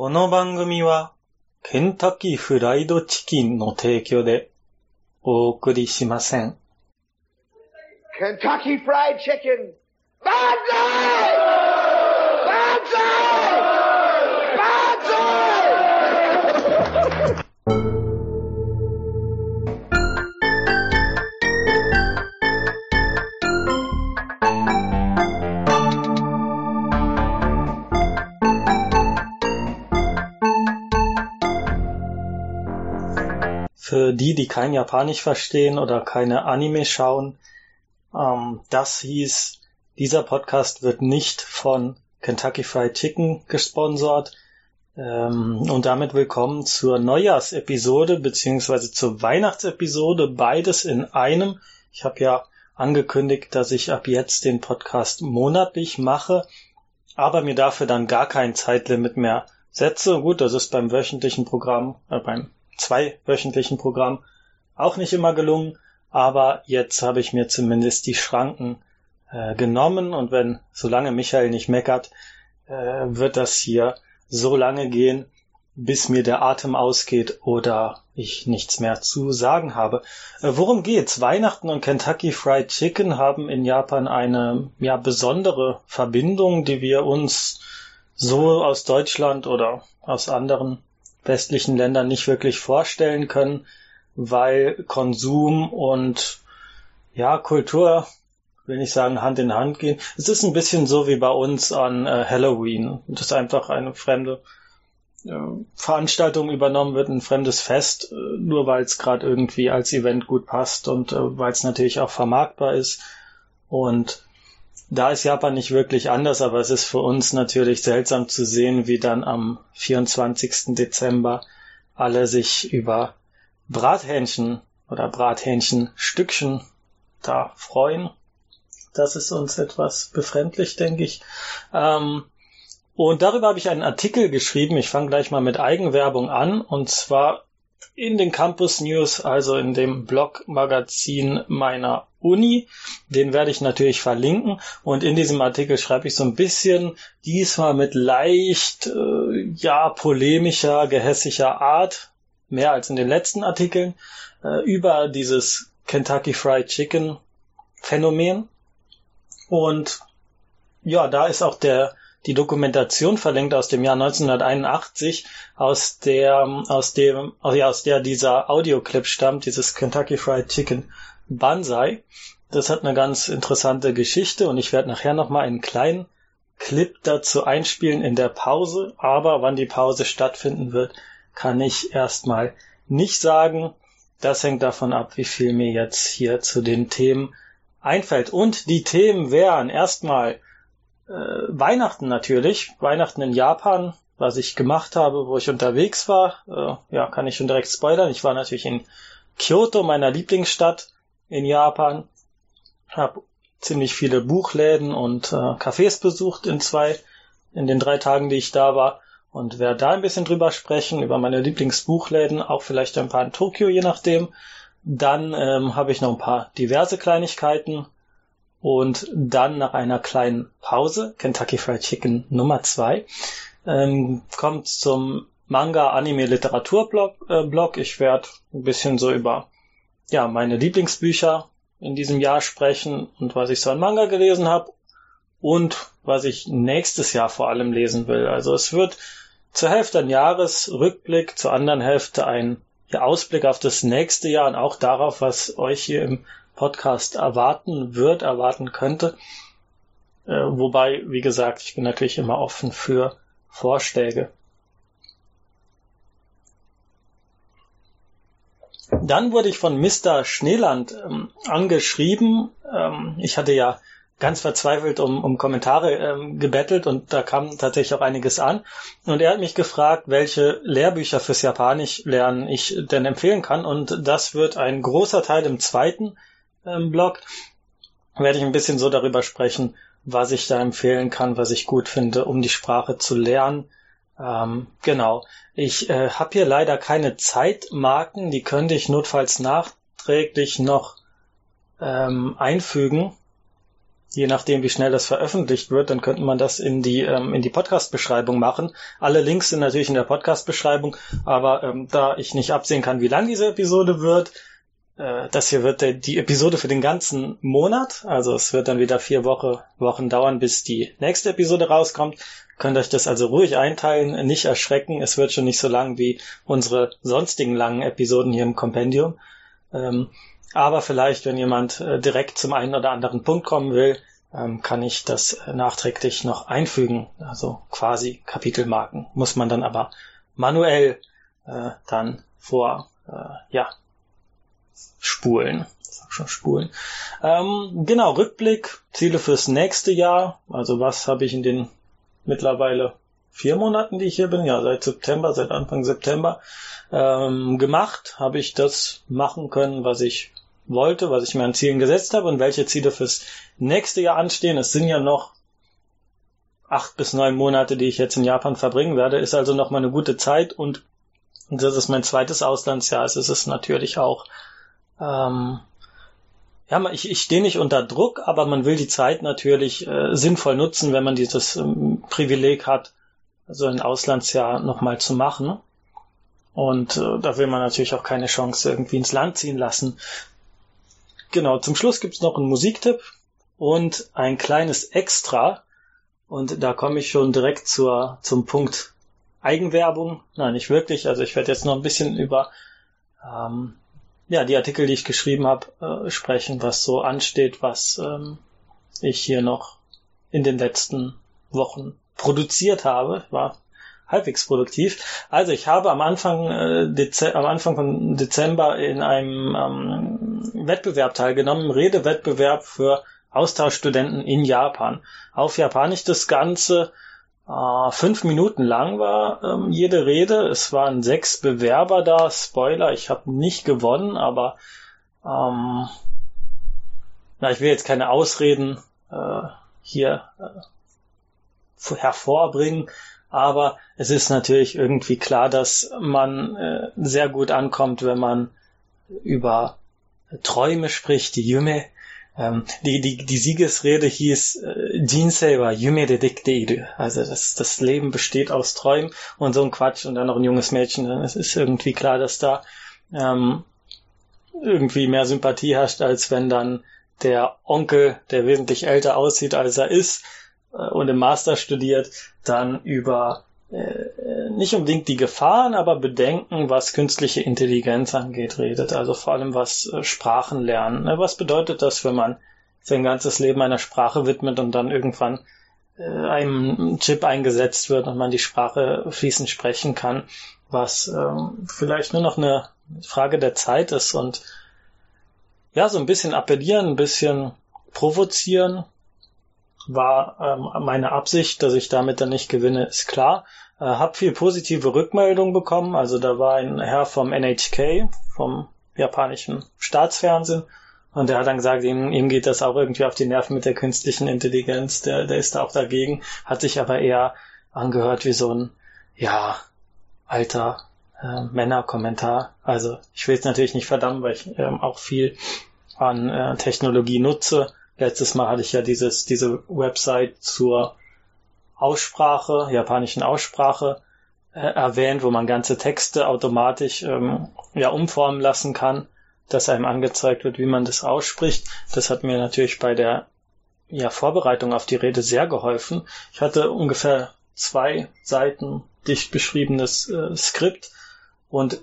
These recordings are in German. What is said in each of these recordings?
この番組は、ケンタキフライドチキンの提供でお送りしません。ケンタキフライドチキン、バンザーイ für die, die kein Japanisch verstehen oder keine Anime schauen, ähm, das hieß, dieser Podcast wird nicht von Kentucky Fried Chicken gesponsert. Ähm, und damit willkommen zur Neujahrsepisode beziehungsweise zur Weihnachtsepisode, beides in einem. Ich habe ja angekündigt, dass ich ab jetzt den Podcast monatlich mache, aber mir dafür dann gar kein Zeitlimit mehr setze. Gut, das ist beim wöchentlichen Programm, äh, beim zweiwöchentlichen Programm auch nicht immer gelungen, aber jetzt habe ich mir zumindest die Schranken äh, genommen und wenn, solange Michael nicht meckert, äh, wird das hier so lange gehen, bis mir der Atem ausgeht oder ich nichts mehr zu sagen habe. Äh, worum geht's? Weihnachten und Kentucky Fried Chicken haben in Japan eine ja besondere Verbindung, die wir uns so aus Deutschland oder aus anderen westlichen Ländern nicht wirklich vorstellen können, weil Konsum und ja, Kultur, will nicht sagen, Hand in Hand gehen. Es ist ein bisschen so wie bei uns an äh, Halloween, dass einfach eine fremde äh, Veranstaltung übernommen wird, ein fremdes Fest, äh, nur weil es gerade irgendwie als Event gut passt und äh, weil es natürlich auch vermarktbar ist. Und da ist Japan nicht wirklich anders, aber es ist für uns natürlich seltsam zu sehen, wie dann am 24. Dezember alle sich über Brathähnchen oder Brathähnchenstückchen da freuen. Das ist uns etwas befremdlich, denke ich. Ähm, und darüber habe ich einen Artikel geschrieben. Ich fange gleich mal mit Eigenwerbung an. Und zwar in den Campus News, also in dem Blog-Magazin meiner Uni. Den werde ich natürlich verlinken. Und in diesem Artikel schreibe ich so ein bisschen, diesmal mit leicht, äh, ja, polemischer, gehässiger Art, mehr als in den letzten Artikeln, äh, über dieses Kentucky Fried Chicken Phänomen. Und ja, da ist auch der die Dokumentation verlinkt aus dem Jahr 1981, aus der aus dem ja, aus der dieser Audioclip stammt, dieses Kentucky Fried Chicken Banzai. Das hat eine ganz interessante Geschichte und ich werde nachher noch mal einen kleinen Clip dazu einspielen in der Pause, aber wann die Pause stattfinden wird, kann ich erstmal nicht sagen. Das hängt davon ab, wie viel mir jetzt hier zu den Themen einfällt. Und die Themen wären erstmal äh, Weihnachten natürlich, Weihnachten in Japan, was ich gemacht habe, wo ich unterwegs war. Äh, ja, kann ich schon direkt spoilern. Ich war natürlich in Kyoto, meiner Lieblingsstadt in Japan, habe ziemlich viele Buchläden und äh, Cafés besucht in zwei, in den drei Tagen, die ich da war und werde da ein bisschen drüber sprechen, über meine Lieblingsbuchläden, auch vielleicht ein paar in Tokio, je nachdem. Dann ähm, habe ich noch ein paar diverse Kleinigkeiten und dann nach einer kleinen Pause, Kentucky Fried Chicken Nummer zwei, ähm, kommt zum Manga Anime Literaturblog. Äh, Blog. Ich werde ein bisschen so über ja meine Lieblingsbücher in diesem Jahr sprechen und was ich so an Manga gelesen habe und was ich nächstes Jahr vor allem lesen will. Also es wird zur Hälfte ein Jahresrückblick, zur anderen Hälfte ein Ausblick auf das nächste Jahr und auch darauf, was euch hier im Podcast erwarten wird, erwarten könnte. Äh, wobei, wie gesagt, ich bin natürlich immer offen für Vorschläge. Dann wurde ich von Mr. Schneeland ähm, angeschrieben. Ähm, ich hatte ja ganz verzweifelt um, um Kommentare ähm, gebettelt und da kam tatsächlich auch einiges an. Und er hat mich gefragt, welche Lehrbücher fürs Japanisch lernen ich denn empfehlen kann. Und das wird ein großer Teil im zweiten ähm, Blog. Werde ich ein bisschen so darüber sprechen, was ich da empfehlen kann, was ich gut finde, um die Sprache zu lernen. Ähm, genau. Ich äh, habe hier leider keine Zeitmarken, die könnte ich notfalls nachträglich noch ähm, einfügen. je nachdem, wie schnell das veröffentlicht wird, dann könnte man das in die ähm, in die Podcast-Beschreibung machen. Alle Links sind natürlich in der Podcast-Beschreibung, aber ähm, da ich nicht absehen kann, wie lang diese Episode wird, äh, das hier wird der, die Episode für den ganzen Monat, also es wird dann wieder vier Woche, Wochen dauern, bis die nächste Episode rauskommt. Könnt euch das also ruhig einteilen, nicht erschrecken. Es wird schon nicht so lang wie unsere sonstigen langen Episoden hier im Kompendium. Ähm, aber vielleicht, wenn jemand äh, direkt zum einen oder anderen Punkt kommen will, ähm, kann ich das äh, nachträglich noch einfügen. Also quasi Kapitelmarken. Muss man dann aber manuell äh, dann vor, äh, ja, spulen. Schon spulen. Ähm, genau, Rückblick, Ziele fürs nächste Jahr. Also was habe ich in den mittlerweile vier Monaten, die ich hier bin, ja, seit September, seit Anfang September, ähm, gemacht, habe ich das machen können, was ich wollte, was ich mir an Zielen gesetzt habe und welche Ziele fürs nächste Jahr anstehen. Es sind ja noch acht bis neun Monate, die ich jetzt in Japan verbringen werde, ist also noch mal eine gute Zeit und das ist mein zweites Auslandsjahr. Es ist natürlich auch, ähm, ja, ich, ich stehe nicht unter Druck, aber man will die Zeit natürlich äh, sinnvoll nutzen, wenn man dieses ähm, Privileg hat, so ein Auslandsjahr nochmal zu machen. Und äh, da will man natürlich auch keine Chance irgendwie ins Land ziehen lassen. Genau, zum Schluss gibt's noch einen Musiktipp und ein kleines Extra. Und da komme ich schon direkt zur, zum Punkt Eigenwerbung. Nein, nicht wirklich. Also ich werde jetzt noch ein bisschen über ähm, ja, die Artikel, die ich geschrieben habe, äh, sprechen, was so ansteht, was ähm, ich hier noch in den letzten Wochen produziert habe. War halbwegs produktiv. Also ich habe am Anfang, äh, Dez am Anfang von Dezember in einem ähm, Wettbewerb teilgenommen, Redewettbewerb für Austauschstudenten in Japan. Auf Japanisch das Ganze äh, fünf Minuten lang war ähm, jede Rede. Es waren sechs Bewerber da. Spoiler, ich habe nicht gewonnen, aber ähm, na, ich will jetzt keine Ausreden äh, hier äh, hervorbringen, aber es ist natürlich irgendwie klar, dass man äh, sehr gut ankommt, wenn man über Träume spricht, die Yume. Ähm, die, die, die Siegesrede hieß äh, Jinsei wa Yume de dekte Also das, das Leben besteht aus Träumen und so ein Quatsch und dann noch ein junges Mädchen. Es ist irgendwie klar, dass da ähm, irgendwie mehr Sympathie herrscht, als wenn dann der Onkel, der wesentlich älter aussieht, als er ist, äh, und im Master studiert, dann über äh, nicht unbedingt die Gefahren, aber Bedenken, was künstliche Intelligenz angeht, redet. Also vor allem was äh, Sprachen lernen. Ne? Was bedeutet das, wenn man sein ganzes Leben einer Sprache widmet und dann irgendwann äh, einem Chip eingesetzt wird und man die Sprache fließend sprechen kann, was ähm, vielleicht nur noch eine Frage der Zeit ist und ja, so ein bisschen appellieren, ein bisschen provozieren, war ähm, meine Absicht, dass ich damit dann nicht gewinne, ist klar. Äh, hab viel positive Rückmeldungen bekommen. Also da war ein Herr vom NHK, vom japanischen Staatsfernsehen, und der hat dann gesagt, ihm, ihm geht das auch irgendwie auf die Nerven mit der künstlichen Intelligenz. Der, der ist da auch dagegen, hat sich aber eher angehört wie so ein, ja, alter äh, Männerkommentar. Also ich will es natürlich nicht verdammen, weil ich ähm, auch viel an äh, Technologie nutze Letztes Mal hatte ich ja dieses, diese Website zur Aussprache, japanischen Aussprache äh, erwähnt, wo man ganze Texte automatisch ähm, ja umformen lassen kann, dass einem angezeigt wird, wie man das ausspricht. Das hat mir natürlich bei der ja, Vorbereitung auf die Rede sehr geholfen. Ich hatte ungefähr zwei Seiten dicht beschriebenes äh, Skript und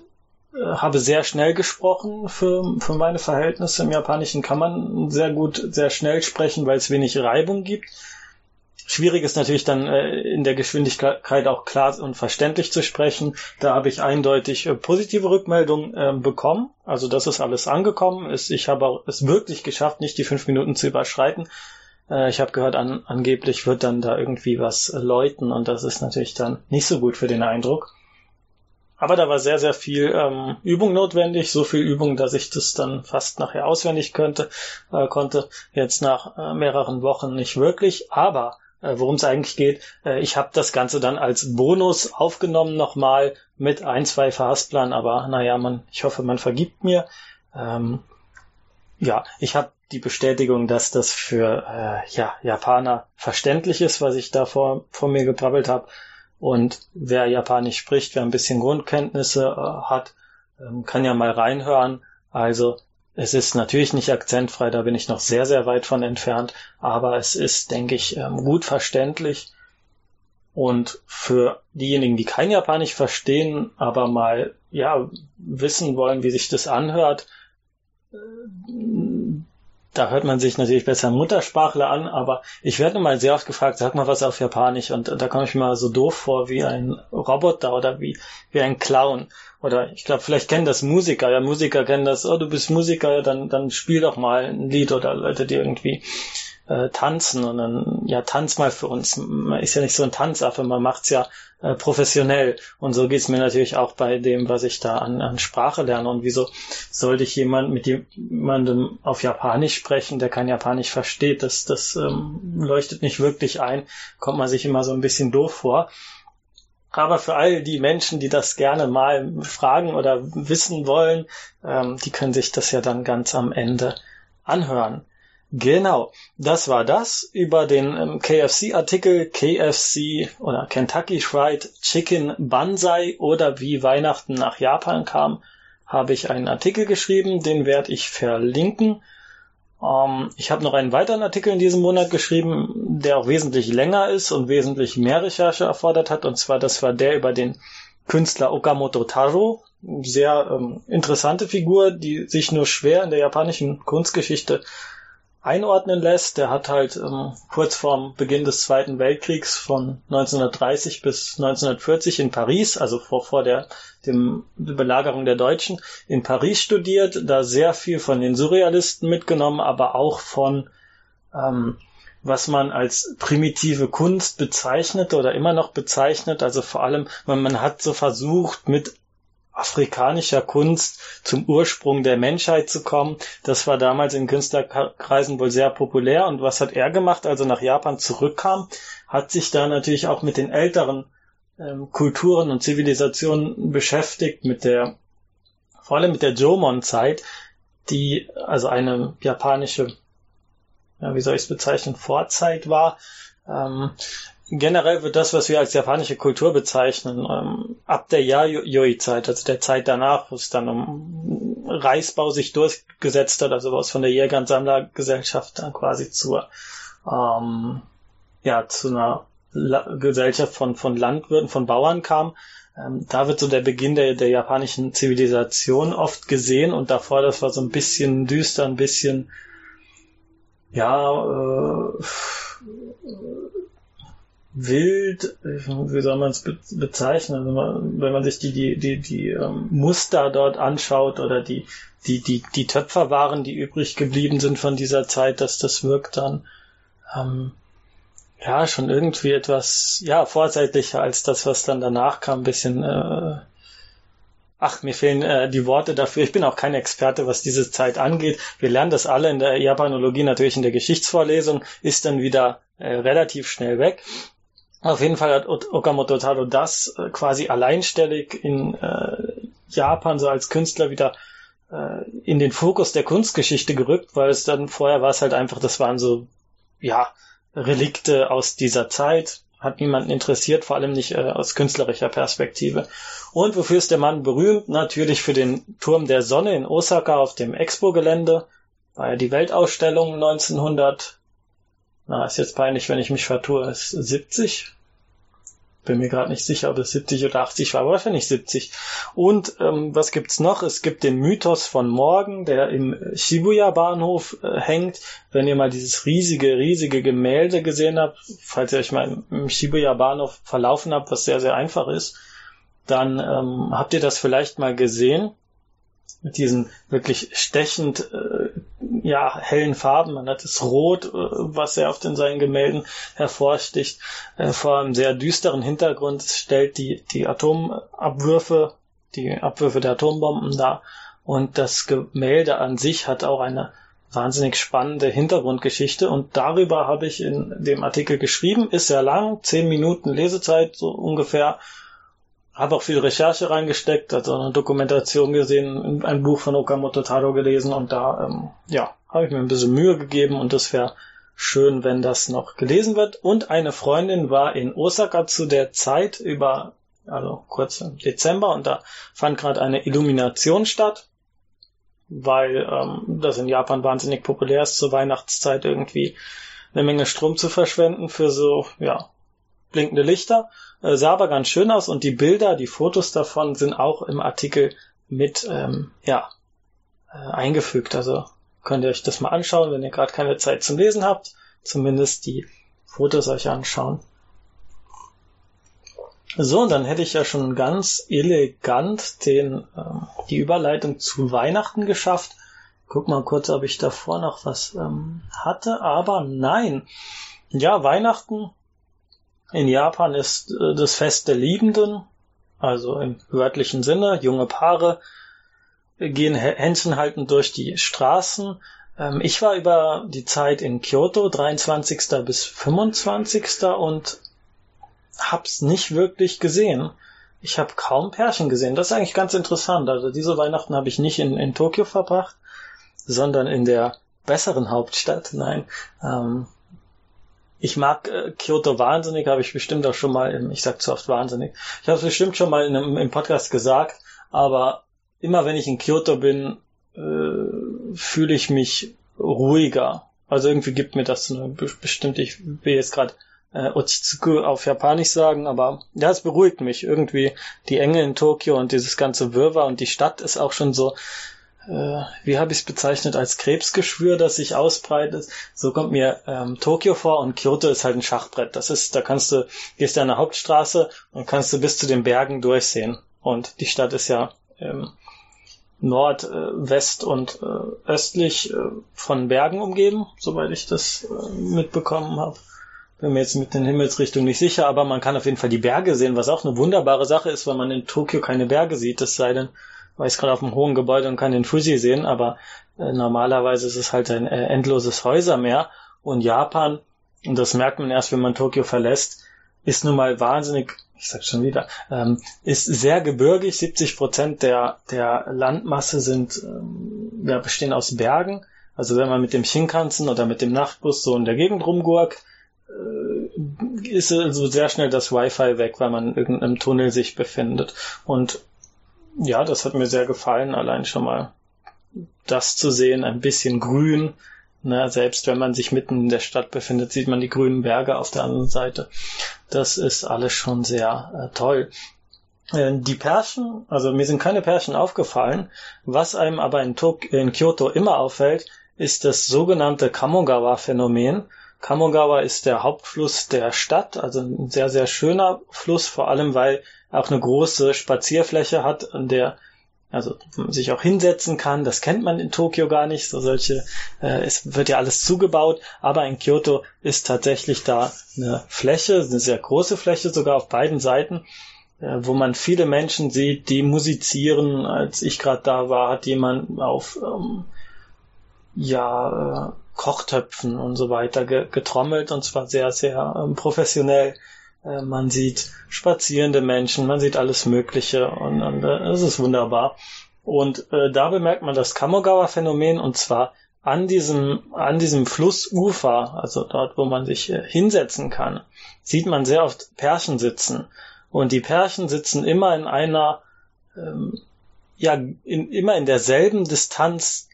habe sehr schnell gesprochen für, für meine Verhältnisse. Im Japanischen kann man sehr gut, sehr schnell sprechen, weil es wenig Reibung gibt. Schwierig ist natürlich dann äh, in der Geschwindigkeit auch klar und verständlich zu sprechen. Da habe ich eindeutig äh, positive Rückmeldungen äh, bekommen. Also das ist alles angekommen. Ist, ich habe es wirklich geschafft, nicht die fünf Minuten zu überschreiten. Äh, ich habe gehört, an, angeblich wird dann da irgendwie was läuten und das ist natürlich dann nicht so gut für den Eindruck. Aber da war sehr, sehr viel ähm, Übung notwendig, so viel Übung, dass ich das dann fast nachher auswendig könnte, äh, konnte. Jetzt nach äh, mehreren Wochen nicht wirklich, aber äh, worum es eigentlich geht, äh, ich habe das Ganze dann als Bonus aufgenommen nochmal mit ein, zwei Verhasplern, aber naja, man, ich hoffe, man vergibt mir. Ähm, ja, ich habe die Bestätigung, dass das für äh, ja, Japaner verständlich ist, was ich da vor, vor mir gebrabbelt habe. Und wer Japanisch spricht, wer ein bisschen Grundkenntnisse äh, hat, ähm, kann ja mal reinhören. Also es ist natürlich nicht akzentfrei, da bin ich noch sehr, sehr weit von entfernt, aber es ist, denke ich, ähm, gut verständlich. Und für diejenigen, die kein Japanisch verstehen, aber mal ja wissen wollen, wie sich das anhört, äh, da hört man sich natürlich besser Muttersprachler an, aber ich werde mal sehr oft gefragt, sag mal was auf Japanisch und da komme ich mir mal so doof vor wie ein Roboter oder wie, wie ein Clown. Oder ich glaube, vielleicht kennen das Musiker, ja, Musiker kennen das, oh, du bist Musiker, dann, dann spiel doch mal ein Lied oder Leute, die irgendwie äh, tanzen und dann, ja, tanz mal für uns. Man ist ja nicht so ein Tanzaffe, man macht's ja äh, professionell. Und so geht's mir natürlich auch bei dem, was ich da an, an Sprache lerne. Und wieso sollte ich jemand mit jemandem auf Japanisch sprechen, der kein Japanisch versteht? Das, das ähm, leuchtet nicht wirklich ein, kommt man sich immer so ein bisschen doof vor. Aber für all die Menschen, die das gerne mal fragen oder wissen wollen, ähm, die können sich das ja dann ganz am Ende anhören. Genau, das war das über den ähm, KFC-Artikel KFC oder Kentucky Fried Chicken Banzai oder wie Weihnachten nach Japan kam, habe ich einen Artikel geschrieben, den werde ich verlinken. Ähm, ich habe noch einen weiteren Artikel in diesem Monat geschrieben, der auch wesentlich länger ist und wesentlich mehr Recherche erfordert hat. Und zwar, das war der über den Künstler Okamoto Taro. Sehr ähm, interessante Figur, die sich nur schwer in der japanischen Kunstgeschichte einordnen lässt. Der hat halt ähm, kurz vorm Beginn des Zweiten Weltkriegs von 1930 bis 1940 in Paris, also vor, vor der dem, Belagerung der Deutschen, in Paris studiert, da sehr viel von den Surrealisten mitgenommen, aber auch von ähm, was man als primitive Kunst bezeichnet oder immer noch bezeichnet. Also vor allem, man, man hat so versucht, mit afrikanischer Kunst zum Ursprung der Menschheit zu kommen. Das war damals in Künstlerkreisen wohl sehr populär. Und was hat er gemacht, als er nach Japan zurückkam? Hat sich da natürlich auch mit den älteren ähm, Kulturen und Zivilisationen beschäftigt, mit der, vor allem mit der Jomon-Zeit, die also eine japanische, ja, wie soll ich es bezeichnen, Vorzeit war. Ähm, generell wird das, was wir als japanische Kultur bezeichnen, ähm, ab der Yayoi-Zeit, also der Zeit danach, wo es dann um Reisbau sich durchgesetzt hat, also was von der Jäger- und Sammlergesellschaft dann quasi zur, ähm, ja, zu einer La Gesellschaft von, von Landwirten, von Bauern kam, ähm, da wird so der Beginn der, der japanischen Zivilisation oft gesehen und davor, das war so ein bisschen düster, ein bisschen, ja, äh, wild, wie soll man es bezeichnen, wenn man, wenn man sich die, die, die, die ähm, Muster dort anschaut oder die, die, die, die Töpferwaren, die übrig geblieben sind von dieser Zeit, dass das wirkt dann ähm, ja schon irgendwie etwas ja vorzeitlicher als das, was dann danach kam, ein bisschen äh, Ach, mir fehlen äh, die Worte dafür. Ich bin auch kein Experte, was diese Zeit angeht. Wir lernen das alle in der Japanologie, natürlich in der Geschichtsvorlesung, ist dann wieder äh, relativ schnell weg. Auf jeden Fall hat Okamoto Taro das äh, quasi alleinstellig in äh, Japan so als Künstler wieder äh, in den Fokus der Kunstgeschichte gerückt, weil es dann vorher war es halt einfach, das waren so, ja, Relikte aus dieser Zeit, hat niemanden interessiert, vor allem nicht äh, aus künstlerischer Perspektive. Und wofür ist der Mann berühmt? Natürlich für den Turm der Sonne in Osaka auf dem Expo-Gelände, war ja die Weltausstellung 1900 na, ist jetzt peinlich, wenn ich mich vertue. Ist 70? Bin mir gerade nicht sicher, ob es 70 oder 80 war, aber wahrscheinlich 70. Und ähm, was gibt's noch? Es gibt den Mythos von morgen, der im Shibuya Bahnhof äh, hängt. Wenn ihr mal dieses riesige, riesige Gemälde gesehen habt, falls ihr euch mal im Shibuya Bahnhof verlaufen habt, was sehr, sehr einfach ist, dann ähm, habt ihr das vielleicht mal gesehen mit diesen wirklich stechend äh, ja, hellen Farben. Man hat das Rot, äh, was er oft in seinen Gemälden hervorsticht, äh, vor einem sehr düsteren Hintergrund stellt die, die Atomabwürfe, die Abwürfe der Atombomben dar. Und das Gemälde an sich hat auch eine wahnsinnig spannende Hintergrundgeschichte und darüber habe ich in dem Artikel geschrieben, ist sehr lang, zehn Minuten Lesezeit so ungefähr habe auch viel Recherche reingesteckt, also eine Dokumentation gesehen, ein Buch von Okamoto Taro gelesen und da, ähm, ja, habe ich mir ein bisschen Mühe gegeben und das wäre schön, wenn das noch gelesen wird. Und eine Freundin war in Osaka zu der Zeit über, also kurz im Dezember und da fand gerade eine Illumination statt, weil ähm, das in Japan wahnsinnig populär ist, zur Weihnachtszeit irgendwie eine Menge Strom zu verschwenden für so, ja, blinkende Lichter. Äh, sah aber ganz schön aus und die Bilder, die Fotos davon sind auch im Artikel mit, ähm, ja, äh, eingefügt. Also könnt ihr euch das mal anschauen, wenn ihr gerade keine Zeit zum Lesen habt. Zumindest die Fotos euch anschauen. So, und dann hätte ich ja schon ganz elegant den, äh, die Überleitung zu Weihnachten geschafft. Guck mal kurz, ob ich davor noch was ähm, hatte, aber nein. Ja, Weihnachten in Japan ist äh, das Fest der Liebenden, also im wörtlichen Sinne. Junge Paare gehen Händchen halten durch die Straßen. Ähm, ich war über die Zeit in Kyoto, 23. bis 25. und hab's nicht wirklich gesehen. Ich habe kaum Pärchen gesehen. Das ist eigentlich ganz interessant. Also diese Weihnachten habe ich nicht in, in Tokio verbracht, sondern in der besseren Hauptstadt. Nein. Ähm, ich mag äh, Kyoto wahnsinnig, habe ich bestimmt auch schon mal, ich sag zu oft wahnsinnig, ich habe es bestimmt schon mal in einem, im Podcast gesagt, aber immer wenn ich in Kyoto bin, äh, fühle ich mich ruhiger. Also irgendwie gibt mir das eine bestimmte, ich will jetzt gerade äh, Ochitsuku auf Japanisch sagen, aber ja, es beruhigt mich irgendwie. Die Enge in Tokio und dieses ganze Wirrwarr und die Stadt ist auch schon so, wie habe ich es bezeichnet, als Krebsgeschwür, das sich ausbreitet. So kommt mir ähm, Tokio vor und Kyoto ist halt ein Schachbrett. Das ist, da kannst du, gehst du an der Hauptstraße und kannst du bis zu den Bergen durchsehen. Und die Stadt ist ja ähm, Nord, äh, West und äh, östlich äh, von Bergen umgeben, soweit ich das äh, mitbekommen habe. Bin mir jetzt mit den Himmelsrichtungen nicht sicher, aber man kann auf jeden Fall die Berge sehen, was auch eine wunderbare Sache ist, weil man in Tokio keine Berge sieht, es sei denn, weil ich gerade auf einem hohen Gebäude und kann den Fuji sehen, aber äh, normalerweise ist es halt ein äh, endloses Häusermeer und Japan, und das merkt man erst, wenn man Tokio verlässt, ist nun mal wahnsinnig, ich sag schon wieder, ähm, ist sehr gebirgig. 70 Prozent der, der Landmasse sind, ähm, ja, bestehen aus Bergen. Also wenn man mit dem Shinkansen oder mit dem Nachtbus so in der Gegend rumgurkt, äh, ist also sehr schnell das Wi-Fi weg, weil man in irgendeinem Tunnel sich befindet. Und ja, das hat mir sehr gefallen, allein schon mal das zu sehen, ein bisschen grün. Ne, selbst wenn man sich mitten in der Stadt befindet, sieht man die grünen Berge auf der anderen Seite. Das ist alles schon sehr äh, toll. Äh, die Pärchen, also mir sind keine Pärchen aufgefallen. Was einem aber in, Tok in Kyoto immer auffällt, ist das sogenannte Kamogawa-Phänomen. Kamogawa ist der Hauptfluss der Stadt, also ein sehr, sehr schöner Fluss, vor allem weil auch eine große Spazierfläche hat, an der also man sich auch hinsetzen kann. Das kennt man in Tokio gar nicht. So solche, äh, es wird ja alles zugebaut, aber in Kyoto ist tatsächlich da eine Fläche, eine sehr große Fläche sogar auf beiden Seiten, äh, wo man viele Menschen sieht, die musizieren. Als ich gerade da war, hat jemand auf ähm, ja äh, Kochtöpfen und so weiter ge getrommelt und zwar sehr, sehr ähm, professionell. Äh, man sieht spazierende Menschen, man sieht alles Mögliche und, und äh, es ist wunderbar. Und äh, da bemerkt man das Kamogawa-Phänomen und zwar an diesem, an diesem Flussufer, also dort, wo man sich äh, hinsetzen kann, sieht man sehr oft Pärchen sitzen. Und die Pärchen sitzen immer in einer, ähm, ja, in, immer in derselben Distanz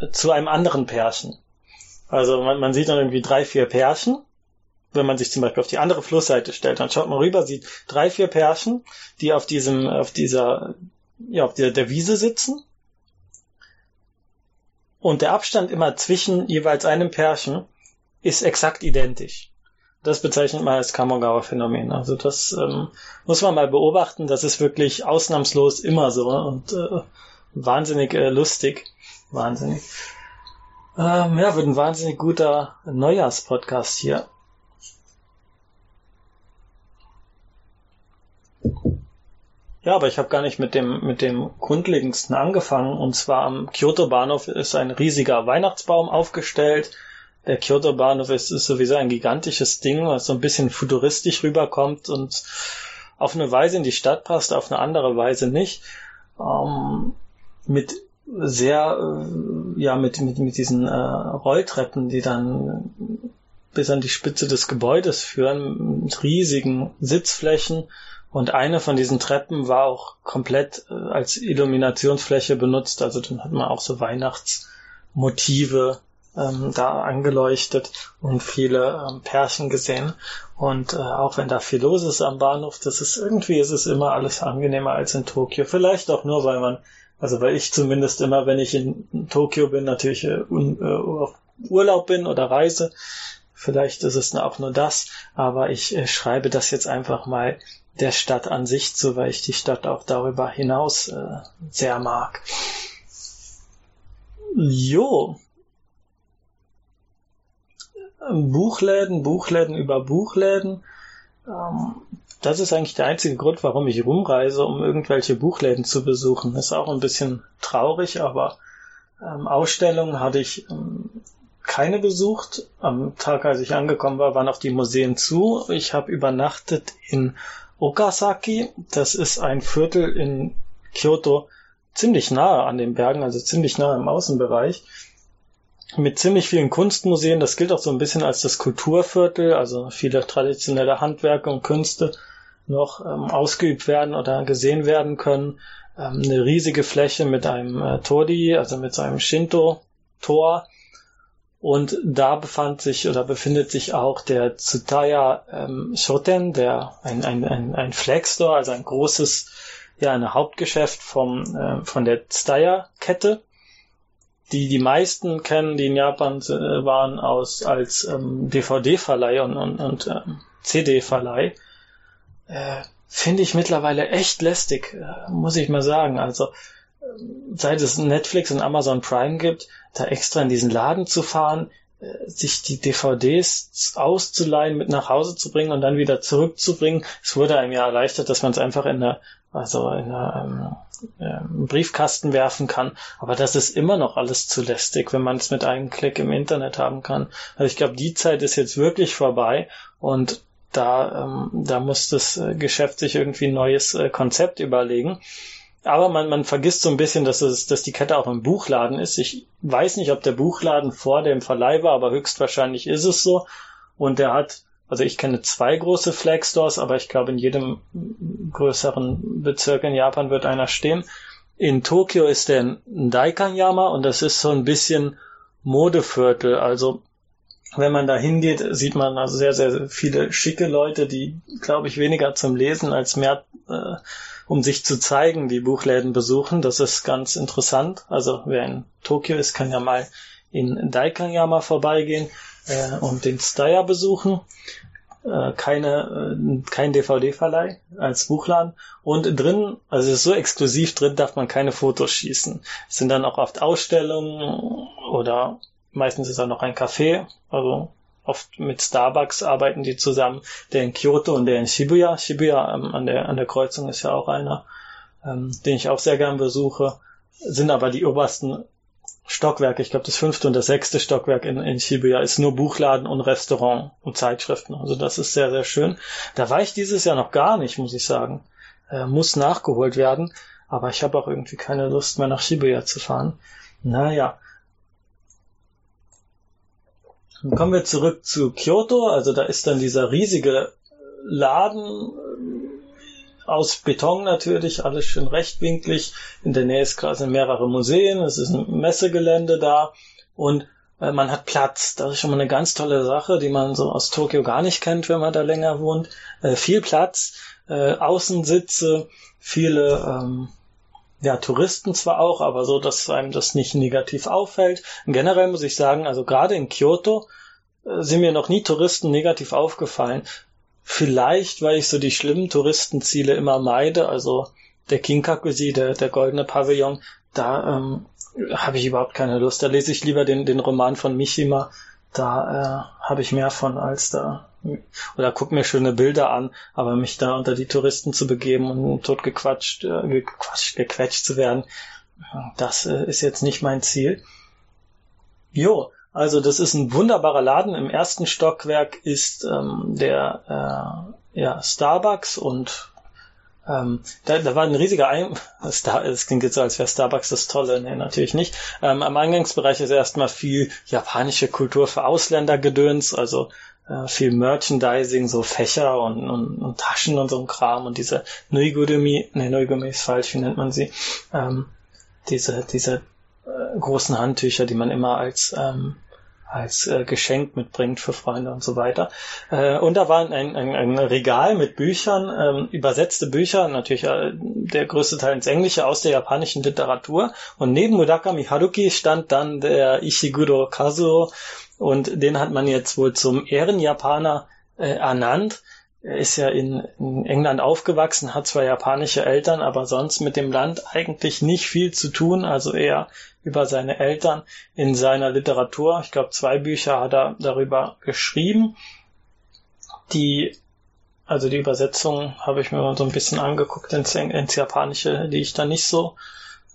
äh, zu einem anderen Pärchen. Also man, man sieht dann irgendwie drei, vier Pärchen. Wenn man sich zum Beispiel auf die andere Flussseite stellt, dann schaut man rüber, sieht drei, vier Pärchen, die auf diesem, auf dieser, ja, auf der, der Wiese sitzen. Und der Abstand immer zwischen jeweils einem Pärchen ist exakt identisch. Das bezeichnet man als Kamogawa Phänomen. Also das ähm, muss man mal beobachten. Das ist wirklich ausnahmslos immer so und äh, wahnsinnig äh, lustig. Wahnsinnig. Ähm, ja, wird ein wahnsinnig guter Neujahrspodcast hier. Ja, aber ich habe gar nicht mit dem mit dem grundlegendsten angefangen. Und zwar am Kyoto Bahnhof ist ein riesiger Weihnachtsbaum aufgestellt. Der Kyoto Bahnhof ist, ist sowieso ein gigantisches Ding, was so ein bisschen futuristisch rüberkommt und auf eine Weise in die Stadt passt, auf eine andere Weise nicht. Ähm, mit sehr, äh, ja, mit, mit, mit diesen äh, Rolltreppen, die dann bis an die Spitze des Gebäudes führen, mit riesigen Sitzflächen. Und eine von diesen Treppen war auch komplett äh, als Illuminationsfläche benutzt. Also dann hat man auch so Weihnachtsmotive ähm, da angeleuchtet und viele ähm, Pärchen gesehen. Und äh, auch wenn da viel los ist am Bahnhof, das ist irgendwie, ist es immer alles angenehmer als in Tokio. Vielleicht auch nur, weil man, also weil ich zumindest immer, wenn ich in Tokio bin, natürlich äh, un, äh, auf Urlaub bin oder Reise. Vielleicht ist es auch nur das, aber ich äh, schreibe das jetzt einfach mal der Stadt an sich zu, weil ich die Stadt auch darüber hinaus äh, sehr mag. Jo, Buchläden, Buchläden über Buchläden. Ähm, das ist eigentlich der einzige Grund, warum ich rumreise, um irgendwelche Buchläden zu besuchen. Ist auch ein bisschen traurig, aber ähm, Ausstellungen hatte ich ähm, keine besucht. Am Tag, als ich angekommen war, waren auch die Museen zu. Ich habe übernachtet in Okazaki. Das ist ein Viertel in Kyoto, ziemlich nahe an den Bergen, also ziemlich nahe im Außenbereich mit ziemlich vielen Kunstmuseen. Das gilt auch so ein bisschen als das Kulturviertel, also viele traditionelle Handwerke und Künste noch ähm, ausgeübt werden oder gesehen werden können. Ähm, eine riesige Fläche mit einem äh, Tori, also mit so einem Shinto-Tor. Und da befand sich oder befindet sich auch der Tsutaya ähm, Shoten, der ein, ein, ein, ein Flagstore, also ein großes, ja, ein Hauptgeschäft vom, äh, von der Tsutaya-Kette die die meisten kennen, die in Japan äh, waren, aus als ähm, DVD-Verleih und, und, und ähm, CD-Verleih, äh, finde ich mittlerweile echt lästig, äh, muss ich mal sagen. Also seit es Netflix und Amazon Prime gibt, da extra in diesen Laden zu fahren, äh, sich die DVDs auszuleihen, mit nach Hause zu bringen und dann wieder zurückzubringen. Es wurde einem ja erleichtert, dass man es einfach in der, also in der ähm, ähm, Briefkasten werfen kann. Aber das ist immer noch alles zu lästig, wenn man es mit einem Klick im Internet haben kann. Also ich glaube, die Zeit ist jetzt wirklich vorbei und da, ähm, da muss das äh, Geschäft sich irgendwie ein neues äh, Konzept überlegen. Aber man, man vergisst so ein bisschen, dass, es, dass die Kette auch im Buchladen ist. Ich weiß nicht, ob der Buchladen vor dem Verleih war, aber höchstwahrscheinlich ist es so. Und der hat also ich kenne zwei große Flag Stores, aber ich glaube, in jedem größeren Bezirk in Japan wird einer stehen. In Tokio ist der Daikanyama und das ist so ein bisschen Modeviertel. Also wenn man da hingeht, sieht man also sehr, sehr viele schicke Leute, die, glaube ich, weniger zum Lesen als mehr, äh, um sich zu zeigen, die Buchläden besuchen. Das ist ganz interessant. Also wer in Tokio ist, kann ja mal in Daikanyama vorbeigehen äh, und den Steyr besuchen. Äh, keine, äh, kein DVD-Verleih als Buchladen. Und drin, also so exklusiv, drin darf man keine Fotos schießen. Es sind dann auch oft Ausstellungen oder meistens ist auch noch ein Café, also oft mit Starbucks arbeiten die zusammen, der in Kyoto und der in Shibuya. Shibuya ähm, an, der, an der Kreuzung ist ja auch einer, ähm, den ich auch sehr gern besuche, sind aber die obersten Stockwerk, ich glaube das fünfte und das sechste Stockwerk in, in Shibuya ist nur Buchladen und Restaurant und Zeitschriften. Also das ist sehr, sehr schön. Da war ich dieses Jahr noch gar nicht, muss ich sagen. Äh, muss nachgeholt werden. Aber ich habe auch irgendwie keine Lust mehr nach Shibuya zu fahren. Naja. Dann kommen wir zurück zu Kyoto. Also da ist dann dieser riesige Laden aus Beton natürlich, alles schön rechtwinklig. In der Nähe ist gerade mehrere Museen, es ist ein Messegelände da und äh, man hat Platz. Das ist schon mal eine ganz tolle Sache, die man so aus Tokio gar nicht kennt, wenn man da länger wohnt. Äh, viel Platz, äh, Außensitze, viele ähm, ja, Touristen zwar auch, aber so, dass einem das nicht negativ auffällt. Generell muss ich sagen, also gerade in Kyoto äh, sind mir noch nie Touristen negativ aufgefallen. Vielleicht, weil ich so die schlimmen Touristenziele immer meide, also der Kinkakuji, der, der goldene Pavillon, da ähm, habe ich überhaupt keine Lust. Da lese ich lieber den, den Roman von Mishima. Da äh, habe ich mehr von als da. Oder guck mir schöne Bilder an, aber mich da unter die Touristen zu begeben und tot gequatscht, äh, gequatscht, gequetscht zu werden, das äh, ist jetzt nicht mein Ziel. Jo, also das ist ein wunderbarer Laden. Im ersten Stockwerk ist ähm, der äh, ja, Starbucks und ähm, da, da war ein riesiger Ein Star es klingt jetzt so, als wäre Starbucks das Tolle. Nee, natürlich nicht. Ähm, am Eingangsbereich ist erstmal viel japanische Kultur für Ausländer gedöns, also viel Merchandising, so Fächer und, und, und Taschen und so ein Kram und diese Nuigurumi, ne, Nuigurumi ist falsch, wie nennt man sie? Ähm, diese, diese äh, großen Handtücher, die man immer als ähm, als äh, Geschenk mitbringt für Freunde und so weiter. Äh, und da war ein, ein, ein Regal mit Büchern, ähm, übersetzte Bücher, natürlich äh, der größte Teil ins Englische aus der japanischen Literatur. Und neben Murakami Haruki stand dann der Ishiguro Kazuo und den hat man jetzt wohl zum Ehrenjapaner äh, ernannt. Er ist ja in, in England aufgewachsen, hat zwar japanische Eltern, aber sonst mit dem Land eigentlich nicht viel zu tun, also eher über seine Eltern in seiner Literatur. Ich glaube, zwei Bücher hat er darüber geschrieben. Die, also die Übersetzung habe ich mir mal so ein bisschen angeguckt ins, ins Japanische, die ich da nicht so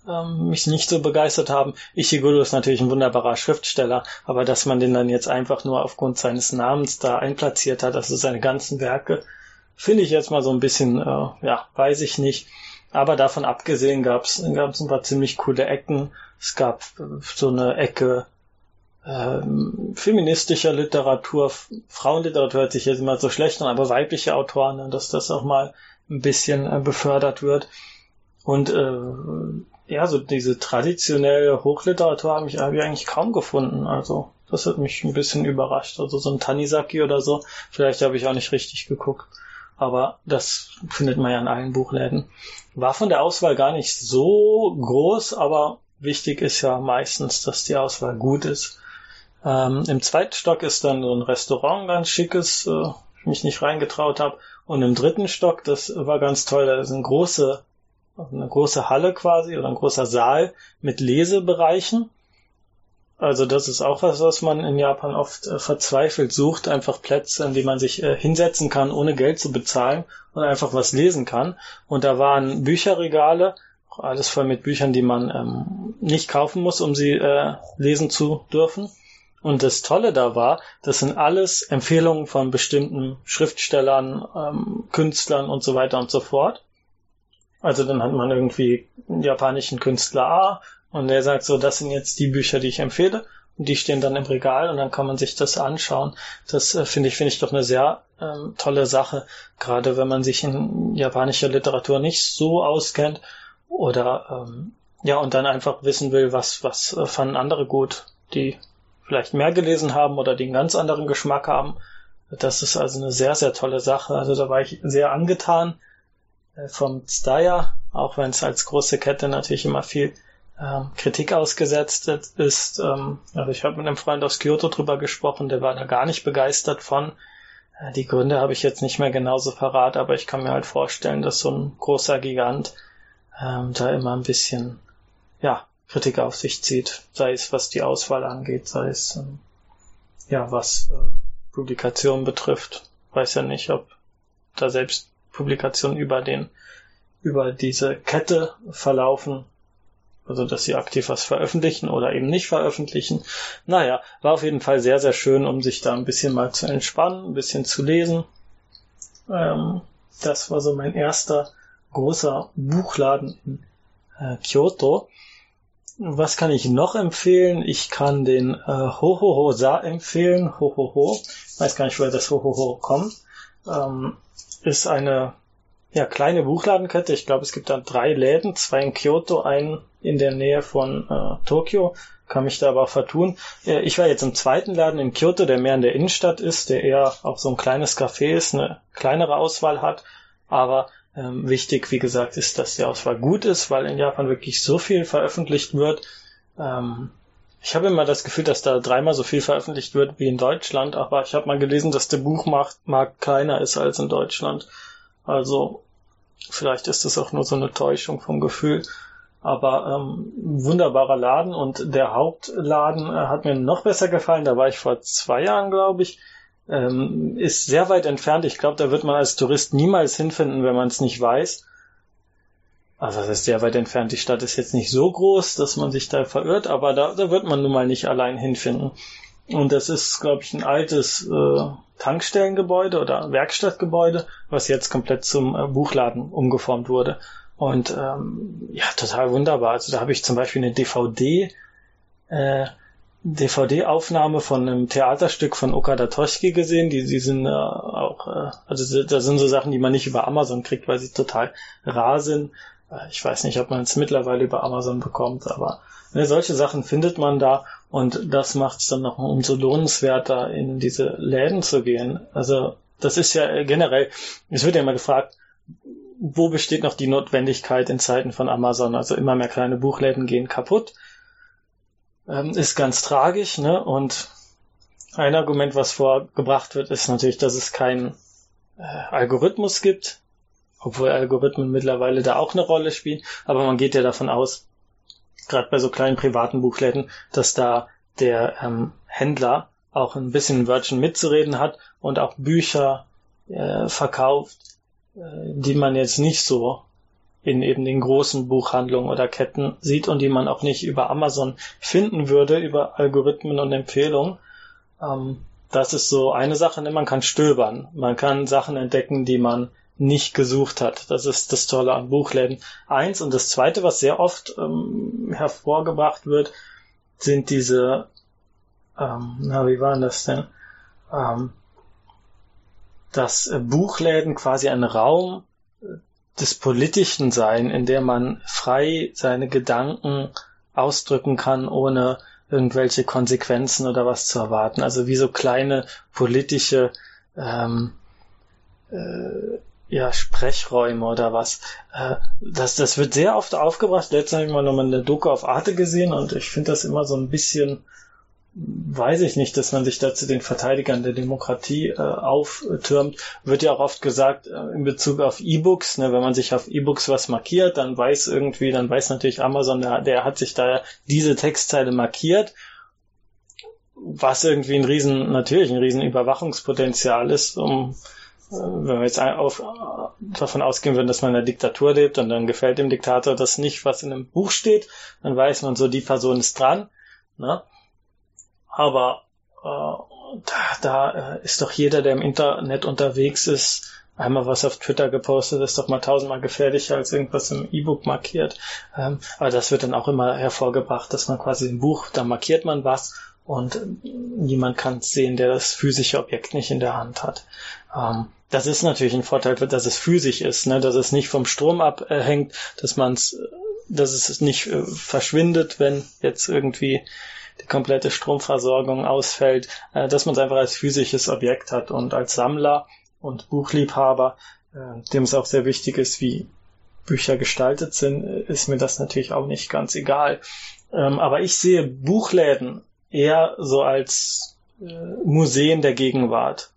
ähm, mich nicht so begeistert haben. Ishiguro ist natürlich ein wunderbarer Schriftsteller, aber dass man den dann jetzt einfach nur aufgrund seines Namens da einplatziert hat, also seine ganzen Werke, finde ich jetzt mal so ein bisschen, äh, ja, weiß ich nicht. Aber davon abgesehen gab es ein paar ziemlich coole Ecken. Es gab so eine Ecke ähm, feministischer Literatur, Frauenliteratur hört sich jetzt immer so schlecht an, aber weibliche Autoren, ne, dass das auch mal ein bisschen äh, befördert wird. Und äh, ja, so diese traditionelle Hochliteratur habe ich, hab ich eigentlich kaum gefunden. Also das hat mich ein bisschen überrascht. Also so ein Tanisaki oder so, vielleicht habe ich auch nicht richtig geguckt. Aber das findet man ja in allen Buchläden. War von der Auswahl gar nicht so groß, aber wichtig ist ja meistens, dass die Auswahl gut ist. Ähm, Im zweiten Stock ist dann so ein Restaurant, ganz schickes, äh, ich mich nicht reingetraut habe. Und im dritten Stock, das war ganz toll, da ist eine große, eine große Halle quasi oder ein großer Saal mit Lesebereichen. Also das ist auch was, was man in Japan oft äh, verzweifelt sucht, einfach Plätze, in die man sich äh, hinsetzen kann, ohne Geld zu bezahlen und einfach was lesen kann. Und da waren Bücherregale alles voll mit Büchern, die man ähm, nicht kaufen muss, um sie äh, lesen zu dürfen. Und das Tolle da war, das sind alles Empfehlungen von bestimmten Schriftstellern, ähm, Künstlern und so weiter und so fort. Also dann hat man irgendwie einen japanischen Künstler A und der sagt so, das sind jetzt die Bücher, die ich empfehle. Und die stehen dann im Regal und dann kann man sich das anschauen. Das äh, finde ich, finde ich doch eine sehr ähm, tolle Sache. Gerade wenn man sich in japanischer Literatur nicht so auskennt oder ähm, ja, und dann einfach wissen will, was, was äh, fanden andere gut, die vielleicht mehr gelesen haben oder die einen ganz anderen Geschmack haben. Das ist also eine sehr, sehr tolle Sache. Also da war ich sehr angetan vom Steyr, auch wenn es als große Kette natürlich immer viel ähm, Kritik ausgesetzt ist. Ähm, also ich habe mit einem Freund aus Kyoto drüber gesprochen, der war da gar nicht begeistert von. Äh, die Gründe habe ich jetzt nicht mehr genauso parat, aber ich kann mir halt vorstellen, dass so ein großer Gigant ähm, da immer ein bisschen ja, Kritik auf sich zieht, sei es was die Auswahl angeht, sei es ähm, ja was äh, Publikationen betrifft. Weiß ja nicht, ob da selbst Publikationen über den über diese Kette verlaufen, also dass sie aktiv was veröffentlichen oder eben nicht veröffentlichen. Naja, war auf jeden Fall sehr, sehr schön, um sich da ein bisschen mal zu entspannen, ein bisschen zu lesen. Ähm, das war so mein erster großer Buchladen in äh, Kyoto. Was kann ich noch empfehlen? Ich kann den äh, Hohoho Sa empfehlen. Hohoho. Weiß gar nicht, woher das Hohoho kommt. Ähm, ist eine ja, kleine Buchladenkette. Ich glaube, es gibt da drei Läden, zwei in Kyoto, einen in der Nähe von äh, Tokio. Kann mich da aber vertun. Äh, ich war jetzt im zweiten Laden in Kyoto, der mehr in der Innenstadt ist, der eher auch so ein kleines Café ist, eine kleinere Auswahl hat, aber ähm, wichtig, wie gesagt, ist, dass die Auswahl gut ist, weil in Japan wirklich so viel veröffentlicht wird. Ähm, ich habe immer das Gefühl, dass da dreimal so viel veröffentlicht wird wie in Deutschland, aber ich habe mal gelesen, dass der Buchmarkt kleiner ist als in Deutschland. Also vielleicht ist das auch nur so eine Täuschung vom Gefühl. Aber ähm, wunderbarer Laden und der Hauptladen äh, hat mir noch besser gefallen. Da war ich vor zwei Jahren, glaube ich ähm, ist sehr weit entfernt. Ich glaube, da wird man als Tourist niemals hinfinden, wenn man es nicht weiß. Also das ist sehr weit entfernt. Die Stadt ist jetzt nicht so groß, dass man sich da verirrt, aber da, da wird man nun mal nicht allein hinfinden. Und das ist, glaube ich, ein altes äh, Tankstellengebäude oder Werkstattgebäude, was jetzt komplett zum äh, Buchladen umgeformt wurde. Und ähm, ja, total wunderbar. Also da habe ich zum Beispiel eine DVD, äh, DVD-Aufnahme von einem Theaterstück von Okada Toshiki gesehen. Die, die sind äh, auch, äh, also das sind so Sachen, die man nicht über Amazon kriegt, weil sie total rar sind. Äh, ich weiß nicht, ob man es mittlerweile über Amazon bekommt, aber ne, solche Sachen findet man da und das macht es dann noch umso lohnenswerter, in diese Läden zu gehen. Also das ist ja äh, generell, es wird ja immer gefragt, wo besteht noch die Notwendigkeit in Zeiten von Amazon? Also immer mehr kleine Buchläden gehen kaputt ähm, ist ganz tragisch, ne? Und ein Argument, was vorgebracht wird, ist natürlich, dass es keinen äh, Algorithmus gibt, obwohl Algorithmen mittlerweile da auch eine Rolle spielen, aber man geht ja davon aus, gerade bei so kleinen privaten Buchläden, dass da der ähm, Händler auch ein bisschen Wörtchen mitzureden hat und auch Bücher äh, verkauft, äh, die man jetzt nicht so in eben den großen Buchhandlungen oder Ketten sieht und die man auch nicht über Amazon finden würde, über Algorithmen und Empfehlungen. Ähm, das ist so eine Sache, ne? man kann stöbern. Man kann Sachen entdecken, die man nicht gesucht hat. Das ist das Tolle an Buchläden. Eins. Und das zweite, was sehr oft ähm, hervorgebracht wird, sind diese, ähm, na, wie waren das denn? Ähm, dass äh, Buchläden quasi ein Raum des Politischen sein, in der man frei seine Gedanken ausdrücken kann, ohne irgendwelche Konsequenzen oder was zu erwarten. Also wie so kleine politische ähm, äh, ja, Sprechräume oder was. Äh, das, das wird sehr oft aufgebracht. Letztens habe ich mal nochmal eine Doku auf Arte gesehen und ich finde das immer so ein bisschen weiß ich nicht, dass man sich da zu den Verteidigern der Demokratie äh, auftürmt. Wird ja auch oft gesagt äh, in Bezug auf E-Books, ne, wenn man sich auf E-Books was markiert, dann weiß irgendwie, dann weiß natürlich Amazon, der, der hat sich da diese Textzeile markiert, was irgendwie ein riesen, natürlich ein riesen Überwachungspotenzial ist, um wenn wir jetzt auf, davon ausgehen würden, dass man in einer Diktatur lebt und dann gefällt dem Diktator das nicht, was in einem Buch steht, dann weiß man so, die Person ist dran. Ne? aber äh, da, da äh, ist doch jeder, der im Internet unterwegs ist, einmal was auf Twitter gepostet, ist doch mal tausendmal gefährlicher als irgendwas im E-Book markiert. Ähm, aber das wird dann auch immer hervorgebracht, dass man quasi im Buch, da markiert man was und niemand kann sehen, der das physische Objekt nicht in der Hand hat. Ähm, das ist natürlich ein Vorteil, dass es physisch ist, ne? dass es nicht vom Strom abhängt, dass man es, dass es nicht äh, verschwindet, wenn jetzt irgendwie die komplette Stromversorgung ausfällt, äh, dass man es einfach als physisches Objekt hat und als Sammler und Buchliebhaber, äh, dem es auch sehr wichtig ist, wie Bücher gestaltet sind, äh, ist mir das natürlich auch nicht ganz egal. Ähm, aber ich sehe Buchläden eher so als äh, Museen der Gegenwart.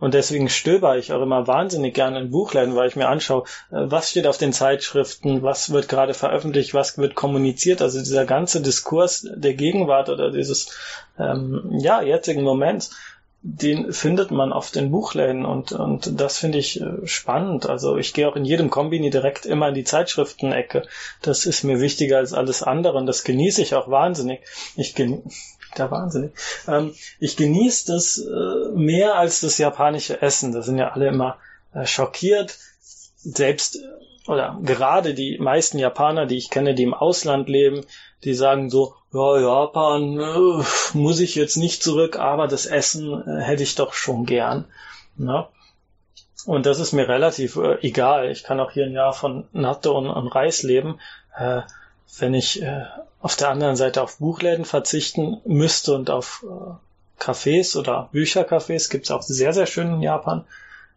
Und deswegen stöber ich auch immer wahnsinnig gerne in Buchläden, weil ich mir anschaue, äh, was steht auf den Zeitschriften, was wird gerade veröffentlicht, was wird kommuniziert. Also dieser ganze Diskurs der Gegenwart oder dieses ähm, ja jetzigen Moments, den findet man oft in Buchläden und, und das finde ich äh, spannend. Also ich gehe auch in jedem Kombini direkt immer in die Zeitschriftenecke. Das ist mir wichtiger als alles andere und das genieße ich auch wahnsinnig. Ich genieße der Wahnsinn. Ähm, ich genieße das äh, mehr als das japanische Essen. Da sind ja alle immer äh, schockiert. Selbst äh, oder gerade die meisten Japaner, die ich kenne, die im Ausland leben, die sagen so, ja, Japan äh, muss ich jetzt nicht zurück, aber das Essen äh, hätte ich doch schon gern. Ne? Und das ist mir relativ äh, egal. Ich kann auch hier ein Jahr von Natte und, und Reis leben. Wenn ich äh, auf der anderen Seite auf Buchläden verzichten müsste und auf äh, Cafés oder Büchercafés gibt's auch sehr, sehr schön in Japan.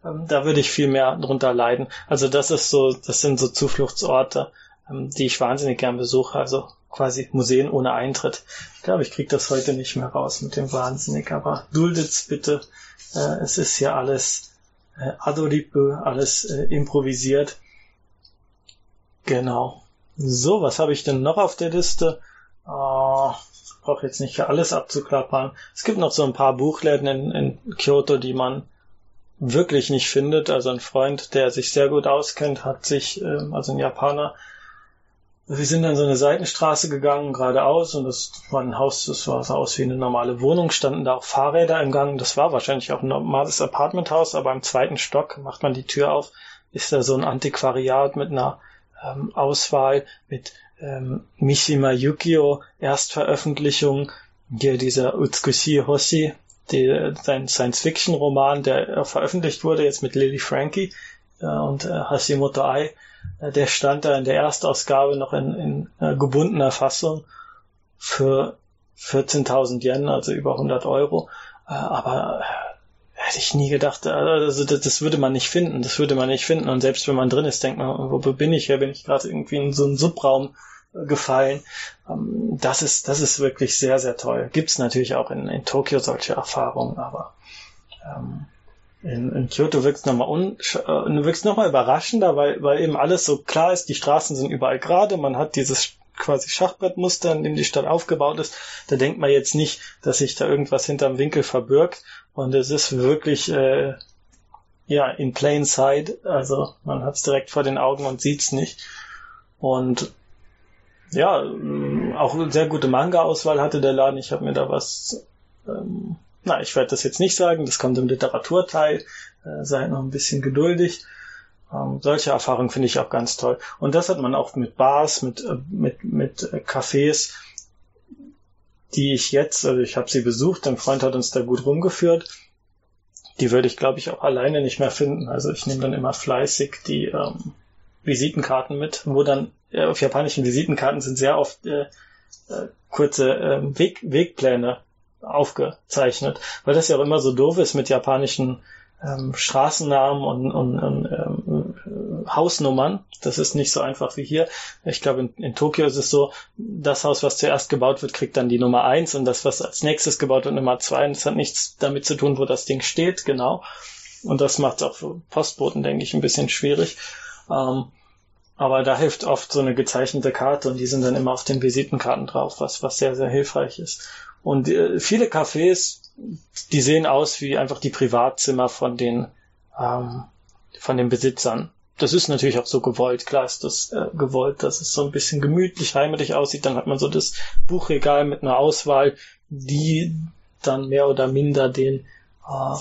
Ähm, da würde ich viel mehr drunter leiden. Also das ist so, das sind so Zufluchtsorte, ähm, die ich wahnsinnig gern besuche. Also quasi Museen ohne Eintritt. Ich glaube, ich kriege das heute nicht mehr raus mit dem Wahnsinnig, aber duldet's bitte. Äh, es ist hier alles äh, adoripe, alles äh, improvisiert. Genau. So, was habe ich denn noch auf der Liste? Äh, brauche jetzt nicht für alles abzuklappern. Es gibt noch so ein paar Buchläden in, in Kyoto, die man wirklich nicht findet. Also ein Freund, der sich sehr gut auskennt, hat sich, äh, also ein Japaner, wir sind dann so eine Seitenstraße gegangen, geradeaus, und das war ein Haus, das sah aus wie eine normale Wohnung, standen da auch Fahrräder im Gang. Das war wahrscheinlich auch ein normales Apartmenthaus, aber im zweiten Stock macht man die Tür auf, ist da so ein Antiquariat mit einer ähm, Auswahl, mit ähm, Mishima Yukio, Erstveröffentlichung, hier dieser Utsukushi Hoshi, die, sein Science-Fiction-Roman, der äh, veröffentlicht wurde, jetzt mit Lily Frankie äh, und äh, Hashimoto Ai, äh, der stand da in der Erstausgabe noch in, in äh, gebundener Fassung für 14.000 Yen, also über 100 Euro. Äh, aber hätte ich nie gedacht, also das, das, würde man nicht finden, das würde man nicht finden. Und selbst wenn man drin ist, denkt man, wo bin ich hier? Bin ich gerade irgendwie in so einen Subraum äh, gefallen? Ähm, das ist, das ist wirklich sehr, sehr toll. Gibt es natürlich auch in, in Tokio solche Erfahrungen, aber ähm, in, in Kyoto wirkt es nochmal un, äh, noch überraschender, weil, weil eben alles so klar ist, die Straßen sind überall gerade, man hat dieses quasi Schachbrettmuster, in die Stadt aufgebaut ist. Da denkt man jetzt nicht, dass sich da irgendwas hinterm Winkel verbirgt. Und es ist wirklich äh, ja in plain sight. Also man hat es direkt vor den Augen und sieht's nicht. Und ja, auch eine sehr gute Manga-Auswahl hatte der Laden. Ich habe mir da was ähm, na, ich werde das jetzt nicht sagen, das kommt im Literaturteil, äh, seid noch ein bisschen geduldig. Ähm, solche Erfahrungen finde ich auch ganz toll. Und das hat man auch mit Bars, mit, äh, mit, mit äh, Cafés, die ich jetzt, also ich habe sie besucht, ein Freund hat uns da gut rumgeführt. Die würde ich, glaube ich, auch alleine nicht mehr finden. Also ich nehme dann immer fleißig die ähm, Visitenkarten mit, wo dann äh, auf japanischen Visitenkarten sind sehr oft äh, äh, kurze äh, Weg, Wegpläne aufgezeichnet, weil das ja auch immer so doof ist mit japanischen ähm, Straßennamen und, und, und ähm, Hausnummern. Das ist nicht so einfach wie hier. Ich glaube, in, in Tokio ist es so, das Haus, was zuerst gebaut wird, kriegt dann die Nummer eins und das, was als nächstes gebaut wird, Nummer zwei. Und das hat nichts damit zu tun, wo das Ding steht, genau. Und das macht es auch für Postboten, denke ich, ein bisschen schwierig. Ähm, aber da hilft oft so eine gezeichnete Karte und die sind dann immer auf den Visitenkarten drauf, was, was sehr, sehr hilfreich ist. Und äh, viele Cafés, die sehen aus wie einfach die Privatzimmer von den, ähm, von den Besitzern. Das ist natürlich auch so gewollt. Klar ist das äh, gewollt, dass es so ein bisschen gemütlich, heimelig aussieht. Dann hat man so das Buchregal mit einer Auswahl, die dann mehr oder minder den, äh,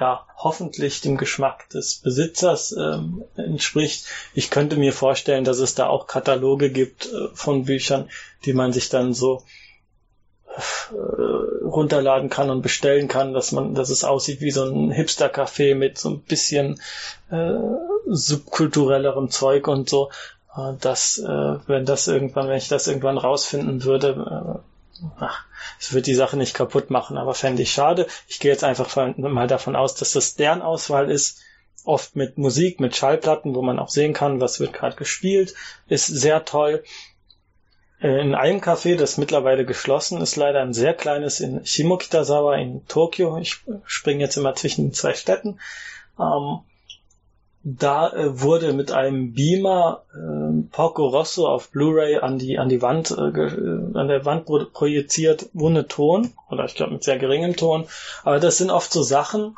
ja, hoffentlich dem Geschmack des Besitzers ähm, entspricht. Ich könnte mir vorstellen, dass es da auch Kataloge gibt äh, von Büchern, die man sich dann so äh, runterladen kann und bestellen kann, dass man, dass es aussieht wie so ein Hipster-Café mit so ein bisschen äh, subkulturellerem Zeug und so. Äh, dass, äh, wenn das irgendwann, wenn ich das irgendwann rausfinden würde, äh, es wird die Sache nicht kaputt machen, aber fände ich schade. Ich gehe jetzt einfach mal davon aus, dass das deren Auswahl ist oft mit Musik, mit Schallplatten, wo man auch sehen kann, was wird gerade gespielt, ist sehr toll. In einem Café, das mittlerweile geschlossen ist, leider ein sehr kleines in Shimokitazawa in Tokio. Ich springe jetzt immer zwischen zwei Städten. Ähm, da äh, wurde mit einem Beamer äh, Porco Rosso auf Blu-ray an die an die Wand äh, äh an der Wand projiziert ohne Ton oder ich glaube mit sehr geringem Ton. Aber das sind oft so Sachen,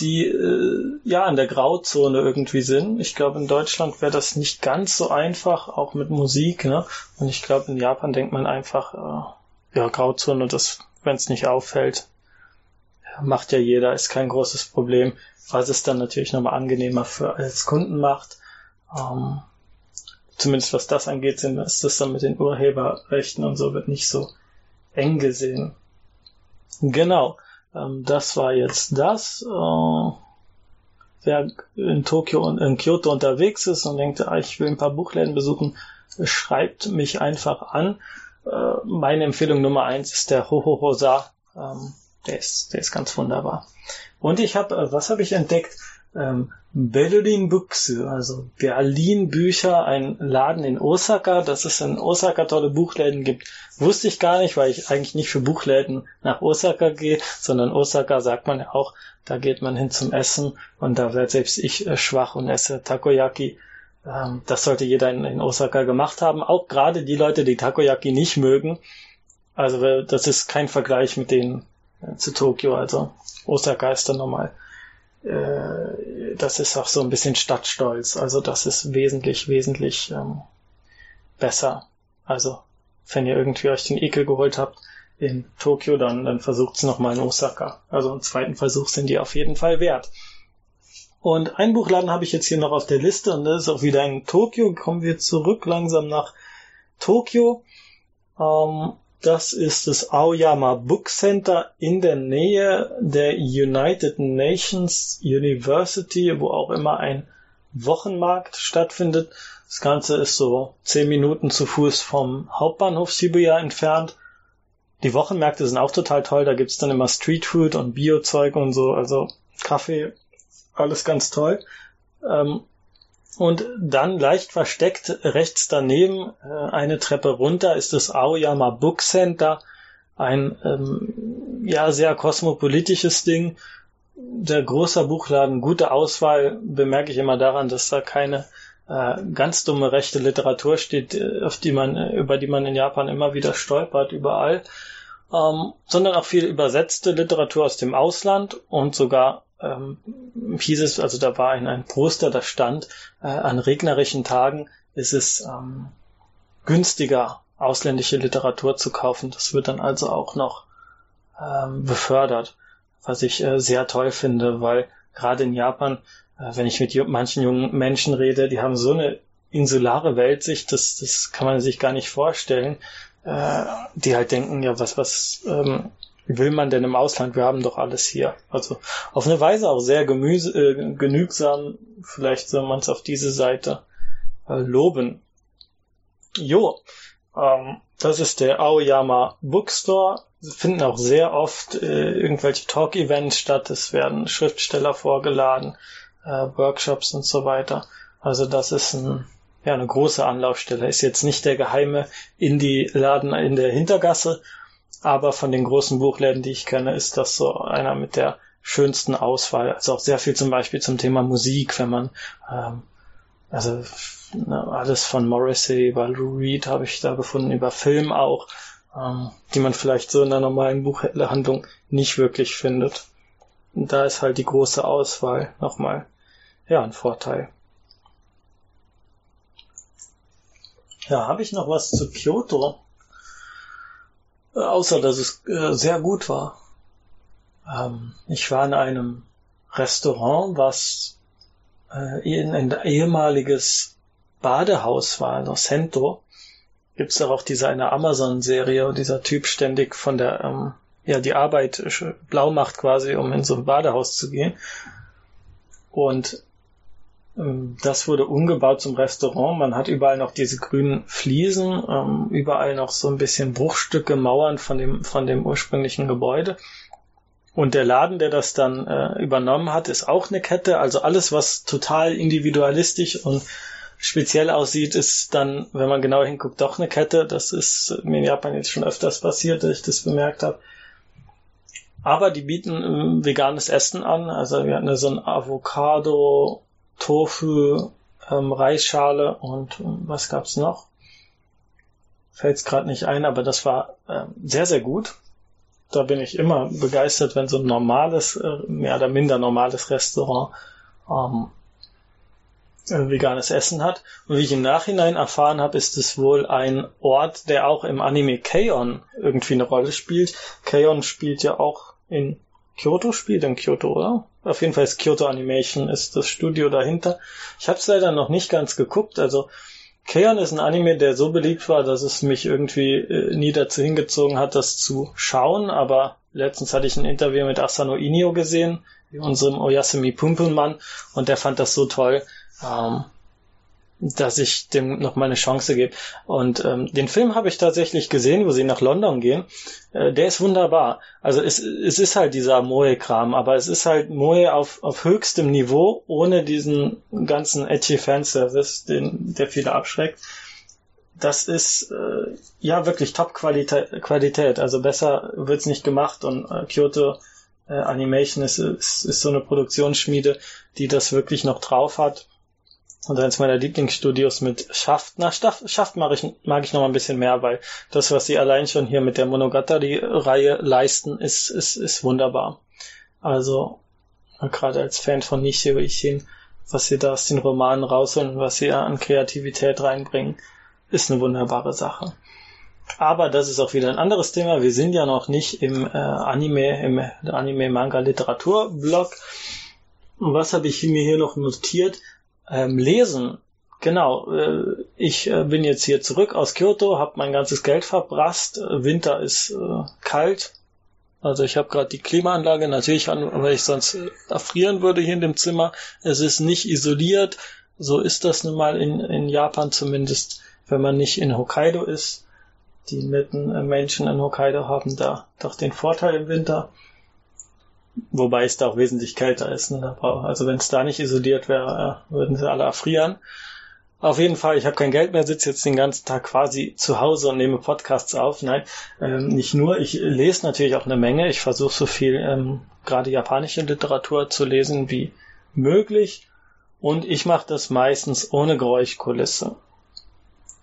die äh, ja in der Grauzone irgendwie sind. Ich glaube, in Deutschland wäre das nicht ganz so einfach, auch mit Musik. Ne? Und ich glaube, in Japan denkt man einfach, äh, ja, Grauzone, das, wenn es nicht auffällt, macht ja jeder, ist kein großes Problem. Was es dann natürlich nochmal angenehmer für als Kunden macht. Ähm, zumindest was das angeht, ist das dann mit den Urheberrechten und so wird nicht so eng gesehen. Genau. Ähm, das war jetzt das. Äh, wer in Tokio und in Kyoto unterwegs ist und denkt, ah, ich will ein paar Buchläden besuchen, schreibt mich einfach an. Äh, meine Empfehlung Nummer eins ist der Hohohosa. Ähm, der ist, der ist ganz wunderbar. Und ich habe, äh, was habe ich entdeckt? ähm, Berlin Books, also Berlin Bücher, ein Laden in Osaka, dass es in Osaka tolle Buchläden gibt, wusste ich gar nicht, weil ich eigentlich nicht für Buchläden nach Osaka gehe, sondern Osaka sagt man ja auch, da geht man hin zum Essen und da werde selbst ich äh, schwach und esse Takoyaki. Ähm, das sollte jeder in, in Osaka gemacht haben, auch gerade die Leute, die Takoyaki nicht mögen. Also das ist kein Vergleich mit äh, zu Tokio, also Osaka ist dann nochmal äh, das ist auch so ein bisschen Stadtstolz. Also das ist wesentlich, wesentlich ähm, besser. Also, wenn ihr irgendwie euch den Ekel geholt habt in Tokio, dann, dann versucht es nochmal in Osaka. Also einen zweiten Versuch sind die auf jeden Fall wert. Und ein Buchladen habe ich jetzt hier noch auf der Liste und das ist auch wieder in Tokio. Kommen wir zurück langsam nach Tokio. Ähm, das ist das Aoyama Book Center in der Nähe der United Nations University, wo auch immer ein Wochenmarkt stattfindet. Das Ganze ist so zehn Minuten zu Fuß vom Hauptbahnhof Shibuya entfernt. Die Wochenmärkte sind auch total toll. Da gibt's dann immer Streetfood und Biozeug und so, also Kaffee, alles ganz toll. Ähm, und dann leicht versteckt rechts daneben äh, eine Treppe runter ist das Aoyama Book Center, ein ähm, ja sehr kosmopolitisches Ding. Der große Buchladen, gute Auswahl, bemerke ich immer daran, dass da keine äh, ganz dumme rechte Literatur steht, äh, auf die man, äh, über die man in Japan immer wieder stolpert, überall, ähm, sondern auch viel übersetzte Literatur aus dem Ausland und sogar ähm, hieß es, also da war ein, ein Poster, da stand, äh, an regnerischen Tagen ist es ähm, günstiger, ausländische Literatur zu kaufen. Das wird dann also auch noch ähm, befördert, was ich äh, sehr toll finde, weil gerade in Japan, äh, wenn ich mit manchen jungen Menschen rede, die haben so eine insulare Weltsicht, das, das kann man sich gar nicht vorstellen, äh, die halt denken, ja, was, was ähm, will man denn im Ausland? Wir haben doch alles hier. Also auf eine Weise auch sehr gemüse, äh, genügsam. Vielleicht soll man es auf diese Seite äh, loben. Jo, ähm, das ist der Aoyama Bookstore. Sie finden auch sehr oft äh, irgendwelche Talk-Events statt. Es werden Schriftsteller vorgeladen, äh, Workshops und so weiter. Also das ist ein, ja, eine große Anlaufstelle. Ist jetzt nicht der geheime Indie-Laden in der Hintergasse, aber von den großen Buchläden, die ich kenne, ist das so einer mit der schönsten Auswahl. Also auch sehr viel zum Beispiel zum Thema Musik, wenn man ähm, also ne, alles von Morrissey über Lou Reed habe ich da gefunden, über Film auch, ähm, die man vielleicht so in einer normalen Buchhandlung nicht wirklich findet. Und da ist halt die große Auswahl nochmal ja ein Vorteil. Ja, habe ich noch was zu Kyoto? Äh, außer dass es äh, sehr gut war. Ähm, ich war in einem Restaurant, was äh, in ein ehemaliges Badehaus war, also Sento. Gibt's da auch diese eine Amazon-Serie, wo dieser Typ ständig von der, ähm, ja, die Arbeit blau macht quasi, um in so ein Badehaus zu gehen. Und das wurde umgebaut zum Restaurant. Man hat überall noch diese grünen Fliesen, ähm, überall noch so ein bisschen Bruchstücke, Mauern von dem, von dem ursprünglichen Gebäude. Und der Laden, der das dann äh, übernommen hat, ist auch eine Kette. Also alles, was total individualistisch und speziell aussieht, ist dann, wenn man genau hinguckt, doch eine Kette. Das ist mir in Japan jetzt schon öfters passiert, dass ich das bemerkt habe. Aber die bieten ähm, veganes Essen an. Also wir hatten so ein Avocado Tofu, ähm, Reisschale und ähm, was gab's noch? Fällt's gerade nicht ein, aber das war äh, sehr, sehr gut. Da bin ich immer begeistert, wenn so ein normales, äh, mehr oder minder normales Restaurant ähm, veganes Essen hat. Und wie ich im Nachhinein erfahren habe, ist es wohl ein Ort, der auch im Anime K-On! irgendwie eine Rolle spielt. K-On! spielt ja auch in Kyoto, spielt in Kyoto, oder? Auf jeden Fall ist Kyoto Animation ist das Studio dahinter. Ich habe es leider noch nicht ganz geguckt. Also Keon ist ein Anime, der so beliebt war, dass es mich irgendwie äh, nie dazu hingezogen hat, das zu schauen. Aber letztens hatte ich ein Interview mit Asano Inio gesehen, unserem Oyasumi Pumpelmann, und der fand das so toll. Ähm, dass ich dem noch mal eine Chance gebe. Und ähm, den Film habe ich tatsächlich gesehen, wo sie nach London gehen. Äh, der ist wunderbar. Also es, es ist halt dieser Moe-Kram, aber es ist halt Moe auf, auf höchstem Niveau, ohne diesen ganzen edgy Fanservice, den, der viele abschreckt. Das ist äh, ja wirklich Top-Qualität. Qualität. Also besser wird's nicht gemacht und äh, Kyoto äh, Animation ist, ist, ist so eine Produktionsschmiede, die das wirklich noch drauf hat und eins meiner Lieblingsstudios mit Schaft. Na, Schaft mag ich, mag ich noch mal ein bisschen mehr, weil das, was sie allein schon hier mit der Monogatari-Reihe leisten, ist, ist, ist wunderbar. Also, gerade als Fan von Nishio Ishin, was sie da aus den Romanen rausholen, was sie an Kreativität reinbringen, ist eine wunderbare Sache. Aber das ist auch wieder ein anderes Thema. Wir sind ja noch nicht im äh, Anime, im Anime-Manga-Literatur-Blog. Was habe ich mir hier noch notiert? Ähm, lesen. Genau, äh, ich äh, bin jetzt hier zurück aus Kyoto, habe mein ganzes Geld verbrasst. Winter ist äh, kalt. Also ich habe gerade die Klimaanlage natürlich an, weil ich sonst äh, erfrieren würde hier in dem Zimmer. Es ist nicht isoliert. So ist das nun mal in, in Japan zumindest, wenn man nicht in Hokkaido ist. Die netten äh, Menschen in Hokkaido haben da doch den Vorteil im Winter. Wobei es da auch wesentlich kälter ist. Ne? Also wenn es da nicht isoliert wäre, äh, würden sie alle erfrieren. Auf jeden Fall, ich habe kein Geld mehr, sitze jetzt den ganzen Tag quasi zu Hause und nehme Podcasts auf. Nein, ähm, nicht nur. Ich lese natürlich auch eine Menge. Ich versuche so viel ähm, gerade japanische Literatur zu lesen wie möglich. Und ich mache das meistens ohne Geräuschkulisse.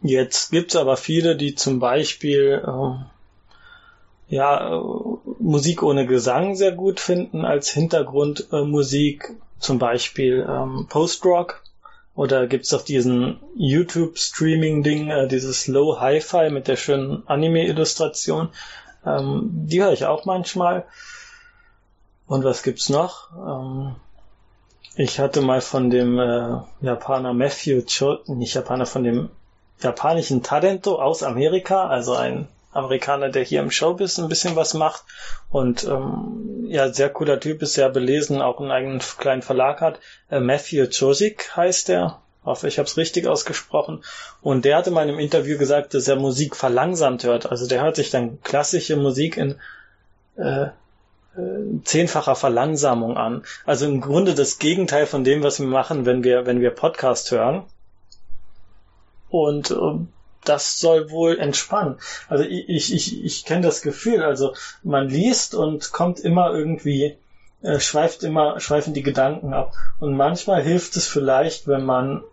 Jetzt gibt's aber viele, die zum Beispiel äh, ja, äh, Musik ohne Gesang sehr gut finden als Hintergrundmusik, äh, zum Beispiel ähm, Post-Rock oder gibt's doch diesen YouTube-Streaming-Ding, äh, dieses Low Hi-Fi mit der schönen Anime-Illustration. Ähm, die höre ich auch manchmal. Und was gibt's noch? Ähm, ich hatte mal von dem äh, Japaner Matthew Cho, nicht Japaner, von dem japanischen Talento aus Amerika, also ein Amerikaner, der hier im Showbiz ein bisschen was macht und ähm, ja, sehr cooler Typ ist, sehr belesen, auch einen eigenen kleinen Verlag hat. Äh, Matthew Josik heißt der, hoffe ich habe es richtig ausgesprochen. Und der hatte mal in einem Interview gesagt, dass er Musik verlangsamt hört. Also der hört sich dann klassische Musik in äh, äh, zehnfacher Verlangsamung an. Also im Grunde das Gegenteil von dem, was wir machen, wenn wir, wenn wir Podcast hören. Und äh, das soll wohl entspannen. Also ich, ich, ich, ich kenne das Gefühl, also man liest und kommt immer irgendwie, äh, schweift immer, schweifen die Gedanken ab. Und manchmal hilft es vielleicht, wenn man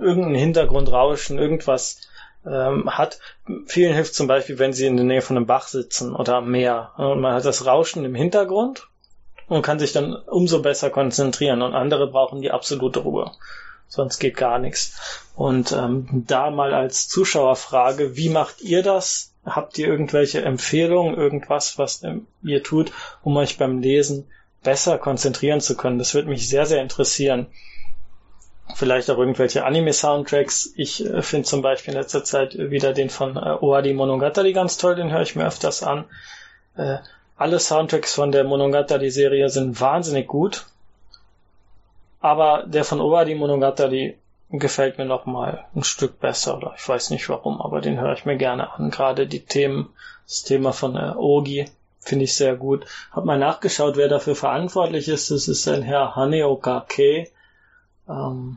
irgendein Hintergrundrauschen, irgendwas ähm, hat. Vielen hilft zum Beispiel, wenn sie in der Nähe von einem Bach sitzen oder am Meer. Und man hat das Rauschen im Hintergrund und kann sich dann umso besser konzentrieren. Und andere brauchen die absolute Ruhe sonst geht gar nichts. Und ähm, da mal als Zuschauerfrage, wie macht ihr das? Habt ihr irgendwelche Empfehlungen, irgendwas, was ähm, ihr tut, um euch beim Lesen besser konzentrieren zu können? Das würde mich sehr, sehr interessieren. Vielleicht auch irgendwelche Anime-Soundtracks. Ich äh, finde zum Beispiel in letzter Zeit wieder den von äh, Oadi Monogatari ganz toll, den höre ich mir öfters an. Äh, alle Soundtracks von der Monogatari-Serie sind wahnsinnig gut. Aber der von Owadi Monogatari gefällt mir noch mal ein Stück besser. Oder ich weiß nicht warum, aber den höre ich mir gerne an. Gerade die Themen, das Thema von äh, Ogi finde ich sehr gut. Hab mal nachgeschaut, wer dafür verantwortlich ist. Das ist ein Herr Haneoka Kei. Ähm,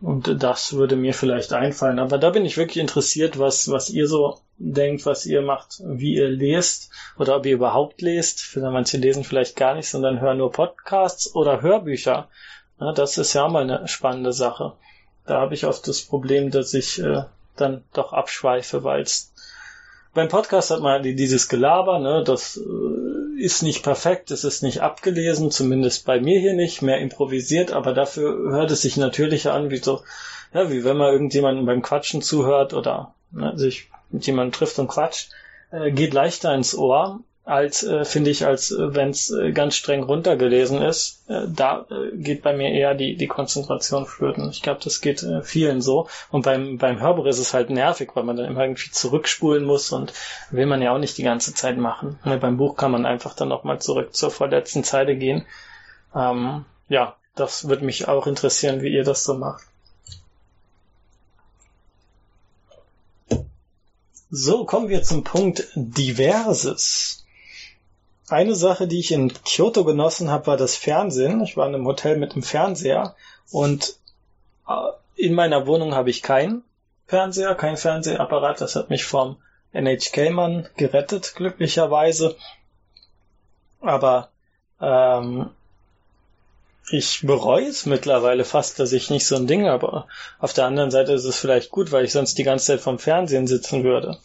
und das würde mir vielleicht einfallen. Aber da bin ich wirklich interessiert, was, was ihr so denkt, was ihr macht, wie ihr lest oder ob ihr überhaupt lest. Manche lesen vielleicht gar nicht, sondern hören nur Podcasts oder Hörbücher. Ja, das ist ja mal eine spannende Sache. Da habe ich oft das Problem, dass ich äh, dann doch abschweife, weil es beim Podcast hat man dieses Gelaber, ne, das äh, ist nicht perfekt, es ist nicht abgelesen, zumindest bei mir hier nicht, mehr improvisiert, aber dafür hört es sich natürlicher an, wie so, ja, wie wenn man irgendjemandem beim Quatschen zuhört oder ne, sich mit jemandem trifft und quatscht, äh, geht leichter ins Ohr als äh, finde ich, als äh, wenn es äh, ganz streng runtergelesen ist. Äh, da äh, geht bei mir eher die, die Konzentration flöten. Ich glaube, das geht äh, vielen so. Und beim, beim Hörbuch ist es halt nervig, weil man dann immer irgendwie zurückspulen muss und will man ja auch nicht die ganze Zeit machen. Ne, beim Buch kann man einfach dann nochmal zurück zur vorletzten Zeile gehen. Ähm, ja, das würde mich auch interessieren, wie ihr das so macht. So, kommen wir zum Punkt Diverses. Eine Sache, die ich in Kyoto genossen habe, war das Fernsehen. Ich war in einem Hotel mit einem Fernseher und äh, in meiner Wohnung habe ich keinen Fernseher, kein Fernsehapparat. Das hat mich vom NHK-Mann gerettet, glücklicherweise. Aber ähm, ich bereue es mittlerweile fast, dass ich nicht so ein Ding habe. Auf der anderen Seite ist es vielleicht gut, weil ich sonst die ganze Zeit vom Fernsehen sitzen würde.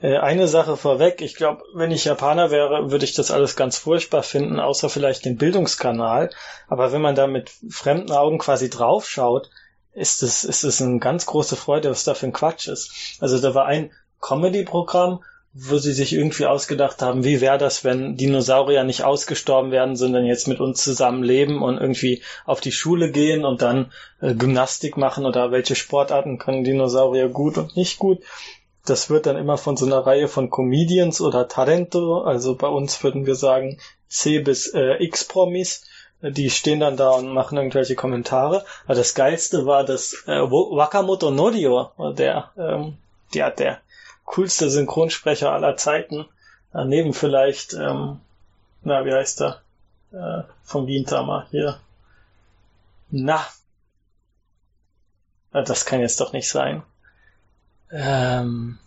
Äh, eine Sache vorweg, ich glaube, wenn ich Japaner wäre, würde ich das alles ganz furchtbar finden, außer vielleicht den Bildungskanal. Aber wenn man da mit fremden Augen quasi draufschaut, ist es, ist es eine ganz große Freude, was da für ein Quatsch ist. Also da war ein Comedy-Programm, wo sie sich irgendwie ausgedacht haben, wie wäre das, wenn Dinosaurier nicht ausgestorben werden, sondern jetzt mit uns zusammen leben und irgendwie auf die Schule gehen und dann äh, Gymnastik machen oder welche Sportarten können Dinosaurier gut und nicht gut. Das wird dann immer von so einer Reihe von Comedians oder Talento, also bei uns würden wir sagen C bis äh, X Promis, die stehen dann da und machen irgendwelche Kommentare. Aber das geilste war das äh, Wakamoto Norio, der, ähm, der, der coolste Synchronsprecher aller Zeiten. Daneben vielleicht, ähm, na, wie heißt er? Äh, von Gintama hier. Na. Das kann jetzt doch nicht sein. Ähm,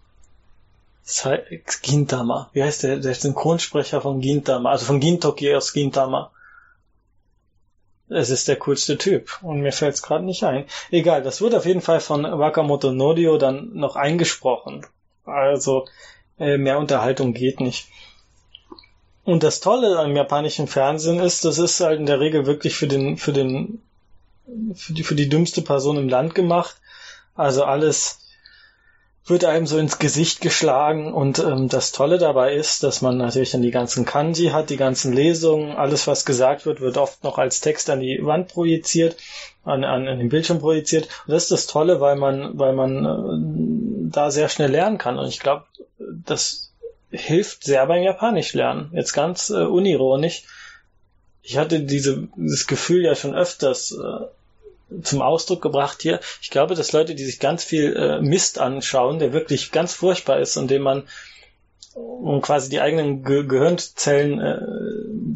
Gintama. Wie heißt der? Der Synchronsprecher von Gintama, also von Gintoki aus Gintama. Es ist der coolste Typ und mir fällt es gerade nicht ein. Egal, das wird auf jeden Fall von Wakamoto Nodio dann noch eingesprochen. Also äh, mehr Unterhaltung geht nicht. Und das Tolle am japanischen Fernsehen ist, das ist halt in der Regel wirklich für den, für den, für die, für die dümmste Person im Land gemacht. Also alles wird einem so ins Gesicht geschlagen und ähm, das Tolle dabei ist, dass man natürlich dann die ganzen Kanji hat, die ganzen Lesungen, alles was gesagt wird, wird oft noch als Text an die Wand projiziert, an, an, an den Bildschirm projiziert. Und das ist das Tolle, weil man, weil man äh, da sehr schnell lernen kann. Und ich glaube, das hilft sehr beim Japanisch lernen. Jetzt ganz äh, unironisch. Ich hatte diese, dieses Gefühl ja schon öfters, äh, zum Ausdruck gebracht hier. Ich glaube, dass Leute, die sich ganz viel äh, Mist anschauen, der wirklich ganz furchtbar ist und dem man und quasi die eigenen Ge Gehirnzellen äh,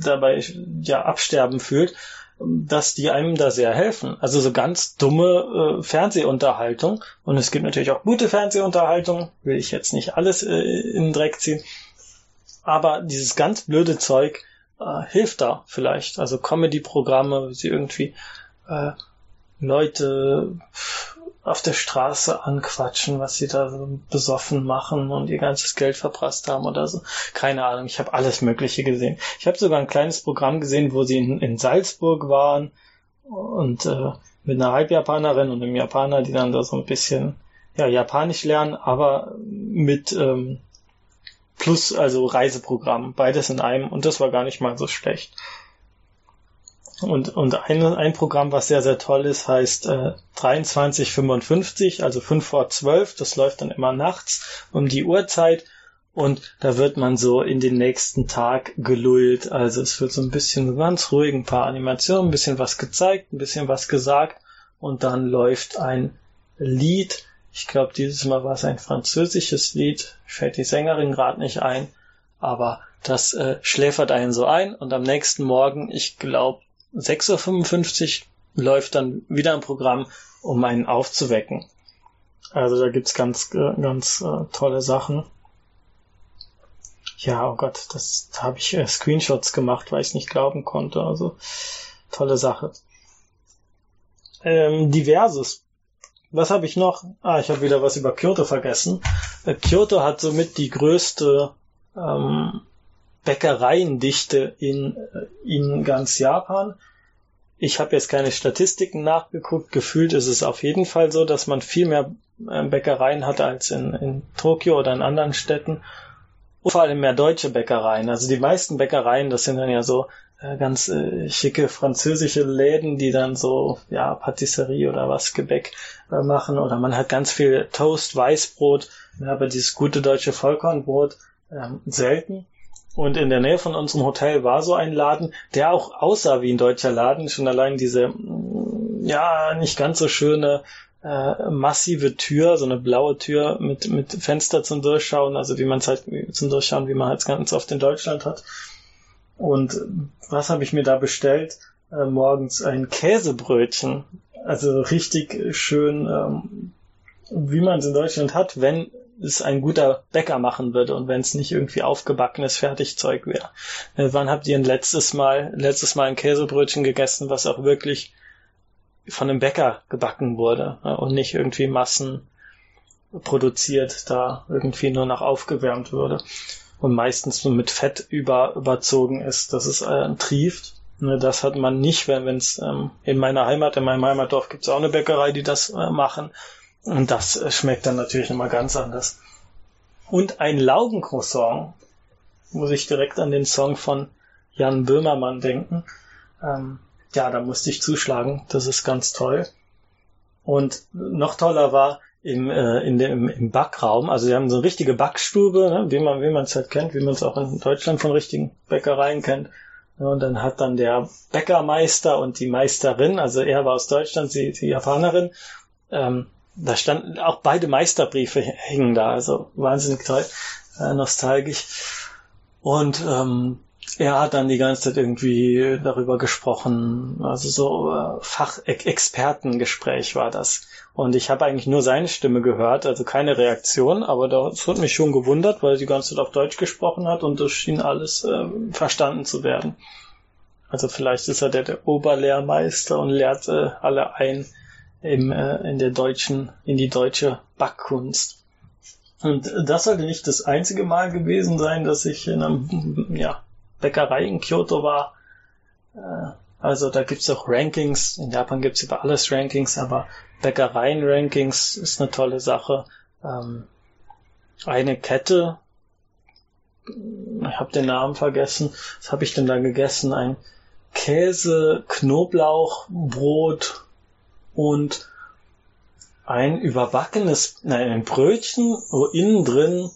dabei ja absterben fühlt, dass die einem da sehr helfen. Also so ganz dumme äh, Fernsehunterhaltung und es gibt natürlich auch gute Fernsehunterhaltung, will ich jetzt nicht alles äh, in den Dreck ziehen, aber dieses ganz blöde Zeug äh, hilft da vielleicht. Also Comedy-Programme, wie sie irgendwie äh, Leute auf der Straße anquatschen, was sie da so besoffen machen und ihr ganzes Geld verprasst haben oder so. Keine Ahnung, ich habe alles Mögliche gesehen. Ich habe sogar ein kleines Programm gesehen, wo sie in, in Salzburg waren und äh, mit einer Halbjapanerin und einem Japaner, die dann da so ein bisschen ja, Japanisch lernen, aber mit ähm, plus also Reiseprogramm, beides in einem und das war gar nicht mal so schlecht. Und, und ein, ein Programm, was sehr, sehr toll ist, heißt äh, 2355, also 5 vor 12. Das läuft dann immer nachts um die Uhrzeit. Und da wird man so in den nächsten Tag gelullt. Also es wird so ein bisschen ganz ruhig, ein paar Animationen, ein bisschen was gezeigt, ein bisschen was gesagt. Und dann läuft ein Lied. Ich glaube, dieses Mal war es ein französisches Lied. Fällt die Sängerin gerade nicht ein. Aber das äh, schläfert einen so ein. Und am nächsten Morgen, ich glaube, 6.55 Uhr läuft dann wieder ein Programm, um einen aufzuwecken. Also da gibt's ganz, äh, ganz äh, tolle Sachen. Ja, oh Gott, das da habe ich äh, Screenshots gemacht, weil ich nicht glauben konnte. Also tolle Sache. Ähm, diverses. Was habe ich noch? Ah, ich habe wieder was über Kyoto vergessen. Äh, Kyoto hat somit die größte ähm, Bäckereiendichte in, äh, in ganz Japan. Ich habe jetzt keine Statistiken nachgeguckt. Gefühlt ist es auf jeden Fall so, dass man viel mehr äh, Bäckereien hat als in, in Tokio oder in anderen Städten. Und vor allem mehr deutsche Bäckereien. Also die meisten Bäckereien, das sind dann ja so äh, ganz äh, schicke französische Läden, die dann so, ja, Patisserie oder was, Gebäck äh, machen. Oder man hat ganz viel Toast, Weißbrot, aber dieses gute deutsche Vollkornbrot ähm, selten. Und in der Nähe von unserem Hotel war so ein Laden, der auch aussah wie ein deutscher Laden. Schon allein diese, mm, ja, nicht ganz so schöne, äh, massive Tür, so eine blaue Tür mit, mit Fenster zum Durchschauen, also wie man es halt zum Durchschauen, wie man halt ganz oft in Deutschland hat. Und was habe ich mir da bestellt? Äh, morgens ein Käsebrötchen. Also richtig schön, ähm, wie man es in Deutschland hat, wenn es ein guter Bäcker machen würde und wenn es nicht irgendwie aufgebackenes Fertigzeug wäre. Äh, wann habt ihr ein letztes Mal, letztes Mal ein Käsebrötchen gegessen, was auch wirklich von einem Bäcker gebacken wurde äh, und nicht irgendwie Massen produziert, da irgendwie nur noch aufgewärmt wurde und meistens nur mit Fett über, überzogen ist, dass es äh, trieft. Ne, das hat man nicht, wenn es ähm, in meiner Heimat, in meinem Heimatdorf gibt es auch eine Bäckerei, die das äh, machen. Und das schmeckt dann natürlich nochmal ganz anders. Und ein Laugencroissant, muss ich direkt an den Song von Jan Böhmermann denken. Ähm, ja, da musste ich zuschlagen. Das ist ganz toll. Und noch toller war im, äh, in dem, im Backraum. Also sie haben so eine richtige Backstube, ne, wie man wie es halt kennt, wie man es auch in Deutschland von richtigen Bäckereien kennt. Und dann hat dann der Bäckermeister und die Meisterin, also er war aus Deutschland, sie die Japanerin, ähm, da standen auch beide Meisterbriefe hingen da, also wahnsinnig toll, äh, nostalgisch. Und ähm, er hat dann die ganze Zeit irgendwie darüber gesprochen, also so äh, Fachexpertengespräch war das. Und ich habe eigentlich nur seine Stimme gehört, also keine Reaktion, aber das hat mich schon gewundert, weil er die ganze Zeit auf Deutsch gesprochen hat und das schien alles äh, verstanden zu werden. Also vielleicht ist er der, der Oberlehrmeister und lehrt äh, alle ein im, äh, in der deutschen, in die deutsche Backkunst. Und das sollte nicht das einzige Mal gewesen sein, dass ich in einer ja, Bäckerei in Kyoto war. Äh, also da gibt's auch Rankings. In Japan gibt's über alles Rankings, aber Bäckereien-Rankings ist eine tolle Sache. Ähm, eine Kette, ich habe den Namen vergessen, was habe ich denn da gegessen? Ein Käse, Knoblauch, Brot und ein überbackenes, nein, ein Brötchen, wo innen drin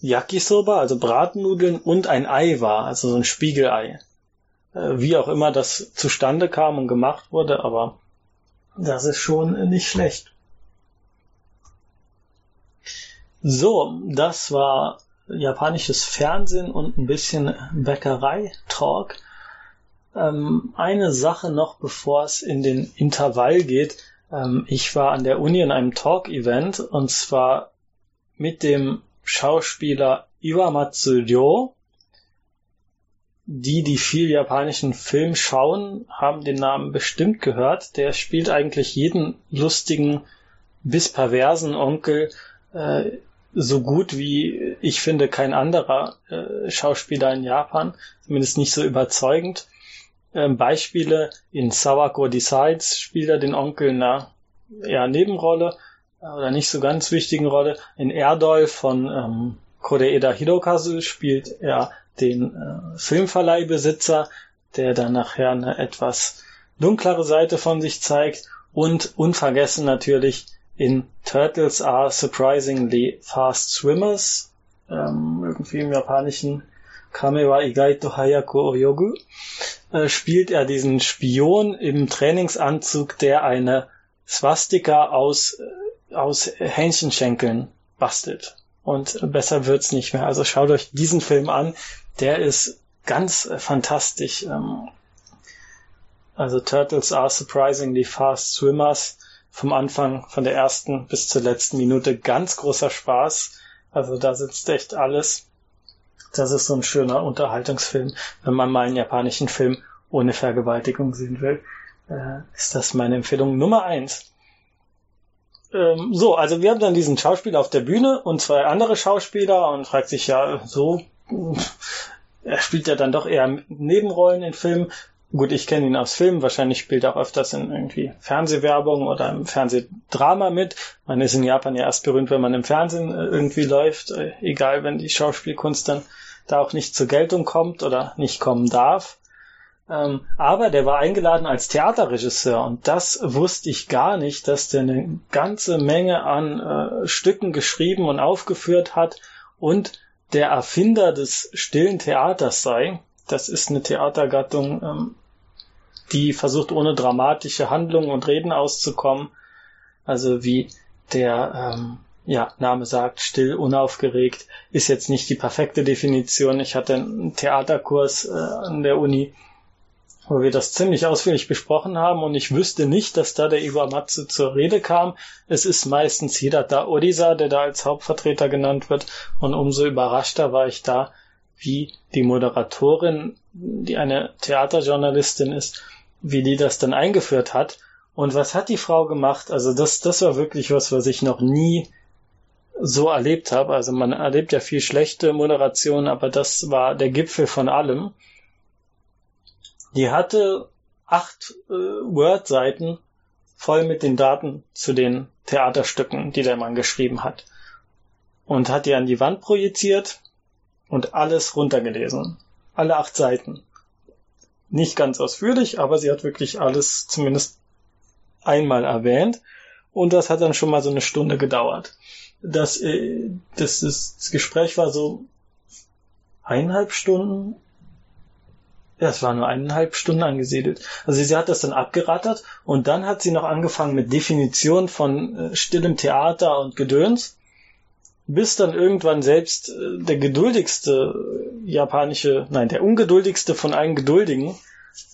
Yakisoba, also Bratnudeln und ein Ei war, also so ein Spiegelei. Äh, wie auch immer das zustande kam und gemacht wurde, aber das ist schon nicht schlecht. So, das war japanisches Fernsehen und ein bisschen Bäckerei-Talk. Ähm, eine Sache noch, bevor es in den Intervall geht. Ähm, ich war an der Uni in einem Talk-Event und zwar mit dem Schauspieler Iwamatsu Ryo, die, die viel japanischen Film schauen, haben den Namen bestimmt gehört. Der spielt eigentlich jeden lustigen bis perversen Onkel äh, so gut wie ich finde kein anderer äh, Schauspieler in Japan, zumindest nicht so überzeugend. Ähm, Beispiele in Sawako Decides spielt er den Onkel in einer eher Nebenrolle äh, oder nicht so ganz wichtigen Rolle. In Erdol von ähm, Koreeda Hirokazu spielt er den äh, Filmverleihbesitzer, der dann nachher eine etwas dunklere Seite von sich zeigt und unvergessen natürlich in Turtles are surprisingly fast swimmers, ähm, irgendwie im japanischen Kame wa Igaito Hayaku Oyogu, äh, spielt er diesen Spion im Trainingsanzug, der eine Swastika aus, äh, aus Hähnchenschenkeln bastelt. Und besser wird's nicht mehr. Also schaut euch diesen Film an der ist ganz äh, fantastisch. Ähm, also Turtles are surprisingly fast swimmers. Vom Anfang, von der ersten bis zur letzten Minute ganz großer Spaß. Also da sitzt echt alles. Das ist so ein schöner Unterhaltungsfilm. Wenn man mal einen japanischen Film ohne Vergewaltigung sehen will, äh, ist das meine Empfehlung Nummer eins. Ähm, so, also wir haben dann diesen Schauspieler auf der Bühne und zwei andere Schauspieler und fragt sich ja, so er spielt ja dann doch eher Nebenrollen in Filmen. Gut, ich kenne ihn aus Filmen, wahrscheinlich spielt er auch öfters in irgendwie Fernsehwerbung oder im Fernsehdrama mit. Man ist in Japan ja erst berühmt, wenn man im Fernsehen äh, irgendwie läuft, äh, egal wenn die Schauspielkunst dann da auch nicht zur Geltung kommt oder nicht kommen darf. Ähm, aber der war eingeladen als Theaterregisseur und das wusste ich gar nicht, dass der eine ganze Menge an äh, Stücken geschrieben und aufgeführt hat und der Erfinder des stillen Theaters sei. Das ist eine Theatergattung, ähm, die versucht ohne dramatische Handlungen und Reden auszukommen. Also wie der ähm, ja, Name sagt, still, unaufgeregt, ist jetzt nicht die perfekte Definition. Ich hatte einen Theaterkurs äh, an der Uni wo wir das ziemlich ausführlich besprochen haben und ich wüsste nicht, dass da der Iwamatsu zur Rede kam. Es ist meistens Hidata Odisa, der da als Hauptvertreter genannt wird und umso überraschter war ich da, wie die Moderatorin, die eine Theaterjournalistin ist, wie die das dann eingeführt hat. Und was hat die Frau gemacht? Also das, das war wirklich was, was ich noch nie so erlebt habe. Also man erlebt ja viel schlechte Moderation, aber das war der Gipfel von allem. Die hatte acht äh, Word-Seiten voll mit den Daten zu den Theaterstücken, die der Mann geschrieben hat. Und hat die an die Wand projiziert und alles runtergelesen. Alle acht Seiten. Nicht ganz ausführlich, aber sie hat wirklich alles zumindest einmal erwähnt. Und das hat dann schon mal so eine Stunde gedauert. Das, äh, das, das, Gespräch war so eineinhalb Stunden. Ja, es war nur eineinhalb Stunden angesiedelt. Also sie hat das dann abgerattert und dann hat sie noch angefangen mit Definition von äh, stillem Theater und Gedöns, bis dann irgendwann selbst äh, der geduldigste äh, japanische, nein, der ungeduldigste von allen Geduldigen,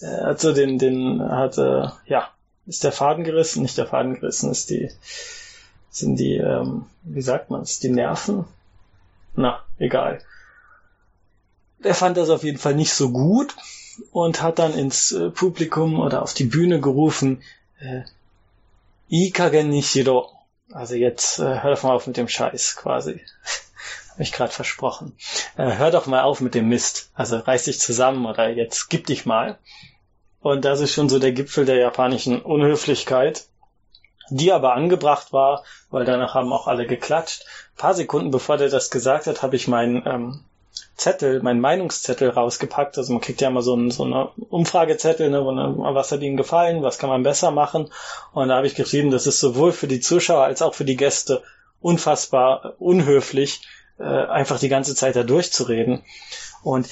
äh, hat so den, den, hat, äh, ja, ist der Faden gerissen, nicht der Faden gerissen, ist die, sind die, ähm, wie sagt man es, die Nerven? Na, egal. Er fand das auf jeden Fall nicht so gut und hat dann ins äh, Publikum oder auf die Bühne gerufen, äh, Ikagen Nishiro. Also jetzt äh, hör doch mal auf mit dem Scheiß quasi. Hab ich gerade versprochen. Äh, hör doch mal auf mit dem Mist. Also reiß dich zusammen oder jetzt gib dich mal. Und das ist schon so der Gipfel der japanischen Unhöflichkeit, die aber angebracht war, weil danach haben auch alle geklatscht. Ein paar Sekunden bevor der das gesagt hat, habe ich meinen ähm, Zettel, meinen Meinungszettel rausgepackt. Also man kriegt ja immer so, einen, so eine Umfragezettel, ne, was hat Ihnen gefallen, was kann man besser machen. Und da habe ich geschrieben, das ist sowohl für die Zuschauer als auch für die Gäste unfassbar unhöflich, äh, einfach die ganze Zeit da durchzureden. Und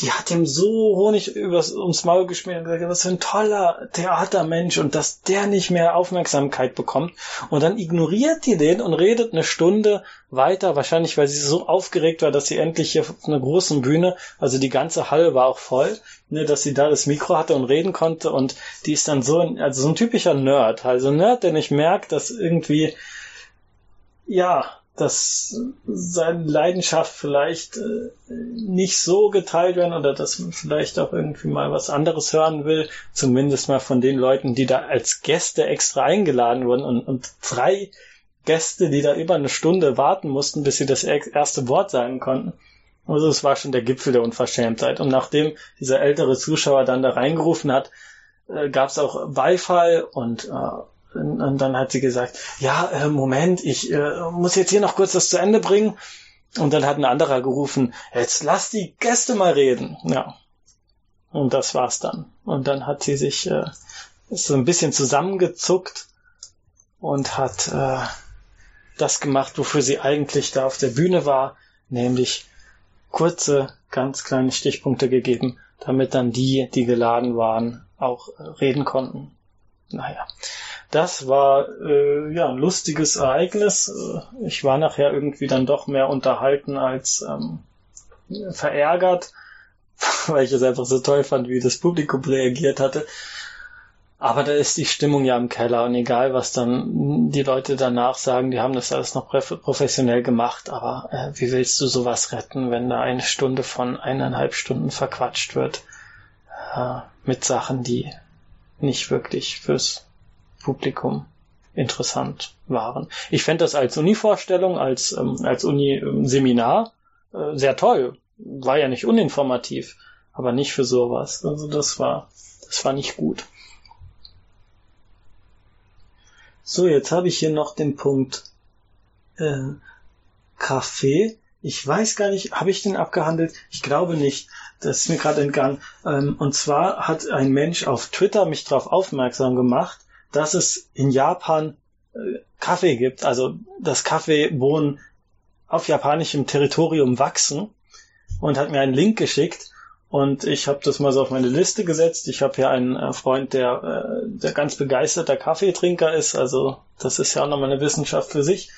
die hat ihm so Honig übers, ums Maul geschmiert und gesagt, was für ein toller Theatermensch und dass der nicht mehr Aufmerksamkeit bekommt. Und dann ignoriert die den und redet eine Stunde weiter, wahrscheinlich weil sie so aufgeregt war, dass sie endlich hier auf einer großen Bühne, also die ganze Halle war auch voll, ne, dass sie da das Mikro hatte und reden konnte und die ist dann so, ein, also so ein typischer Nerd, also ein Nerd, der nicht merkt, dass irgendwie, ja, dass seine Leidenschaft vielleicht äh, nicht so geteilt werden oder dass man vielleicht auch irgendwie mal was anderes hören will, zumindest mal von den Leuten, die da als Gäste extra eingeladen wurden und, und drei Gäste, die da über eine Stunde warten mussten, bis sie das erste Wort sagen konnten. Also es war schon der Gipfel der Unverschämtheit. Und nachdem dieser ältere Zuschauer dann da reingerufen hat, äh, gab es auch Beifall und äh, und dann hat sie gesagt, ja, äh, Moment, ich äh, muss jetzt hier noch kurz das zu Ende bringen. Und dann hat ein anderer gerufen, jetzt lass die Gäste mal reden. Ja. Und das war's dann. Und dann hat sie sich äh, so ein bisschen zusammengezuckt und hat äh, das gemacht, wofür sie eigentlich da auf der Bühne war, nämlich kurze, ganz kleine Stichpunkte gegeben, damit dann die, die geladen waren, auch äh, reden konnten. Naja, das war äh, ja ein lustiges Ereignis. Äh, ich war nachher irgendwie dann doch mehr unterhalten als ähm, verärgert, weil ich es einfach so toll fand, wie das Publikum reagiert hatte. Aber da ist die Stimmung ja im Keller und egal, was dann die Leute danach sagen, die haben das alles noch professionell gemacht, aber äh, wie willst du sowas retten, wenn da eine Stunde von eineinhalb Stunden verquatscht wird äh, mit Sachen, die nicht wirklich fürs Publikum interessant waren. Ich fände das als Uni-Vorstellung, als, ähm, als Uni-Seminar äh, sehr toll. War ja nicht uninformativ, aber nicht für sowas. Also das war, das war nicht gut. So, jetzt habe ich hier noch den Punkt äh, Kaffee. Ich weiß gar nicht, habe ich den abgehandelt? Ich glaube nicht. Das ist mir gerade entgangen. Ähm, und zwar hat ein Mensch auf Twitter mich darauf aufmerksam gemacht, dass es in Japan äh, Kaffee gibt, also dass Kaffeebohnen auf japanischem Territorium wachsen und hat mir einen Link geschickt und ich habe das mal so auf meine Liste gesetzt. Ich habe hier einen äh, Freund, der, äh, der ganz begeisterter Kaffeetrinker ist, also das ist ja auch nochmal eine Wissenschaft für sich.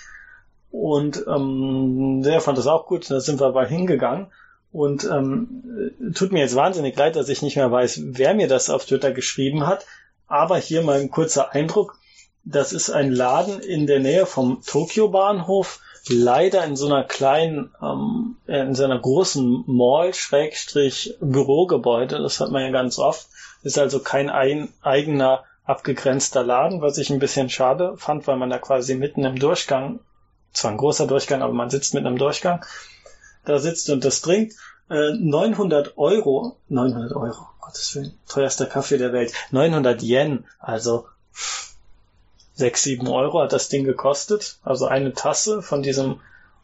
Und ähm, der fand das auch gut, da sind wir mal hingegangen. Und ähm, tut mir jetzt wahnsinnig leid, dass ich nicht mehr weiß, wer mir das auf Twitter geschrieben hat. Aber hier mal ein kurzer Eindruck. Das ist ein Laden in der Nähe vom Tokio Bahnhof, leider in so einer kleinen, ähm, in so einer großen Mall, Schrägstrich Bürogebäude. Das hat man ja ganz oft. Ist also kein ein, eigener abgegrenzter Laden, was ich ein bisschen schade fand, weil man da quasi mitten im Durchgang, zwar ein großer Durchgang, aber man sitzt mitten im Durchgang, da sitzt und das trinkt. Äh, 900 Euro, 900 Euro, Gottes Willen, teuerster Kaffee der Welt, 900 Yen, also 6, 7 Euro hat das Ding gekostet. Also eine Tasse von diesem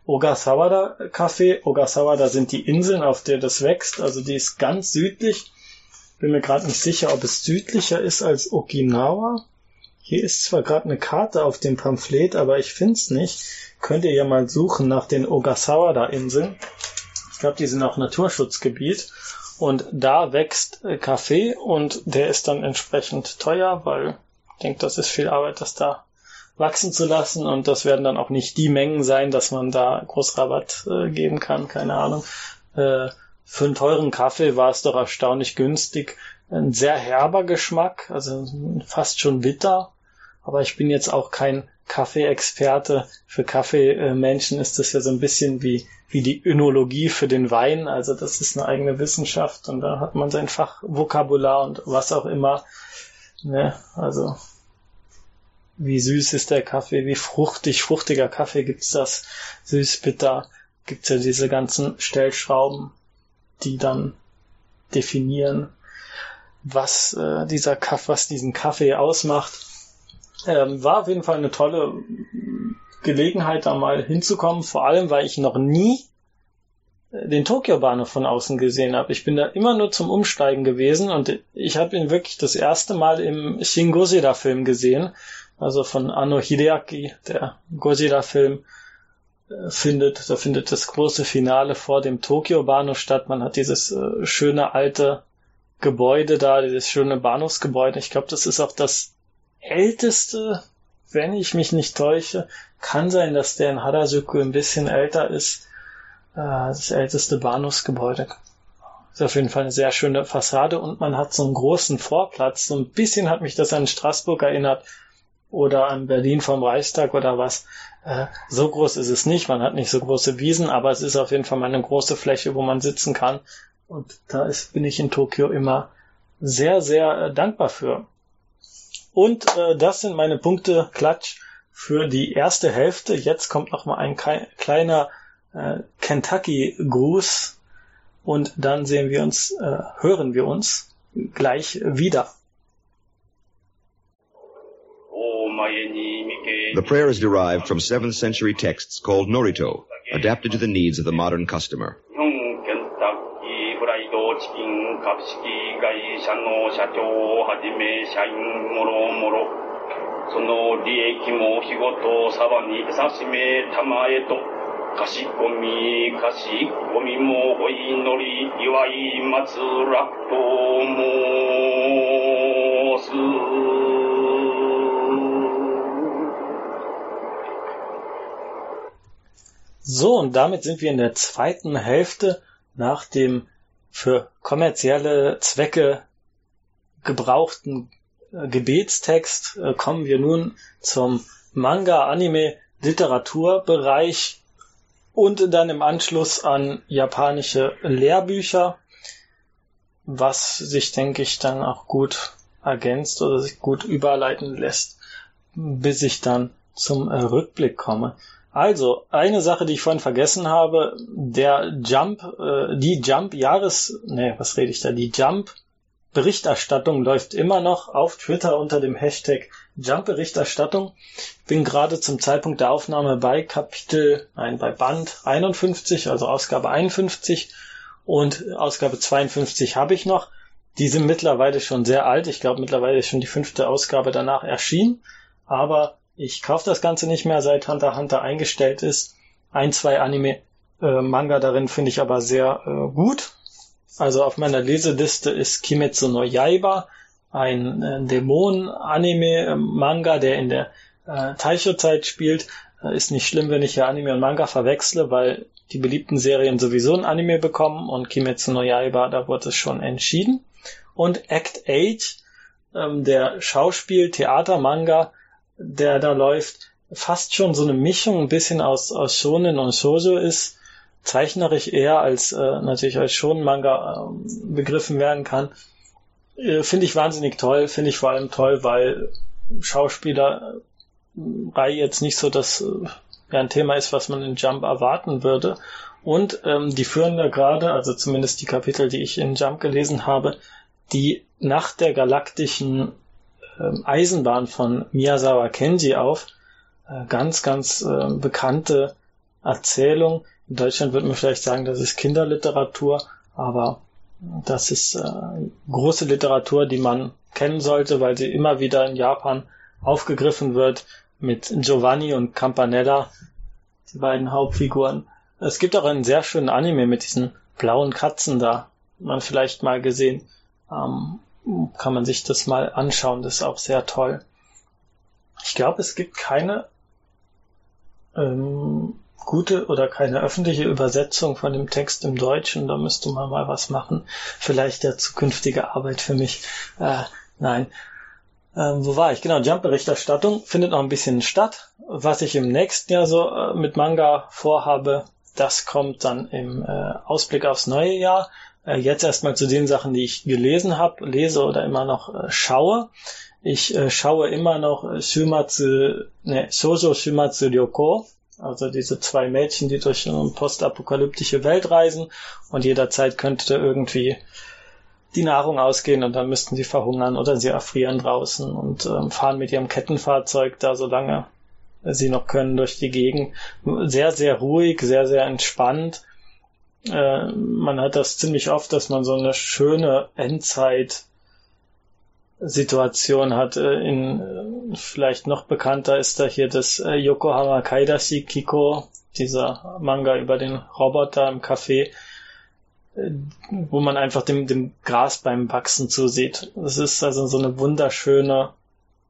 Ogasawara Kaffee. Ogasawara sind die Inseln, auf der das wächst. Also die ist ganz südlich. Bin mir gerade nicht sicher, ob es südlicher ist als Okinawa. Hier ist zwar gerade eine Karte auf dem Pamphlet, aber ich finde es nicht. Könnt ihr ja mal suchen nach den Ogasawara-Inseln. Ich glaube, die sind auch Naturschutzgebiet. Und da wächst äh, Kaffee und der ist dann entsprechend teuer, weil ich denke, das ist viel Arbeit, das da wachsen zu lassen und das werden dann auch nicht die Mengen sein, dass man da groß Rabatt äh, geben kann, keine Ahnung. Äh, für einen teuren Kaffee war es doch erstaunlich günstig. Ein sehr herber Geschmack, also fast schon bitter. Aber ich bin jetzt auch kein Kaffeeexperte. Für Kaffeemenschen ist das ja so ein bisschen wie, wie die Önologie für den Wein. Also das ist eine eigene Wissenschaft und da hat man sein Fachvokabular und was auch immer. Ne? Also wie süß ist der Kaffee, wie fruchtig, fruchtiger Kaffee gibt's das, süß, bitter, gibt's ja diese ganzen Stellschrauben, die dann definieren, was äh, dieser Kaffee, was diesen Kaffee ausmacht. Ähm, war auf jeden Fall eine tolle Gelegenheit, da mal hinzukommen, vor allem, weil ich noch nie äh, den Tokio-Bahnhof von außen gesehen habe. Ich bin da immer nur zum Umsteigen gewesen und ich habe ihn wirklich das erste Mal im Shin Gojira-Film gesehen, also von Anno Hideaki, der Gojira-Film äh, findet, da findet das große Finale vor dem Tokio-Bahnhof statt. Man hat dieses äh, schöne alte Gebäude da, dieses schöne Bahnhofsgebäude. Ich glaube, das ist auch das älteste, wenn ich mich nicht täusche. Kann sein, dass der in Harajuku ein bisschen älter ist. Äh, das älteste Bahnhofsgebäude. Ist auf jeden Fall eine sehr schöne Fassade und man hat so einen großen Vorplatz. So ein bisschen hat mich das an Straßburg erinnert oder an Berlin vom Reichstag oder was. Äh, so groß ist es nicht. Man hat nicht so große Wiesen, aber es ist auf jeden Fall mal eine große Fläche, wo man sitzen kann. Und da ist, bin ich in Tokio immer sehr, sehr äh, dankbar für. Und äh, das sind meine Punkte Klatsch für die erste Hälfte. Jetzt kommt noch mal ein kleiner äh, Kentucky-Gruß und dann sehen wir uns, äh, hören wir uns gleich wieder. The prayer is derived from 7th century texts called Norito, adapted to the needs of the modern customer. 社の社長をはじめ社員もろもろその利益も日ごとさばにさしめたまえとかしこみかしこみもお祈り祝い祭らと申す So, und damit sind wir in der zweiten Hälfte nach dem für kommerzielle Zwecke gebrauchten äh, Gebetstext äh, kommen wir nun zum Manga, Anime, Literaturbereich und dann im Anschluss an japanische Lehrbücher, was sich, denke ich, dann auch gut ergänzt oder sich gut überleiten lässt, bis ich dann zum äh, Rückblick komme. Also, eine Sache, die ich vorhin vergessen habe, der Jump, äh, die Jump-Jahres, nee, was rede ich da, die Jump-Berichterstattung läuft immer noch auf Twitter unter dem Hashtag Jump-Berichterstattung. Bin gerade zum Zeitpunkt der Aufnahme bei Kapitel, nein, bei Band 51, also Ausgabe 51 und Ausgabe 52 habe ich noch. Die sind mittlerweile schon sehr alt. Ich glaube, mittlerweile ist schon die fünfte Ausgabe danach erschienen. Aber ich kaufe das Ganze nicht mehr, seit Hunter Hunter eingestellt ist. Ein, zwei Anime-Manga äh, darin finde ich aber sehr äh, gut. Also auf meiner Leseliste ist Kimetsu no Yaiba, ein äh, Dämonen-Anime-Manga, der in der äh, Taisho-Zeit spielt. Äh, ist nicht schlimm, wenn ich hier Anime und Manga verwechsle, weil die beliebten Serien sowieso ein Anime bekommen und Kimetsu no Yaiba, da wurde es schon entschieden. Und Act 8, ähm, der Schauspiel-Theater-Manga, der da läuft, fast schon so eine Mischung ein bisschen aus, aus Shonen und Shoujo ist, zeichnerisch eher als äh, natürlich als Shonen-Manga äh, begriffen werden kann. Äh, finde ich wahnsinnig toll, finde ich vor allem toll, weil Schauspielerei jetzt nicht so das äh, ja ein Thema ist, was man in Jump erwarten würde. Und ähm, die führen da gerade, also zumindest die Kapitel, die ich in Jump gelesen habe, die nach der galaktischen ähm, Eisenbahn von Miyazawa Kenji auf. Äh, ganz, ganz äh, bekannte Erzählung. In Deutschland würde man vielleicht sagen, das ist Kinderliteratur, aber das ist äh, große Literatur, die man kennen sollte, weil sie immer wieder in Japan aufgegriffen wird mit Giovanni und Campanella, die beiden Hauptfiguren. Es gibt auch einen sehr schönen Anime mit diesen blauen Katzen da. Man vielleicht mal gesehen. Ähm, kann man sich das mal anschauen. Das ist auch sehr toll. Ich glaube, es gibt keine ähm, gute oder keine öffentliche Übersetzung von dem Text im Deutschen. Da müsste man mal was machen. Vielleicht der zukünftige Arbeit für mich. Äh, nein. Ähm, wo war ich? Genau, Jump-Berichterstattung findet noch ein bisschen statt. Was ich im nächsten Jahr so äh, mit Manga vorhabe, das kommt dann im äh, Ausblick aufs neue Jahr. Äh, jetzt erstmal zu den Sachen, die ich gelesen habe, lese oder immer noch äh, schaue. Ich äh, schaue immer noch Shumatsu, ne, Shoujo Shumatsu Ryoko, also diese zwei Mädchen, die durch eine postapokalyptische Welt reisen und jederzeit könnte irgendwie die Nahrung ausgehen und dann müssten sie verhungern oder sie erfrieren draußen und ähm, fahren mit ihrem Kettenfahrzeug da so lange sie noch können durch die Gegend. Sehr, sehr ruhig, sehr, sehr entspannt. Äh, man hat das ziemlich oft, dass man so eine schöne Endzeit Situation hat. Äh, in, äh, vielleicht noch bekannter ist da hier das äh, Yokohama Kaidashi Kiko, dieser Manga über den Roboter im Café, wo man einfach dem, dem Gras beim Wachsen zusieht. Das ist also so eine wunderschöne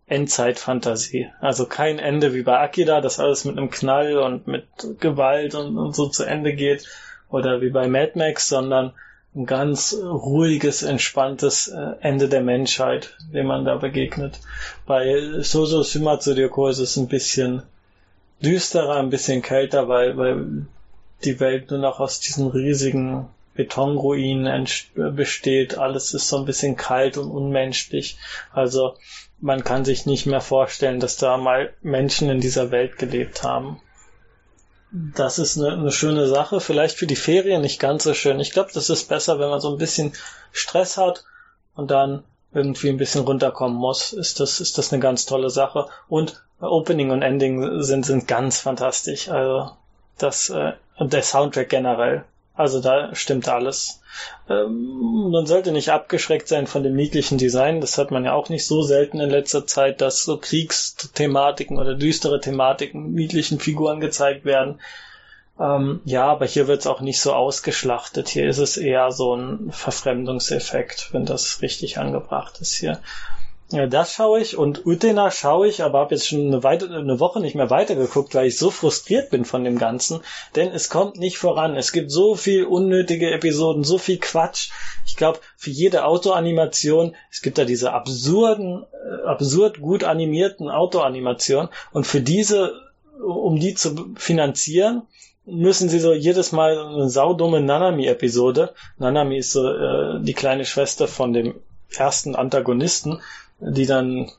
Endzeitfantasie. Also kein Ende wie bei Akira, das alles mit einem Knall und mit Gewalt und, und so zu Ende geht. Oder wie bei Mad Max, sondern ein ganz ruhiges, entspanntes äh, Ende der Menschheit, dem man da begegnet. Bei Soso Shimatsu Ryoko ist es ein bisschen düsterer, ein bisschen kälter, weil, weil die Welt nur noch aus diesen riesigen Betonruinen besteht. Alles ist so ein bisschen kalt und unmenschlich. Also man kann sich nicht mehr vorstellen, dass da mal Menschen in dieser Welt gelebt haben das ist eine, eine schöne Sache. Vielleicht für die Ferien nicht ganz so schön. Ich glaube, das ist besser, wenn man so ein bisschen Stress hat und dann irgendwie ein bisschen runterkommen muss. Ist das, ist das eine ganz tolle Sache. Und Opening und Ending sind, sind ganz fantastisch. Also, das, äh, und der Soundtrack generell. Also da stimmt alles. Ähm, man sollte nicht abgeschreckt sein von dem niedlichen Design. Das hat man ja auch nicht so selten in letzter Zeit, dass so Kriegsthematiken oder düstere Thematiken niedlichen Figuren gezeigt werden. Ähm, ja, aber hier wird es auch nicht so ausgeschlachtet. Hier ist es eher so ein Verfremdungseffekt, wenn das richtig angebracht ist hier. Ja, das schaue ich und Utena schaue ich, aber habe jetzt schon eine, weite, eine Woche nicht mehr weitergeguckt, weil ich so frustriert bin von dem Ganzen. Denn es kommt nicht voran. Es gibt so viel unnötige Episoden, so viel Quatsch. Ich glaube, für jede Autoanimation, es gibt da diese absurden, äh, absurd gut animierten Autoanimationen und für diese, um die zu finanzieren, müssen sie so jedes Mal eine saudumme Nanami-Episode. Nanami ist so äh, die kleine Schwester von dem ersten Antagonisten die dann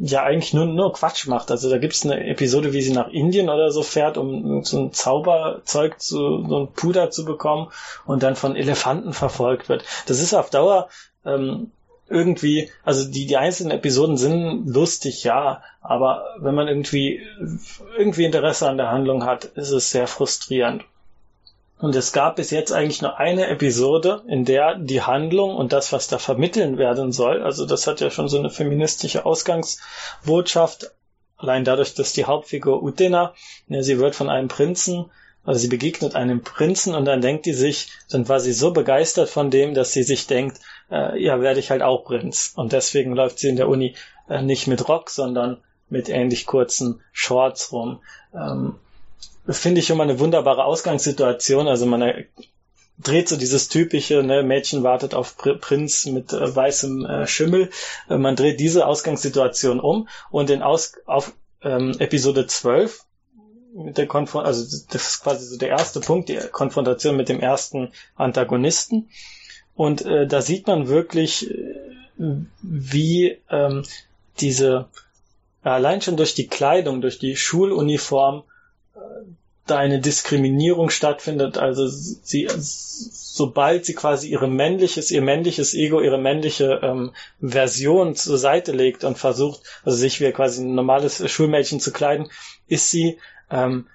ja eigentlich nur, nur Quatsch macht. Also da gibt's eine Episode, wie sie nach Indien oder so fährt, um so ein Zauberzeug zu, so ein Puder zu bekommen und dann von Elefanten verfolgt wird. Das ist auf Dauer ähm, irgendwie, also die, die einzelnen Episoden sind lustig, ja, aber wenn man irgendwie, irgendwie Interesse an der Handlung hat, ist es sehr frustrierend. Und es gab bis jetzt eigentlich nur eine Episode, in der die Handlung und das, was da vermitteln werden soll, also das hat ja schon so eine feministische Ausgangsbotschaft, allein dadurch, dass die Hauptfigur Utena, ja, sie wird von einem Prinzen, also sie begegnet einem Prinzen und dann denkt die sich, dann war sie so begeistert von dem, dass sie sich denkt, äh, ja, werde ich halt auch Prinz. Und deswegen läuft sie in der Uni äh, nicht mit Rock, sondern mit ähnlich kurzen Shorts rum. Ähm, finde ich immer eine wunderbare Ausgangssituation. Also man dreht so dieses typische, ne, Mädchen wartet auf Pr Prinz mit äh, weißem äh, Schimmel. Äh, man dreht diese Ausgangssituation um und in Aus auf ähm, Episode 12 mit der Konfron also das ist quasi so der erste Punkt, die Konfrontation mit dem ersten Antagonisten. Und äh, da sieht man wirklich, äh, wie ähm, diese allein schon durch die Kleidung, durch die Schuluniform da eine Diskriminierung stattfindet. Also sie, sobald sie quasi ihre männliches, ihr männliches Ego, ihre männliche ähm, Version zur Seite legt und versucht, also sich wie quasi ein normales Schulmädchen zu kleiden, ist sie ähm,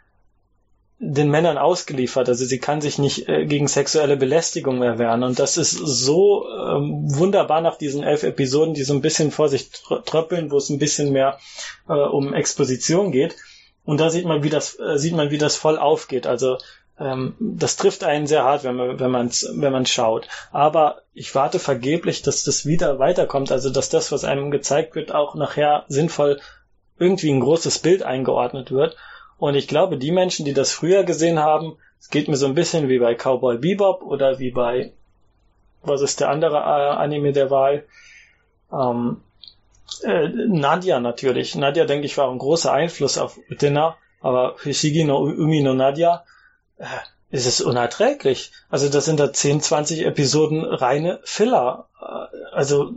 den Männern ausgeliefert. Also sie kann sich nicht äh, gegen sexuelle Belästigung mehr wehren. Und das ist so ähm, wunderbar nach diesen elf Episoden, die so ein bisschen vor sich tröppeln, wo es ein bisschen mehr äh, um Exposition geht. Und da sieht man, wie das, äh, sieht man, wie das voll aufgeht. Also ähm, das trifft einen sehr hart, wenn man, wenn man, wenn man schaut. Aber ich warte vergeblich, dass das wieder weiterkommt. Also dass das, was einem gezeigt wird, auch nachher sinnvoll irgendwie ein großes Bild eingeordnet wird. Und ich glaube, die Menschen, die das früher gesehen haben, es geht mir so ein bisschen wie bei Cowboy Bebop oder wie bei, was ist der andere äh, Anime der Wahl? Ähm, äh, Nadia natürlich. Nadia, denke ich, war ein großer Einfluss auf Utena, aber Hishigi no Umi no Nadia äh, ist es unerträglich. Also das sind da 10, 20 Episoden reine Filler. Äh, also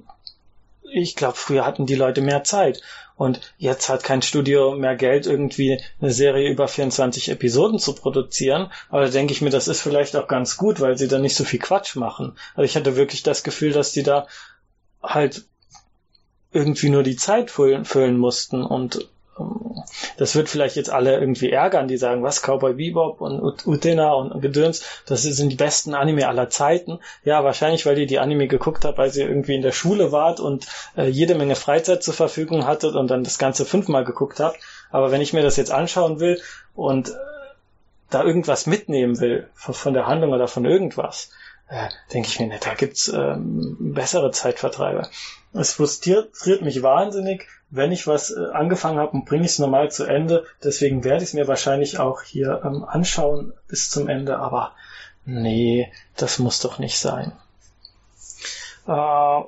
ich glaube, früher hatten die Leute mehr Zeit. Und jetzt hat kein Studio mehr Geld, irgendwie eine Serie über 24 Episoden zu produzieren. Aber da denke ich mir, das ist vielleicht auch ganz gut, weil sie da nicht so viel Quatsch machen. Also ich hatte wirklich das Gefühl, dass die da halt irgendwie nur die Zeit füllen, füllen mussten und ähm, das wird vielleicht jetzt alle irgendwie ärgern, die sagen, was, Cowboy Bebop und Utena und Gedöns, das sind die besten Anime aller Zeiten. Ja, wahrscheinlich, weil ihr die Anime geguckt habt, weil sie irgendwie in der Schule wart und äh, jede Menge Freizeit zur Verfügung hattet und dann das Ganze fünfmal geguckt habt. Aber wenn ich mir das jetzt anschauen will und äh, da irgendwas mitnehmen will von der Handlung oder von irgendwas, äh, denke ich mir, ne, da gibt's ähm, bessere Zeitvertreiber. Es frustriert mich wahnsinnig, wenn ich was äh, angefangen habe und bringe ich es normal zu Ende. Deswegen werde ich es mir wahrscheinlich auch hier ähm, anschauen bis zum Ende. Aber nee, das muss doch nicht sein. Äh,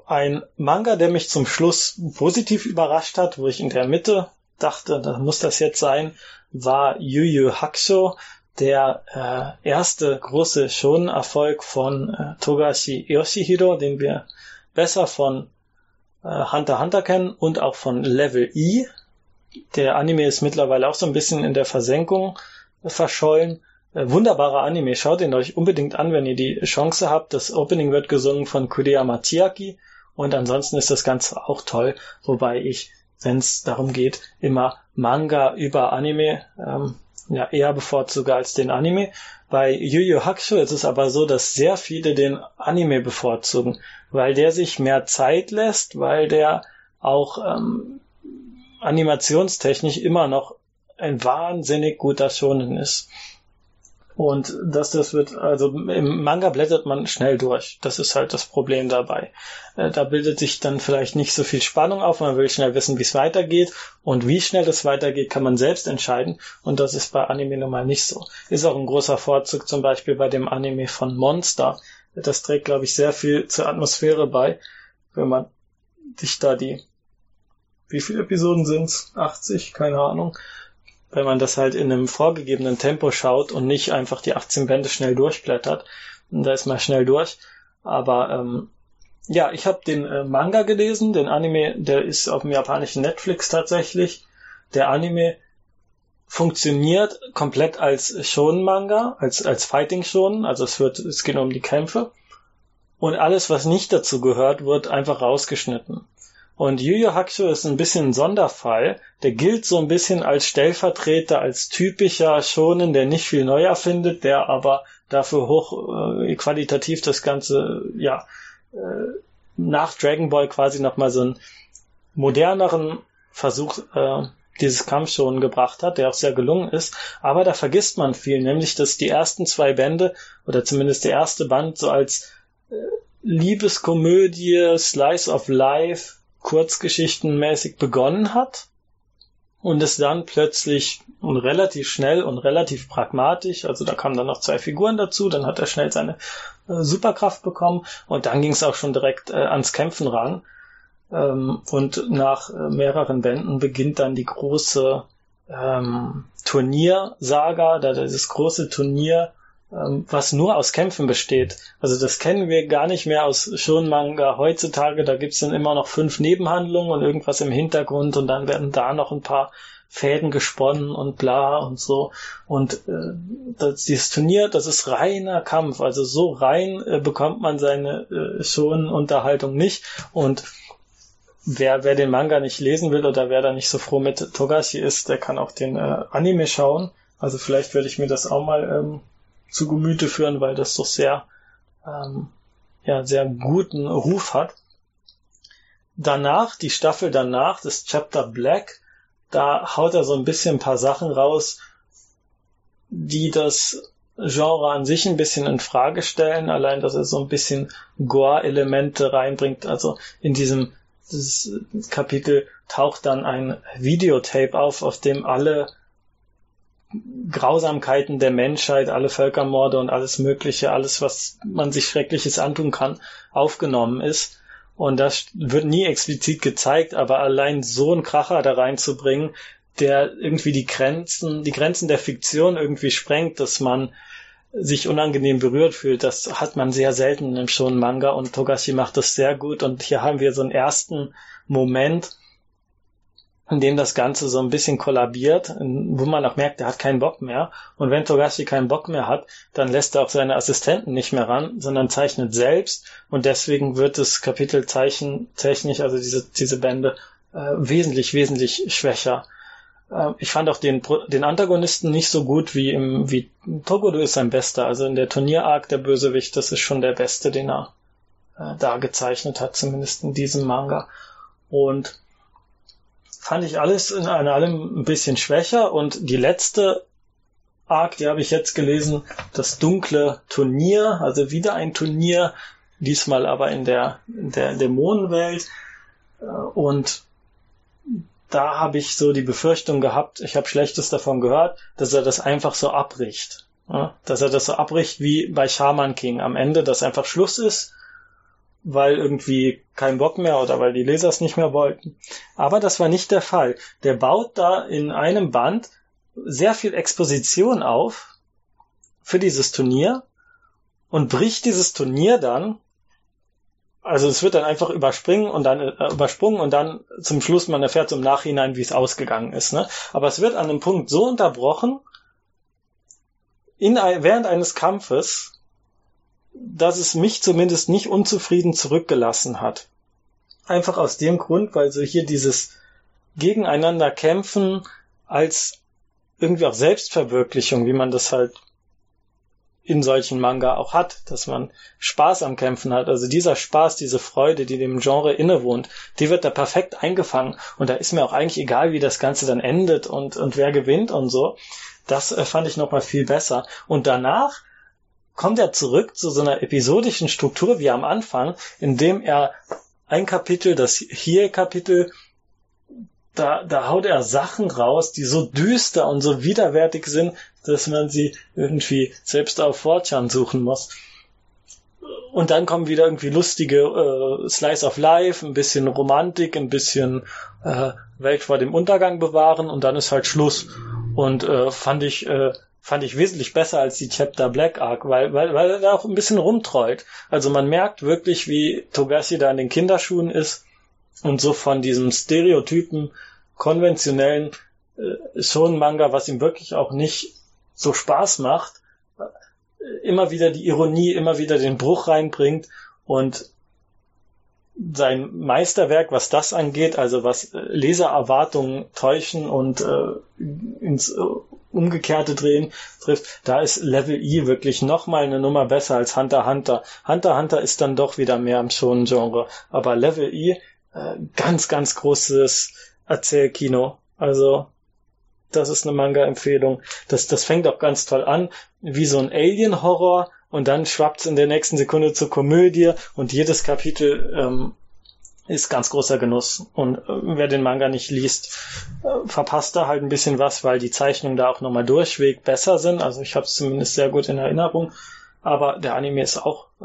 ein Manga, der mich zum Schluss positiv überrascht hat, wo ich in der Mitte dachte, da muss das jetzt sein, war Yu Yu Hakusho der äh, erste große Shonen-Erfolg von äh, Togashi Yoshihiro, den wir besser von äh, Hunter Hunter kennen und auch von Level E. Der Anime ist mittlerweile auch so ein bisschen in der Versenkung äh, verschollen. Äh, wunderbarer Anime, schaut ihn euch unbedingt an, wenn ihr die Chance habt. Das Opening wird gesungen von Kuriyama Chiaki und ansonsten ist das Ganze auch toll, wobei ich, wenn es darum geht, immer Manga über Anime ähm, ja, eher bevorzuge als den Anime. Bei Yu Yu Hakusho ist es aber so, dass sehr viele den Anime bevorzugen, weil der sich mehr Zeit lässt, weil der auch ähm, animationstechnisch immer noch ein wahnsinnig guter Shonen ist. Und dass das wird, also im Manga blättert man schnell durch. Das ist halt das Problem dabei. Äh, da bildet sich dann vielleicht nicht so viel Spannung auf. Man will schnell wissen, wie es weitergeht. Und wie schnell es weitergeht, kann man selbst entscheiden. Und das ist bei Anime nun mal nicht so. Ist auch ein großer Vorzug zum Beispiel bei dem Anime von Monster. Das trägt, glaube ich, sehr viel zur Atmosphäre bei, wenn man sich da die, wie viele Episoden sind's? 80? Keine Ahnung wenn man das halt in einem vorgegebenen Tempo schaut und nicht einfach die 18 Bände schnell durchblättert. Und da ist man schnell durch. Aber ähm, ja, ich habe den äh, Manga gelesen, den Anime, der ist auf dem japanischen Netflix tatsächlich. Der Anime funktioniert komplett als Shonen-Manga, als, als Fighting-Shonen, also es wird, es geht um die Kämpfe. Und alles, was nicht dazu gehört, wird einfach rausgeschnitten. Und Yu Yu Hakusho ist ein bisschen ein Sonderfall. Der gilt so ein bisschen als Stellvertreter, als typischer Shonen, der nicht viel neu erfindet, der aber dafür hoch äh, qualitativ das Ganze, ja, äh, nach Dragon Ball quasi nochmal so einen moderneren Versuch äh, dieses Kampfshonen gebracht hat, der auch sehr gelungen ist. Aber da vergisst man viel, nämlich dass die ersten zwei Bände oder zumindest der erste Band so als äh, Liebeskomödie, Slice of Life, kurzgeschichtenmäßig begonnen hat und es dann plötzlich und relativ schnell und relativ pragmatisch, also da kamen dann noch zwei Figuren dazu, dann hat er schnell seine äh, Superkraft bekommen und dann ging es auch schon direkt äh, ans Kämpfen ran. Ähm, und nach äh, mehreren Bänden beginnt dann die große ähm, Turniersaga, da dieses große Turnier was nur aus Kämpfen besteht. Also das kennen wir gar nicht mehr aus Shonen-Manga heutzutage. Da gibt's dann immer noch fünf Nebenhandlungen und irgendwas im Hintergrund und dann werden da noch ein paar Fäden gesponnen und bla und so. Und äh, das, dieses Turnier, das ist reiner Kampf. Also so rein äh, bekommt man seine äh, schon Unterhaltung nicht. Und wer, wer den Manga nicht lesen will oder wer da nicht so froh mit Togashi ist, der kann auch den äh, Anime schauen. Also vielleicht werde ich mir das auch mal ähm, zu Gemüte führen, weil das doch sehr, ähm, ja, sehr guten Ruf hat. Danach, die Staffel danach, das Chapter Black, da haut er so ein bisschen ein paar Sachen raus, die das Genre an sich ein bisschen in Frage stellen, allein, dass er so ein bisschen Gore-Elemente reinbringt. Also in diesem Kapitel taucht dann ein Videotape auf, auf dem alle Grausamkeiten der Menschheit, alle Völkermorde und alles Mögliche, alles, was man sich Schreckliches antun kann, aufgenommen ist. Und das wird nie explizit gezeigt, aber allein so einen Kracher da reinzubringen, der irgendwie die Grenzen, die Grenzen der Fiktion irgendwie sprengt, dass man sich unangenehm berührt fühlt, das hat man sehr selten im Shonen Manga und Togashi macht das sehr gut und hier haben wir so einen ersten Moment, in dem das Ganze so ein bisschen kollabiert, wo man auch merkt, er hat keinen Bock mehr. Und wenn Togashi keinen Bock mehr hat, dann lässt er auch seine Assistenten nicht mehr ran, sondern zeichnet selbst. Und deswegen wird das Kapitel zeichentechnisch, also diese, diese Bände, äh, wesentlich, wesentlich schwächer. Äh, ich fand auch den, den Antagonisten nicht so gut wie im, wie Togodo ist sein bester. Also in der Turnier-Arc der Bösewicht, das ist schon der beste, den er äh, da gezeichnet hat, zumindest in diesem Manga. Und fand ich alles in allem ein bisschen schwächer. Und die letzte Arc, die habe ich jetzt gelesen, das dunkle Turnier, also wieder ein Turnier, diesmal aber in der, in der Dämonenwelt. Äh, und da habe ich so die Befürchtung gehabt, ich habe Schlechtes davon gehört, dass er das einfach so abbricht. Dass er das so abbricht wie bei Shaman King. Am Ende, dass einfach Schluss ist weil irgendwie kein Bock mehr oder weil die Leser es nicht mehr wollten. Aber das war nicht der Fall. Der baut da in einem Band sehr viel Exposition auf für dieses Turnier und bricht dieses Turnier dann also es wird dann einfach überspringen und dann äh, übersprungen und dann zum Schluss man erfährt im Nachhinein, wie es ausgegangen ist. Ne? Aber es wird an einem Punkt so unterbrochen in, während eines Kampfes, dass es mich zumindest nicht unzufrieden zurückgelassen hat. Einfach aus dem Grund, weil so hier dieses Gegeneinander kämpfen als irgendwie auch Selbstverwirklichung, wie man das halt in solchen Manga auch hat, dass man Spaß am Kämpfen hat. Also dieser Spaß, diese Freude, die dem Genre innewohnt, die wird da perfekt eingefangen. Und da ist mir auch eigentlich egal, wie das Ganze dann endet und, und wer gewinnt und so. Das äh, fand ich nochmal viel besser. Und danach kommt er zurück zu so einer episodischen Struktur wie am Anfang, indem er ein Kapitel, das hier Kapitel, da, da haut er Sachen raus, die so düster und so widerwärtig sind, dass man sie irgendwie selbst auf Fortran suchen muss. Und dann kommen wieder irgendwie lustige äh, Slice of Life, ein bisschen Romantik, ein bisschen äh, Welt vor dem Untergang bewahren und dann ist halt Schluss. Und äh, fand ich äh, fand ich wesentlich besser als die Chapter Black Arc, weil, weil, weil er da auch ein bisschen rumtreut. Also man merkt wirklich, wie Togashi da in den Kinderschuhen ist und so von diesem Stereotypen konventionellen äh, schon Manga, was ihm wirklich auch nicht so Spaß macht, äh, immer wieder die Ironie, immer wieder den Bruch reinbringt und sein Meisterwerk, was das angeht, also was äh, Lesererwartungen täuschen und äh, ins äh, Umgekehrte drehen trifft, da ist Level E wirklich nochmal eine Nummer besser als Hunter Hunter. Hunter Hunter ist dann doch wieder mehr im Shonen-Genre, aber Level E, äh, ganz, ganz großes Erzählkino. Also, das ist eine Manga-Empfehlung. Das, das fängt auch ganz toll an, wie so ein Alien-Horror und dann schwappt's in der nächsten Sekunde zur Komödie und jedes Kapitel ähm, ist ganz großer Genuss. Und äh, wer den Manga nicht liest, äh, verpasst da halt ein bisschen was, weil die Zeichnungen da auch nochmal durchweg besser sind. Also ich habe es zumindest sehr gut in Erinnerung. Aber der Anime ist auch äh,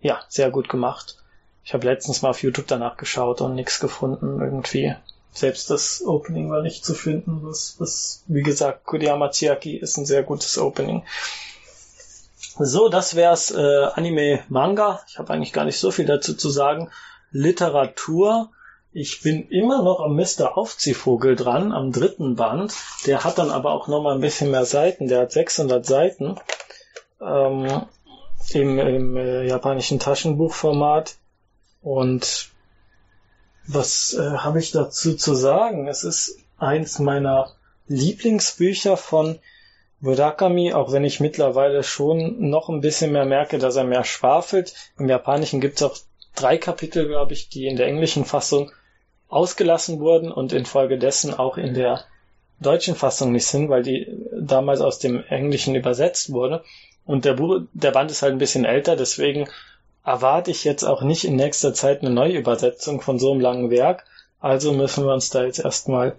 ja sehr gut gemacht. Ich habe letztens mal auf YouTube danach geschaut und nichts gefunden irgendwie. Selbst das Opening war nicht zu finden. Was, was wie gesagt, Kuriyama Chiaki ist ein sehr gutes Opening. So, das wär's äh, Anime Manga. Ich habe eigentlich gar nicht so viel dazu zu sagen. Literatur. Ich bin immer noch am Mr. Aufziehvogel dran, am dritten Band. Der hat dann aber auch noch mal ein bisschen mehr Seiten. Der hat 600 Seiten ähm, im, im äh, japanischen Taschenbuchformat. Und was äh, habe ich dazu zu sagen? Es ist eins meiner Lieblingsbücher von Murakami, auch wenn ich mittlerweile schon noch ein bisschen mehr merke, dass er mehr schwafelt. Im Japanischen gibt es auch drei Kapitel, glaube ich, die in der englischen Fassung ausgelassen wurden und infolgedessen auch in der deutschen Fassung nicht sind, weil die damals aus dem Englischen übersetzt wurde. Und der, Buch, der Band ist halt ein bisschen älter, deswegen erwarte ich jetzt auch nicht in nächster Zeit eine Neuübersetzung von so einem langen Werk. Also müssen wir uns da jetzt erstmal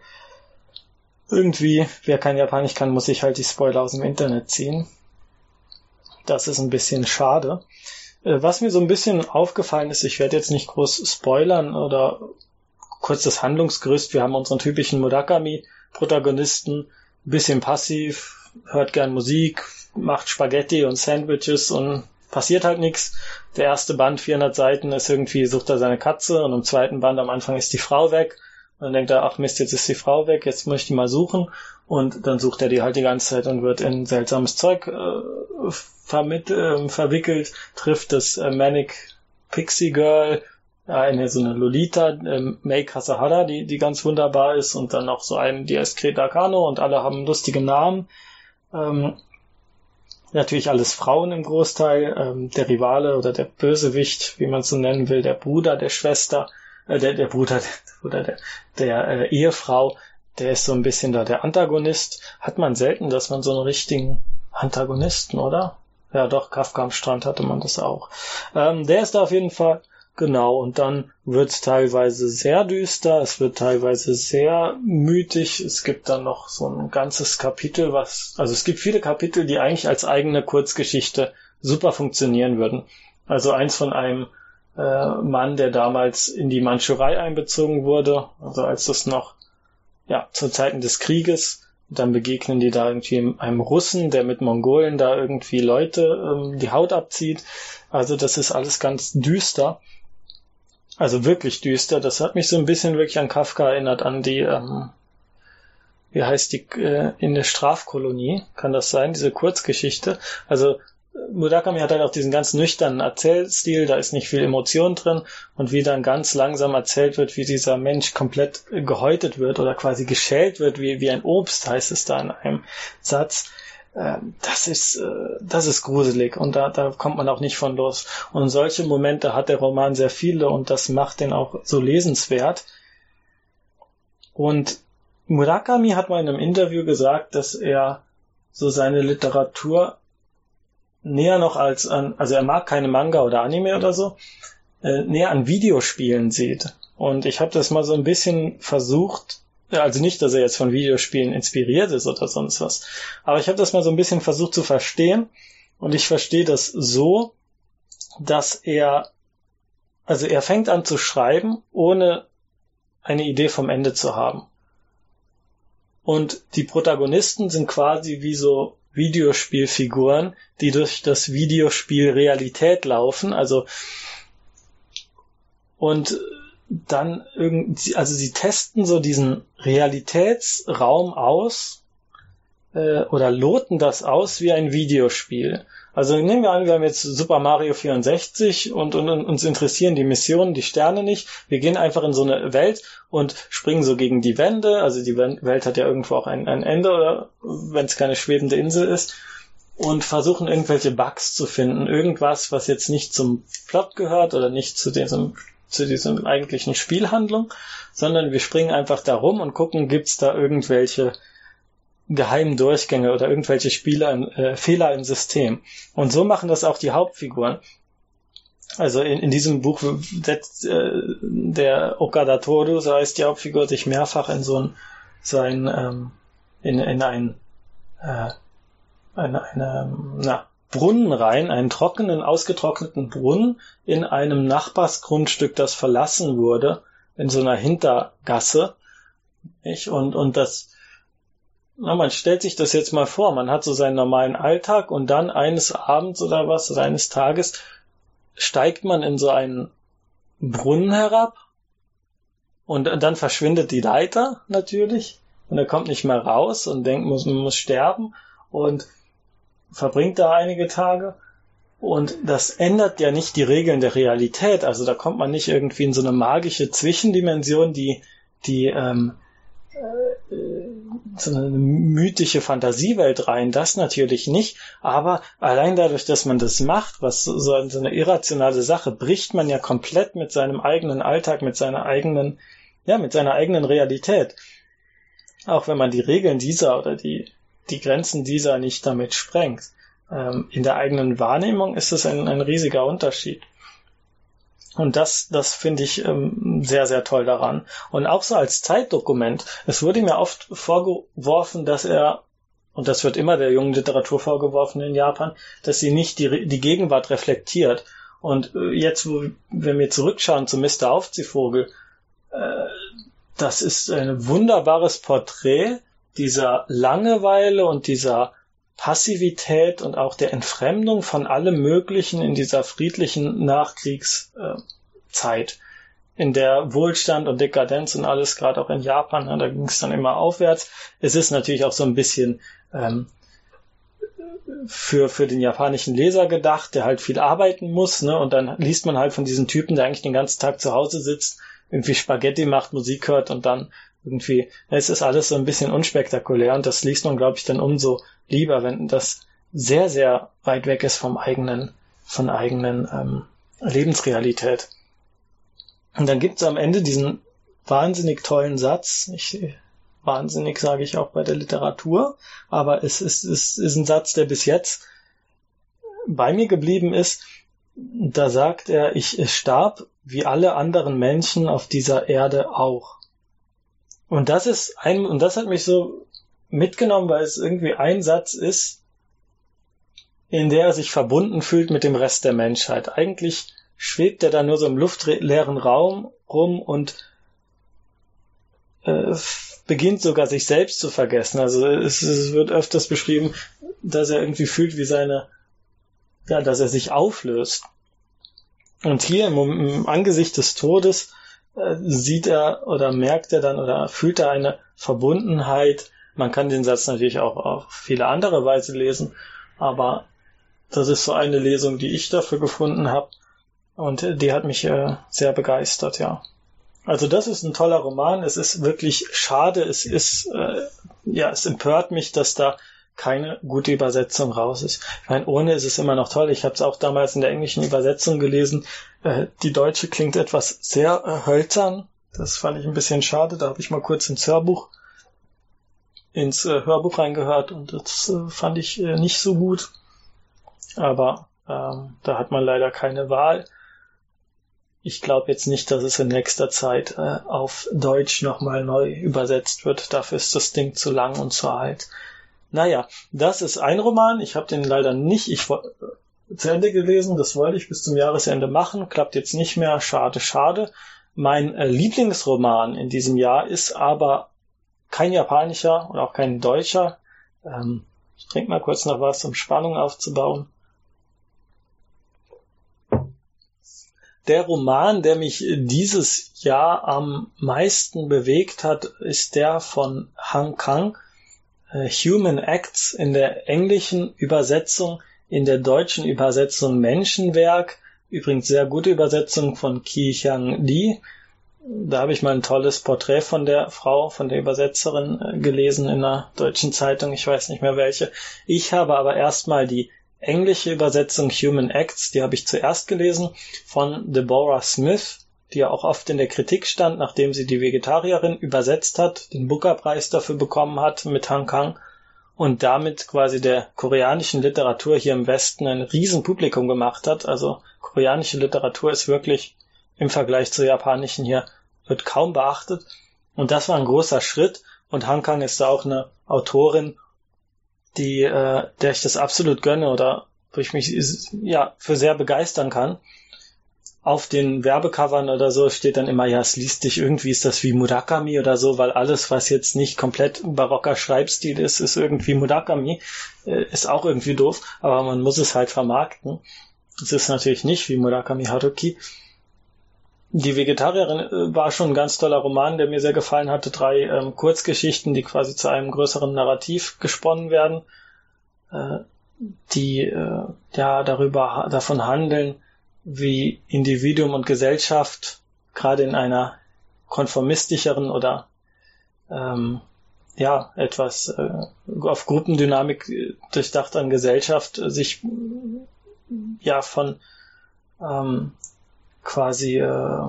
irgendwie, wer kein Japanisch kann, muss sich halt die Spoiler aus dem Internet ziehen. Das ist ein bisschen schade. Äh, was mir so ein bisschen aufgefallen ist, ich werde jetzt nicht groß spoilern oder kurz das Handlungsgerüst. Wir haben unseren typischen Murakami-Protagonisten, bisschen passiv, hört gern Musik, macht Spaghetti und Sandwiches und passiert halt nichts. Der erste Band, 400 Seiten, ist irgendwie, sucht er seine Katze und im zweiten Band am Anfang ist die Frau weg. Und dann denkt er, ach Mist, jetzt ist die Frau weg, jetzt möchte ich mal suchen. Und dann sucht er die halt die ganze Zeit und wird in seltsames Zeug äh, vermitt, äh, verwickelt, trifft das äh, Manic Pixie Girl, eine so eine Lolita, äh, Mei Kasahara, die, die ganz wunderbar ist, und dann noch so einen, die heißt Kreta Kano und alle haben lustige Namen. Ähm, natürlich alles Frauen im Großteil, ähm, der Rivale oder der Bösewicht, wie man es so nennen will, der Bruder der Schwester, äh, der, der Bruder, der, Bruder der, der äh, Ehefrau, der ist so ein bisschen da der Antagonist. Hat man selten, dass man so einen richtigen Antagonisten, oder? Ja, doch, Kafka am Strand hatte man das auch. Ähm, der ist da auf jeden Fall Genau, und dann wird es teilweise sehr düster, es wird teilweise sehr mütig, es gibt dann noch so ein ganzes Kapitel, was, also es gibt viele Kapitel, die eigentlich als eigene Kurzgeschichte super funktionieren würden. Also eins von einem äh, Mann, der damals in die Mandschurei einbezogen wurde, also als das noch, ja, zu Zeiten des Krieges, dann begegnen die da irgendwie einem Russen, der mit Mongolen da irgendwie Leute ähm, die Haut abzieht. Also das ist alles ganz düster. Also wirklich düster. Das hat mich so ein bisschen wirklich an Kafka erinnert, an die, ähm, wie heißt die, äh, in der Strafkolonie, kann das sein, diese Kurzgeschichte. Also Murakami hat halt auch diesen ganz nüchternen Erzählstil, da ist nicht viel Emotion drin und wie dann ganz langsam erzählt wird, wie dieser Mensch komplett gehäutet wird oder quasi geschält wird, wie, wie ein Obst, heißt es da in einem Satz. Ähm, das ist, äh, das ist gruselig und da, da kommt man auch nicht von los. Und solche Momente hat der Roman sehr viele und das macht den auch so lesenswert. Und Murakami hat mal in einem Interview gesagt, dass er so seine Literatur näher noch als an, also er mag keine Manga oder Anime oder so, äh, näher an Videospielen sieht. Und ich habe das mal so ein bisschen versucht also nicht, dass er jetzt von Videospielen inspiriert ist oder sonst was. Aber ich habe das mal so ein bisschen versucht zu verstehen. Und ich verstehe das so, dass er, also er fängt an zu schreiben, ohne eine Idee vom Ende zu haben. Und die Protagonisten sind quasi wie so Videospielfiguren, die durch das Videospiel Realität laufen. Also und dann irgendwie, also sie testen so diesen Realitätsraum aus äh, oder loten das aus wie ein Videospiel. Also nehmen wir an, wir haben jetzt Super Mario 64 und, und, und uns interessieren die Missionen, die Sterne nicht. Wir gehen einfach in so eine Welt und springen so gegen die Wände. Also die Welt hat ja irgendwo auch ein, ein Ende oder wenn es keine schwebende Insel ist und versuchen irgendwelche Bugs zu finden. Irgendwas, was jetzt nicht zum Plot gehört oder nicht zu diesem zu diesem eigentlichen Spielhandlung, sondern wir springen einfach da rum und gucken, gibt's da irgendwelche geheimen Durchgänge oder irgendwelche Spieler, äh, Fehler im System. Und so machen das auch die Hauptfiguren. Also in, in diesem Buch setzt äh, der Okada Toru, so heißt die Hauptfigur, sich mehrfach in so ein, so ein ähm, in, in ein äh, eine, eine na, Brunnen rein, einen trockenen, ausgetrockneten Brunnen in einem Nachbarsgrundstück, das verlassen wurde, in so einer Hintergasse. Nicht? Und, und das, na, man stellt sich das jetzt mal vor, man hat so seinen normalen Alltag und dann eines Abends oder was, oder eines Tages steigt man in so einen Brunnen herab Und dann verschwindet die Leiter natürlich und er kommt nicht mehr raus und denkt, muss, man muss sterben und verbringt da einige Tage. Und das ändert ja nicht die Regeln der Realität. Also da kommt man nicht irgendwie in so eine magische Zwischendimension, die, die ähm, äh, so eine mythische Fantasiewelt rein. Das natürlich nicht. Aber allein dadurch, dass man das macht, was so, eine irrationale Sache, bricht man ja komplett mit seinem eigenen Alltag, mit seiner eigenen, ja, mit seiner eigenen Realität. Auch wenn man die Regeln dieser oder die, die Grenzen dieser nicht damit sprengt. Ähm, in der eigenen Wahrnehmung ist es ein, ein riesiger Unterschied. Und das, das finde ich ähm, sehr, sehr toll daran. Und auch so als Zeitdokument. Es wurde mir oft vorgeworfen, dass er, und das wird immer der jungen Literatur vorgeworfen in Japan, dass sie nicht die, die Gegenwart reflektiert. Und äh, jetzt, wo wenn wir zurückschauen zu Mr. Aufziehvogel, äh, das ist ein wunderbares Porträt dieser Langeweile und dieser Passivität und auch der Entfremdung von allem Möglichen in dieser friedlichen Nachkriegszeit, in der Wohlstand und Dekadenz und alles, gerade auch in Japan, ne, da ging es dann immer aufwärts. Es ist natürlich auch so ein bisschen ähm, für, für den japanischen Leser gedacht, der halt viel arbeiten muss, ne? Und dann liest man halt von diesen Typen, der eigentlich den ganzen Tag zu Hause sitzt, irgendwie Spaghetti macht, Musik hört und dann irgendwie, es ist alles so ein bisschen unspektakulär und das liest man, glaube ich, dann umso lieber, wenn das sehr, sehr weit weg ist vom eigenen, von eigenen ähm, Lebensrealität. Und dann gibt's am Ende diesen wahnsinnig tollen Satz. Ich, wahnsinnig sage ich auch bei der Literatur, aber es ist, es ist ein Satz, der bis jetzt bei mir geblieben ist. Da sagt er, ich starb wie alle anderen Menschen auf dieser Erde auch. Und das ist ein, und das hat mich so mitgenommen, weil es irgendwie ein Satz ist, in der er sich verbunden fühlt mit dem Rest der Menschheit. Eigentlich schwebt er da nur so im luftleeren Raum rum und äh, beginnt sogar sich selbst zu vergessen. Also es, es, wird öfters beschrieben, dass er irgendwie fühlt, wie seine, ja, dass er sich auflöst. Und hier im, im Angesicht des Todes sieht er oder merkt er dann oder fühlt er eine Verbundenheit man kann den Satz natürlich auch auf viele andere Weise lesen, aber das ist so eine Lesung, die ich dafür gefunden habe und die hat mich äh, sehr begeistert, ja. Also das ist ein toller Roman. Es ist wirklich schade. Es ist äh, ja, es empört mich, dass da keine gute Übersetzung raus ist. Ich meine, ohne ist es immer noch toll. Ich habe es auch damals in der englischen Übersetzung gelesen. Äh, die deutsche klingt etwas sehr äh, hölzern. Das fand ich ein bisschen schade. Da habe ich mal kurz ins Hörbuch ins äh, Hörbuch reingehört und das äh, fand ich äh, nicht so gut. Aber ähm, da hat man leider keine Wahl. Ich glaube jetzt nicht, dass es in nächster Zeit äh, auf Deutsch nochmal neu übersetzt wird. Dafür ist das Ding zu lang und zu alt. Naja, das ist ein Roman. Ich habe den leider nicht ich, zu Ende gelesen. Das wollte ich bis zum Jahresende machen. Klappt jetzt nicht mehr. Schade, schade. Mein äh, Lieblingsroman in diesem Jahr ist aber kein japanischer und auch kein deutscher. Ähm, ich trinke mal kurz noch was, um Spannung aufzubauen. Der Roman, der mich dieses Jahr am meisten bewegt hat, ist der von Han Kang, Human Acts in der englischen Übersetzung, in der deutschen Übersetzung Menschenwerk. Übrigens sehr gute Übersetzung von Ki Hyang Lee da habe ich mal ein tolles Porträt von der Frau, von der Übersetzerin äh, gelesen in einer deutschen Zeitung, ich weiß nicht mehr welche. Ich habe aber erstmal die englische Übersetzung Human Acts, die habe ich zuerst gelesen, von Deborah Smith, die ja auch oft in der Kritik stand, nachdem sie die Vegetarierin übersetzt hat, den Booker-Preis dafür bekommen hat mit Han Kang und damit quasi der koreanischen Literatur hier im Westen ein Riesenpublikum gemacht hat. Also koreanische Literatur ist wirklich im Vergleich zur japanischen hier wird kaum beachtet. Und das war ein großer Schritt. Und Hankang ist da auch eine Autorin, die, äh, der ich das absolut gönne oder wo ich mich ja für sehr begeistern kann. Auf den Werbecovern oder so steht dann immer, ja, es liest dich irgendwie, ist das wie Murakami oder so, weil alles, was jetzt nicht komplett barocker Schreibstil ist, ist irgendwie Murakami. Äh, ist auch irgendwie doof, aber man muss es halt vermarkten. Es ist natürlich nicht wie Murakami Haruki die Vegetarierin äh, war schon ein ganz toller Roman, der mir sehr gefallen hatte. Drei ähm, Kurzgeschichten, die quasi zu einem größeren Narrativ gesponnen werden, äh, die äh, ja darüber davon handeln, wie Individuum und Gesellschaft gerade in einer konformistischeren oder ähm, ja etwas äh, auf Gruppendynamik äh, durchdacht Gesellschaft äh, sich ja von ähm, quasi äh,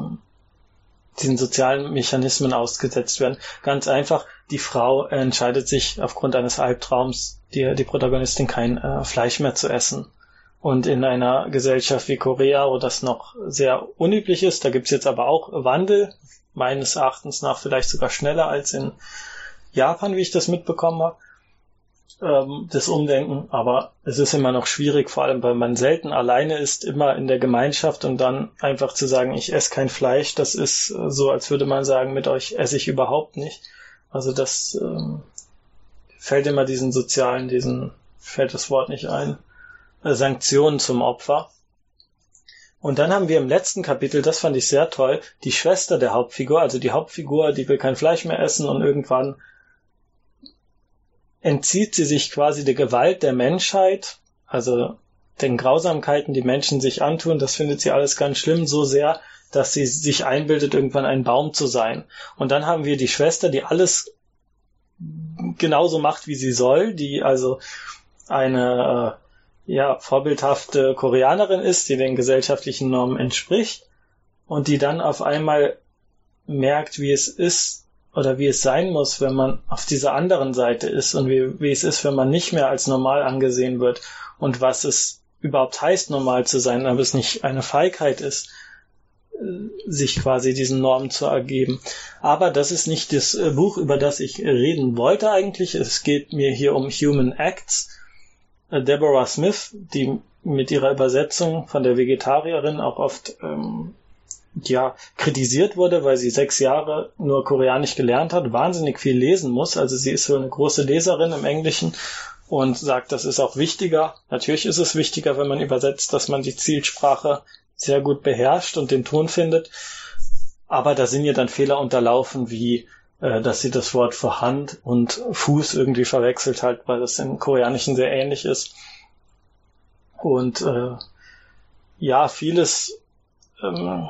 diesen sozialen Mechanismen ausgesetzt werden. Ganz einfach, die Frau entscheidet sich aufgrund eines Albtraums, die, die Protagonistin kein äh, Fleisch mehr zu essen. Und in einer Gesellschaft wie Korea, wo das noch sehr unüblich ist, da gibt's jetzt aber auch Wandel, meines Erachtens nach vielleicht sogar schneller als in Japan, wie ich das mitbekommen habe, ähm, das Umdenken. Aber es ist immer noch schwierig, vor allem weil man selten alleine ist, immer in der Gemeinschaft und dann einfach zu sagen, ich esse kein Fleisch, das ist äh, so, als würde man sagen, mit euch esse ich überhaupt nicht. Also das ähm, fällt immer diesen sozialen, diesen, fällt das Wort nicht ein, Sanktionen zum Opfer. Und dann haben wir im letzten Kapitel, das fand ich sehr toll, die Schwester der Hauptfigur, also die Hauptfigur, die will kein Fleisch mehr essen und irgendwann entzieht sie sich quasi der Gewalt der Menschheit, also den Grausamkeiten, die Menschen sich antun, das findet sie alles ganz schlimm, so sehr, dass sie sich einbildet, irgendwann ein Baum zu sein. Und dann haben wir die Schwester, die alles genauso macht, wie sie soll, die also eine äh, ja, vorbildhafte Koreanerin ist, die den gesellschaftlichen Normen entspricht und die dann auf einmal merkt, wie es ist, oder wie es sein muss, wenn man auf dieser anderen Seite ist und wie, wie es ist, wenn man nicht mehr als normal angesehen wird und was es überhaupt heißt, normal zu sein, aber es nicht eine Feigheit ist, äh, sich quasi diesen Normen zu ergeben. Aber das ist nicht das äh, Buch, über das ich reden wollte eigentlich. Es geht mir hier um Human Acts. Äh, Deborah Smith, die mit ihrer Übersetzung von der Vegetarierin auch oft ähm, ja, kritisiert wurde, weil sie sechs Jahre nur Koreanisch gelernt hat, wahnsinnig viel lesen muss. Also sie ist so eine große Leserin im Englischen und sagt, das ist auch wichtiger. Natürlich ist es wichtiger, wenn man übersetzt, dass man die Zielsprache sehr gut beherrscht und den Ton findet. Aber da sind ihr dann Fehler unterlaufen, wie äh, dass sie das Wort für Hand und Fuß irgendwie verwechselt hat, weil das im Koreanischen sehr ähnlich ist. Und äh, ja, vieles ähm,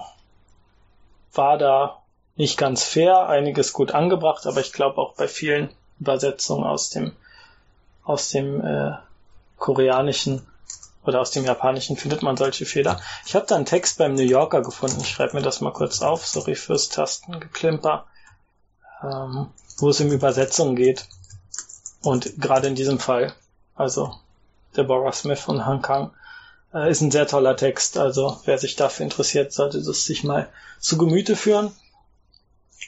war da nicht ganz fair, einiges gut angebracht, aber ich glaube auch bei vielen Übersetzungen aus dem aus dem äh, koreanischen oder aus dem japanischen findet man solche Fehler. Ich habe da einen Text beim New Yorker gefunden. Ich schreibe mir das mal kurz auf. Sorry fürs Tastengeklimper, ähm, wo es um Übersetzungen geht. Und gerade in diesem Fall, also Deborah Smith und Han Kang, äh, ist ein sehr toller Text. Also wer sich dafür interessiert, sollte das sich mal zu Gemüte führen.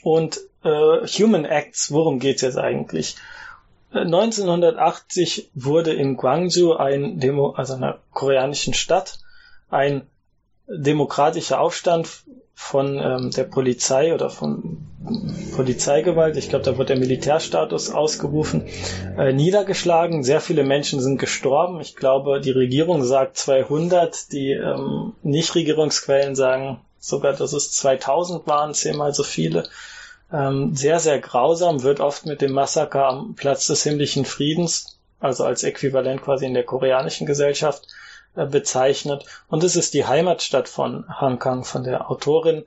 Und äh, Human Acts, worum geht's jetzt eigentlich? 1980 äh, wurde in Gwangju ein Demo, also einer koreanischen Stadt, ein demokratischer Aufstand von ähm, der Polizei oder von Polizeigewalt, ich glaube, da wird der Militärstatus ausgerufen, äh, niedergeschlagen. Sehr viele Menschen sind gestorben. Ich glaube, die Regierung sagt 200, die ähm, Nichtregierungsquellen sagen sogar, dass es 2000 waren, zehnmal so viele. Ähm, sehr, sehr grausam, wird oft mit dem Massaker am Platz des himmlischen Friedens, also als Äquivalent quasi in der koreanischen Gesellschaft, bezeichnet. Und es ist die Heimatstadt von Han Kang, von der Autorin,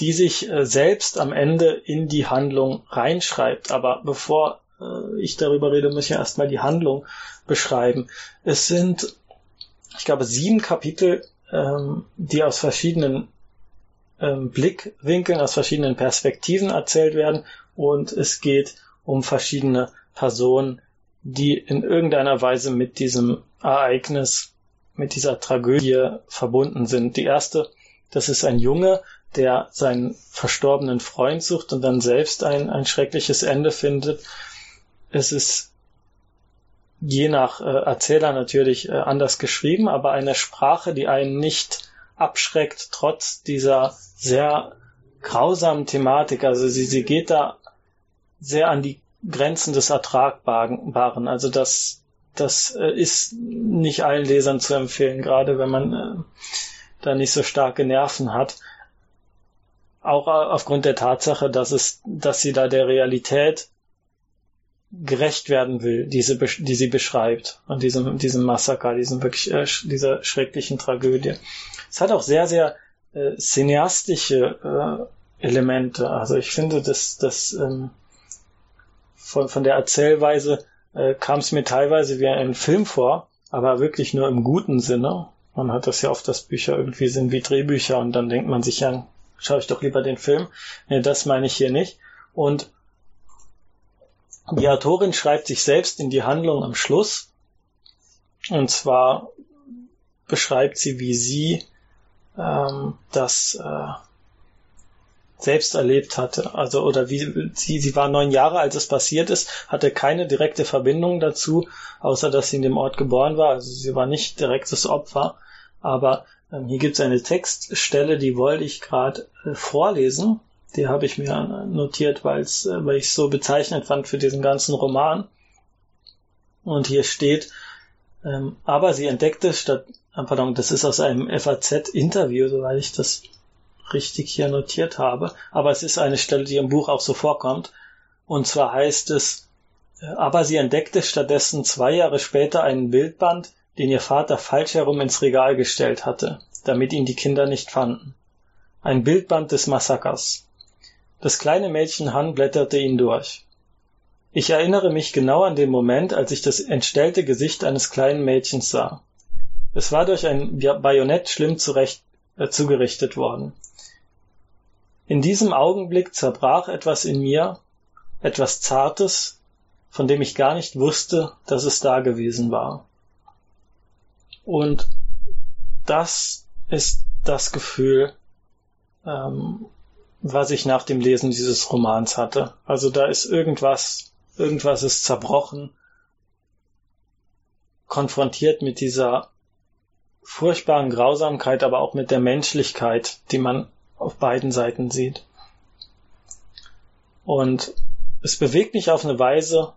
die sich äh, selbst am Ende in die Handlung reinschreibt. Aber bevor äh, ich darüber rede, muss ich erstmal die Handlung beschreiben. Es sind, ich glaube, sieben Kapitel, ähm, die aus verschiedenen ähm, Blickwinkeln, aus verschiedenen Perspektiven erzählt werden. Und es geht um verschiedene Personen, die in irgendeiner Weise mit diesem Ereignis mit dieser Tragödie verbunden sind. Die erste, das ist ein Junge, der seinen verstorbenen Freund sucht und dann selbst ein, ein schreckliches Ende findet. Es ist je nach äh, Erzähler natürlich äh, anders geschrieben, aber eine Sprache, die einen nicht abschreckt, trotz dieser sehr grausamen Thematik. Also sie, sie geht da sehr an die Grenzen des Ertragbaren. Also das das äh, ist nicht allen Lesern zu empfehlen, gerade wenn man äh, da nicht so starke Nerven hat. auch aufgrund der Tatsache, dass es, dass sie da der Realität gerecht werden will, diese, die sie beschreibt, an diesem, diesem Massaker, diesem wirklich, äh, dieser schrecklichen Tragödie. Es hat auch sehr, sehr äh, cineastische äh, Elemente. Also ich finde, dass das ähm, von, von der Erzählweise äh, kam es mir teilweise wie ein Film vor, aber wirklich nur im guten Sinne. Man hat das ja oft, dass Bücher irgendwie sind wie Drehbücher und dann denkt man sich ja, schaue ich doch lieber den Film. Nee, das meine ich hier nicht. Und die Autorin schreibt sich selbst in die Handlung am Schluss. Und zwar beschreibt sie, wie sie ähm, das äh, selbst erlebt hatte. Also oder wie sie, sie war neun Jahre, als es passiert ist, hatte keine direkte Verbindung dazu, außer dass sie in dem Ort geboren war. Also sie war nicht direktes Opfer. Aber ähm, hier gibt es eine Textstelle, die wollte ich gerade äh, vorlesen. Die habe ich mir notiert, weil's, äh, weil ich es so bezeichnend fand für diesen ganzen Roman. Und hier steht, ähm, aber sie entdeckte statt, äh, pardon, das ist aus einem FAZ-Interview, soweit ich das richtig hier notiert habe, aber es ist eine Stelle, die im Buch auch so vorkommt. Und zwar heißt es, äh, aber sie entdeckte stattdessen zwei Jahre später einen Bildband, den ihr Vater falsch herum ins Regal gestellt hatte, damit ihn die Kinder nicht fanden. Ein Bildband des Massakers. Das kleine Mädchen Han blätterte ihn durch. Ich erinnere mich genau an den Moment, als ich das entstellte Gesicht eines kleinen Mädchens sah. Es war durch ein Bajonett schlimm zurecht, äh, zugerichtet worden. In diesem Augenblick zerbrach etwas in mir, etwas Zartes, von dem ich gar nicht wusste, dass es da gewesen war. Und das ist das Gefühl, ähm, was ich nach dem Lesen dieses Romans hatte. Also da ist irgendwas, irgendwas ist zerbrochen, konfrontiert mit dieser furchtbaren Grausamkeit, aber auch mit der Menschlichkeit, die man auf beiden Seiten sieht. Und es bewegt mich auf eine Weise,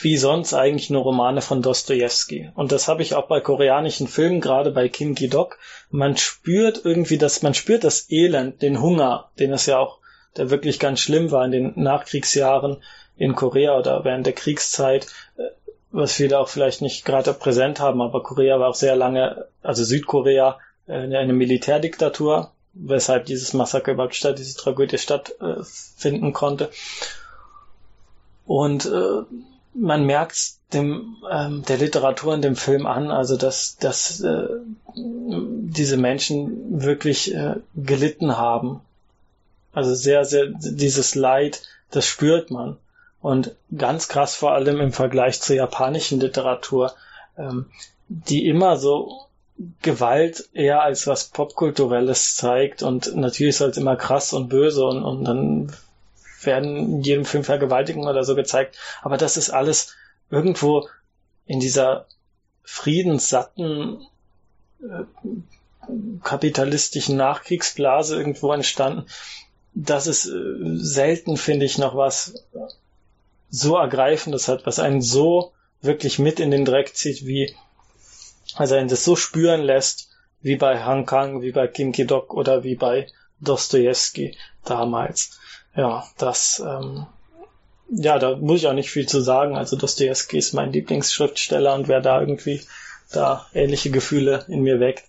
wie sonst eigentlich nur Romane von Dostoevsky. Und das habe ich auch bei koreanischen Filmen, gerade bei Kim Ki-dok. Man spürt irgendwie das, man spürt das Elend, den Hunger, den es ja auch, der wirklich ganz schlimm war in den Nachkriegsjahren in Korea oder während der Kriegszeit, äh, was viele auch vielleicht nicht gerade präsent haben, aber Korea war auch sehr lange, also Südkorea, eine Militärdiktatur, weshalb dieses Massaker überhaupt statt, diese Tragödie stattfinden konnte. Und äh, man merkt dem ähm, der Literatur in dem Film an, also dass dass äh, diese Menschen wirklich äh, gelitten haben. Also sehr sehr dieses Leid, das spürt man und ganz krass vor allem im Vergleich zur japanischen Literatur, ähm, die immer so Gewalt eher als was popkulturelles zeigt und natürlich ist halt immer krass und böse und, und dann werden in jedem Film Vergewaltigungen oder so gezeigt. Aber das ist alles irgendwo in dieser friedenssatten äh, kapitalistischen Nachkriegsblase irgendwo entstanden. Das ist äh, selten, finde ich, noch was so ergreifendes hat, was einen so wirklich mit in den Dreck zieht, wie also einen das so spüren lässt, wie bei Han Kang, wie bei Kim Ki-dok oder wie bei Dostoevsky damals ja, das, ähm, ja, da muss ich auch nicht viel zu sagen. Also Dostoevsky ist mein Lieblingsschriftsteller und wer da irgendwie da ähnliche Gefühle in mir weckt,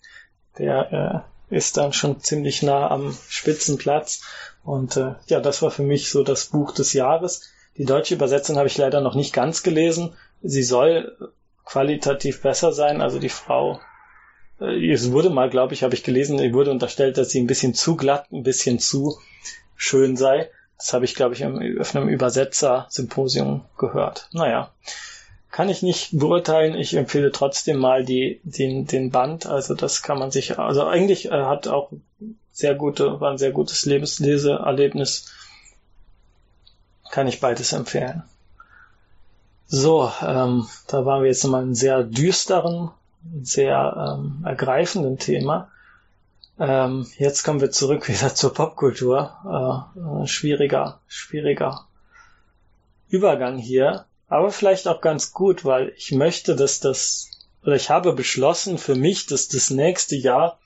der äh, ist dann schon ziemlich nah am Spitzenplatz. Und äh, ja, das war für mich so das Buch des Jahres. Die deutsche Übersetzung habe ich leider noch nicht ganz gelesen. Sie soll qualitativ besser sein. Also die Frau, äh, es wurde mal, glaube ich, habe ich gelesen, wurde unterstellt, dass sie ein bisschen zu glatt, ein bisschen zu schön sei. Das habe ich, glaube ich, auf einem Übersetzer-Symposium gehört. Naja, kann ich nicht beurteilen. Ich empfehle trotzdem mal die, den, den Band. Also das kann man sich, also eigentlich äh, hat auch sehr gute, war ein sehr gutes Lebensleseerlebnis. Kann ich beides empfehlen. So, ähm, da waren wir jetzt nochmal in sehr düsteren, sehr ähm, ergreifenden Thema. Ähm, jetzt kommen wir zurück wieder zur Popkultur. Äh, äh, schwieriger, schwieriger Übergang hier, aber vielleicht auch ganz gut, weil ich möchte, dass das, oder ich habe beschlossen für mich, dass das nächste Jahr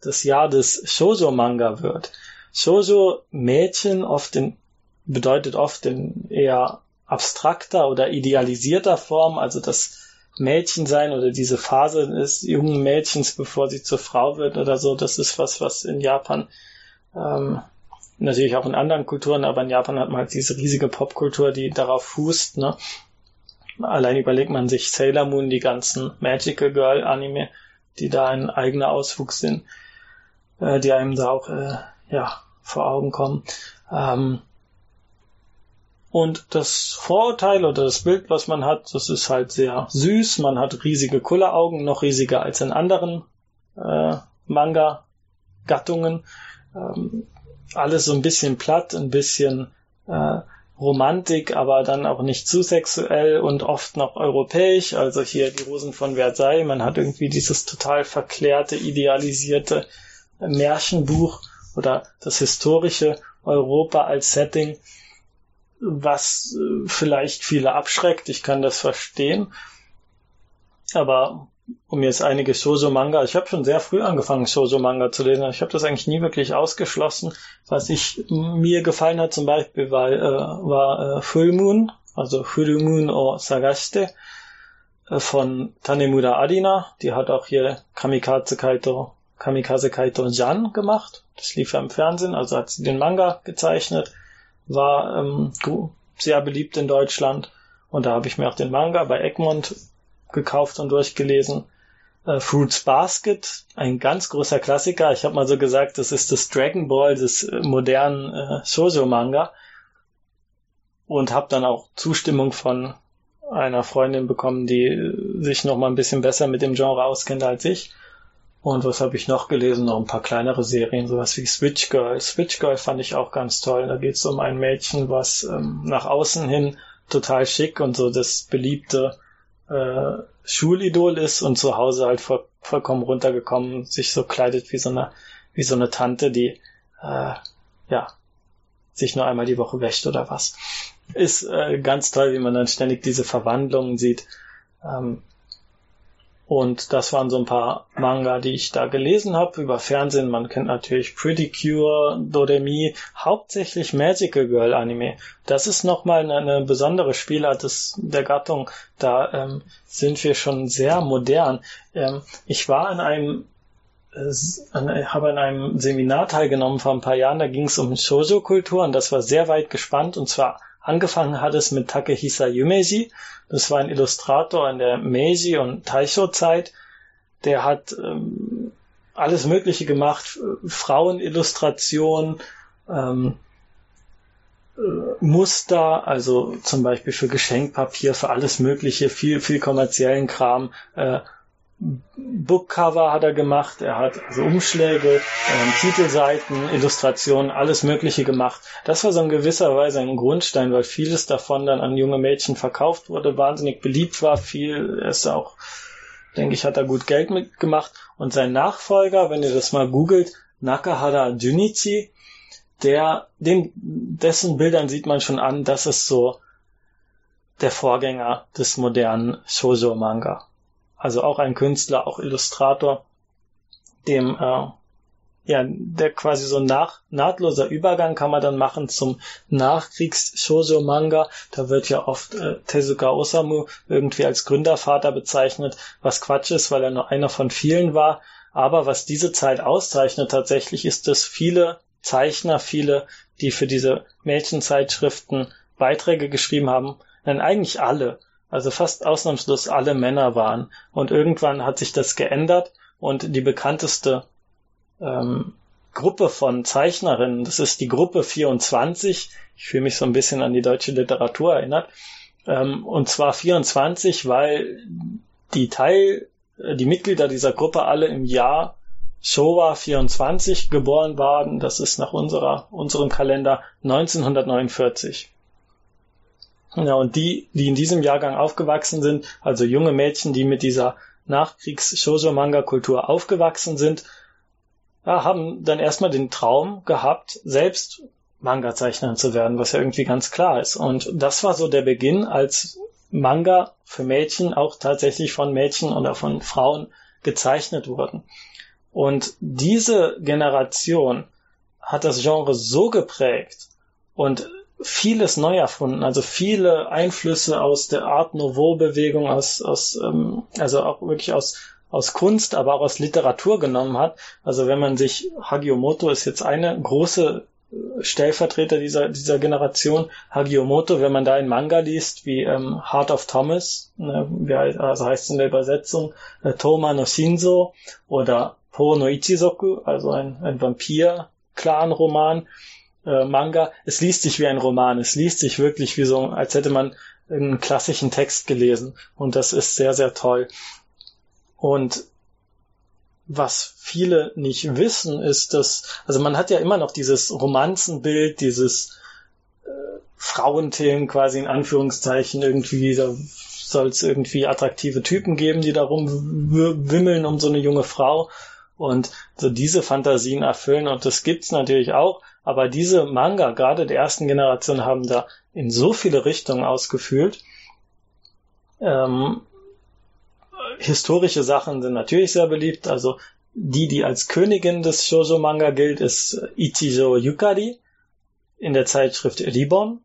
das Jahr des Shoujo-Manga wird. Shoujo Mädchen oft in, bedeutet oft in eher abstrakter oder idealisierter Form, also das Mädchensein oder diese Phase des jungen Mädchens, bevor sie zur Frau wird oder so, das ist was, was in Japan ähm, natürlich auch in anderen Kulturen, aber in Japan hat man halt diese riesige Popkultur, die darauf fußt. Ne? Allein überlegt man sich Sailor Moon, die ganzen Magical Girl Anime, die da ein eigener Auswuchs sind, äh, die einem da auch äh, ja vor Augen kommen. Ähm, und das Vorurteil oder das Bild, was man hat, das ist halt sehr süß. Man hat riesige Kulleraugen, noch riesiger als in anderen äh, Manga-Gattungen. Ähm, alles so ein bisschen platt, ein bisschen äh, Romantik, aber dann auch nicht zu sexuell und oft noch europäisch. Also hier die Rosen von Versailles. Man hat irgendwie dieses total verklärte, idealisierte Märchenbuch oder das historische Europa als Setting, was äh, vielleicht viele abschreckt. Ich kann das verstehen. Aber um jetzt einige Shoujo-Manga, ich habe schon sehr früh angefangen, Shoujo-Manga zu lesen. Ich habe das eigentlich nie wirklich ausgeschlossen. Was ich mir gefallen hat zum Beispiel war, äh, war äh, Full Moon, also Full Moon o Sagashite äh, von Tanemura Adina. Die hat auch hier Kamikaze Kaito, Kamikaze Kaito Jan gemacht. Das lief ja im Fernsehen, also hat sie den Manga gezeichnet. War ähm, sehr beliebt in Deutschland. Und da habe ich mir auch den Manga bei Egmont gekauft und durchgelesen. Äh, Fruits Basket, ein ganz großer Klassiker. Ich habe mal so gesagt, das ist das Dragon Ball des äh, modernen äh, Shoujo-Manga. Und habe dann auch Zustimmung von einer Freundin bekommen, die äh, sich noch mal ein bisschen besser mit dem Genre auskennt als ich. Und was habe ich noch gelesen? Noch ein paar kleinere Serien, sowas wie Switch Girl. Switch Girl fand ich auch ganz toll. Da geht es um ein Mädchen, was ähm, nach außen hin total schick und so das beliebte äh, Schulidol ist und zu Hause halt voll, vollkommen runtergekommen, sich so kleidet wie so eine, wie so eine Tante, die äh, ja sich nur einmal die Woche wäscht oder was. Ist äh, ganz toll, wie man dann ständig diese Verwandlungen sieht. Ähm, und das waren so ein paar Manga, die ich da gelesen habe über Fernsehen. Man kennt natürlich Pretty Cure, Doremi, hauptsächlich Magical Girl Anime. Das ist nochmal eine, besondere Spielart des, der Gattung. Da ähm, sind wir schon sehr modern. Ähm, ich war in einem äh, habe an einem Seminar teilgenommen vor ein paar Jahren, da ging es um Shoujo-Kultur und das war sehr weit gespannt und zwar Angefangen hat es mit Takehisa Yumeji. Das war ein Illustrator in der Meiji- und Taisho-Zeit. Der hat ähm, alles Mögliche gemacht. Frauenillustration, ähm, äh, Muster, also zum Beispiel für Geschenkpapier, für alles Mögliche, viel, viel kommerziellen Kram. Äh, Bookcover hat er gemacht, er hat also Umschläge, ähm, Titelseiten, Illustrationen, alles Mögliche gemacht. Das war so in gewisser Weise ein Grundstein, weil vieles davon dann an junge Mädchen verkauft wurde, wahnsinnig beliebt war, viel ist auch, denke ich, hat er gut Geld mitgemacht. Und sein Nachfolger, wenn ihr das mal googelt, Nakahara Junichi, der, dem, dessen Bildern sieht man schon an, das ist so der Vorgänger des modernen Shoujo-Manga also auch ein Künstler, auch Illustrator, dem äh, ja, der quasi so nach, nahtloser Übergang kann man dann machen zum Nachkriegs-Shoujo-Manga. Da wird ja oft äh, Tezuka Osamu irgendwie als Gründervater bezeichnet, was Quatsch ist, weil er nur einer von vielen war. Aber was diese Zeit auszeichnet tatsächlich ist, dass viele Zeichner, viele, die für diese Mädchenzeitschriften Beiträge geschrieben haben, nein, eigentlich alle, also fast ausnahmslos alle Männer waren. Und irgendwann hat sich das geändert und die bekannteste ähm, Gruppe von Zeichnerinnen, das ist die Gruppe 24, ich fühle mich so ein bisschen an die deutsche Literatur erinnert, ähm, und zwar 24, weil die Teil, äh, die Mitglieder dieser Gruppe alle im Jahr Showa 24 geboren waren, das ist nach unserer, unserem Kalender 1949. Ja, und die, die in diesem Jahrgang aufgewachsen sind, also junge Mädchen, die mit dieser Nachkriegs-Shoujo-Manga-Kultur aufgewachsen sind, ja, haben dann erstmal den Traum gehabt, selbst Manga-Zeichnerin zu werden, was ja irgendwie ganz klar ist. Und das war so der Beginn, als Manga für Mädchen auch tatsächlich von Mädchen oder von Frauen gezeichnet wurden. Und diese Generation hat das Genre so geprägt und vieles neu erfunden, also viele Einflüsse aus der Art Nouveau Bewegung, aus, aus ähm, also auch wirklich aus aus Kunst, aber auch aus Literatur genommen hat. Also wenn man sich Hagiomoto ist jetzt eine große äh, Stellvertreter dieser, dieser Generation. Hagiomoto, wenn man da einen Manga liest, wie ähm, Heart of Thomas, ne, wie also heißt es in der Übersetzung, äh, Toma no Shinzo oder Po no Ichizoku, also ein, ein Vampir-Clan-Roman, äh, Manga. Es liest sich wie ein Roman, es liest sich wirklich wie so, als hätte man einen klassischen Text gelesen. Und das ist sehr, sehr toll. Und was viele nicht wissen, ist, dass, also man hat ja immer noch dieses Romanzenbild, dieses äh, Frauenthemen quasi in Anführungszeichen irgendwie, da soll es irgendwie attraktive Typen geben, die darum wimmeln um so eine junge Frau und so diese Fantasien erfüllen und das gibt's natürlich auch, aber diese Manga, gerade der ersten Generation, haben da in so viele Richtungen ausgefühlt. Ähm, historische Sachen sind natürlich sehr beliebt. Also die, die als Königin des Shoujo-Manga gilt, ist Ichijo Yukari in der Zeitschrift Ribbon.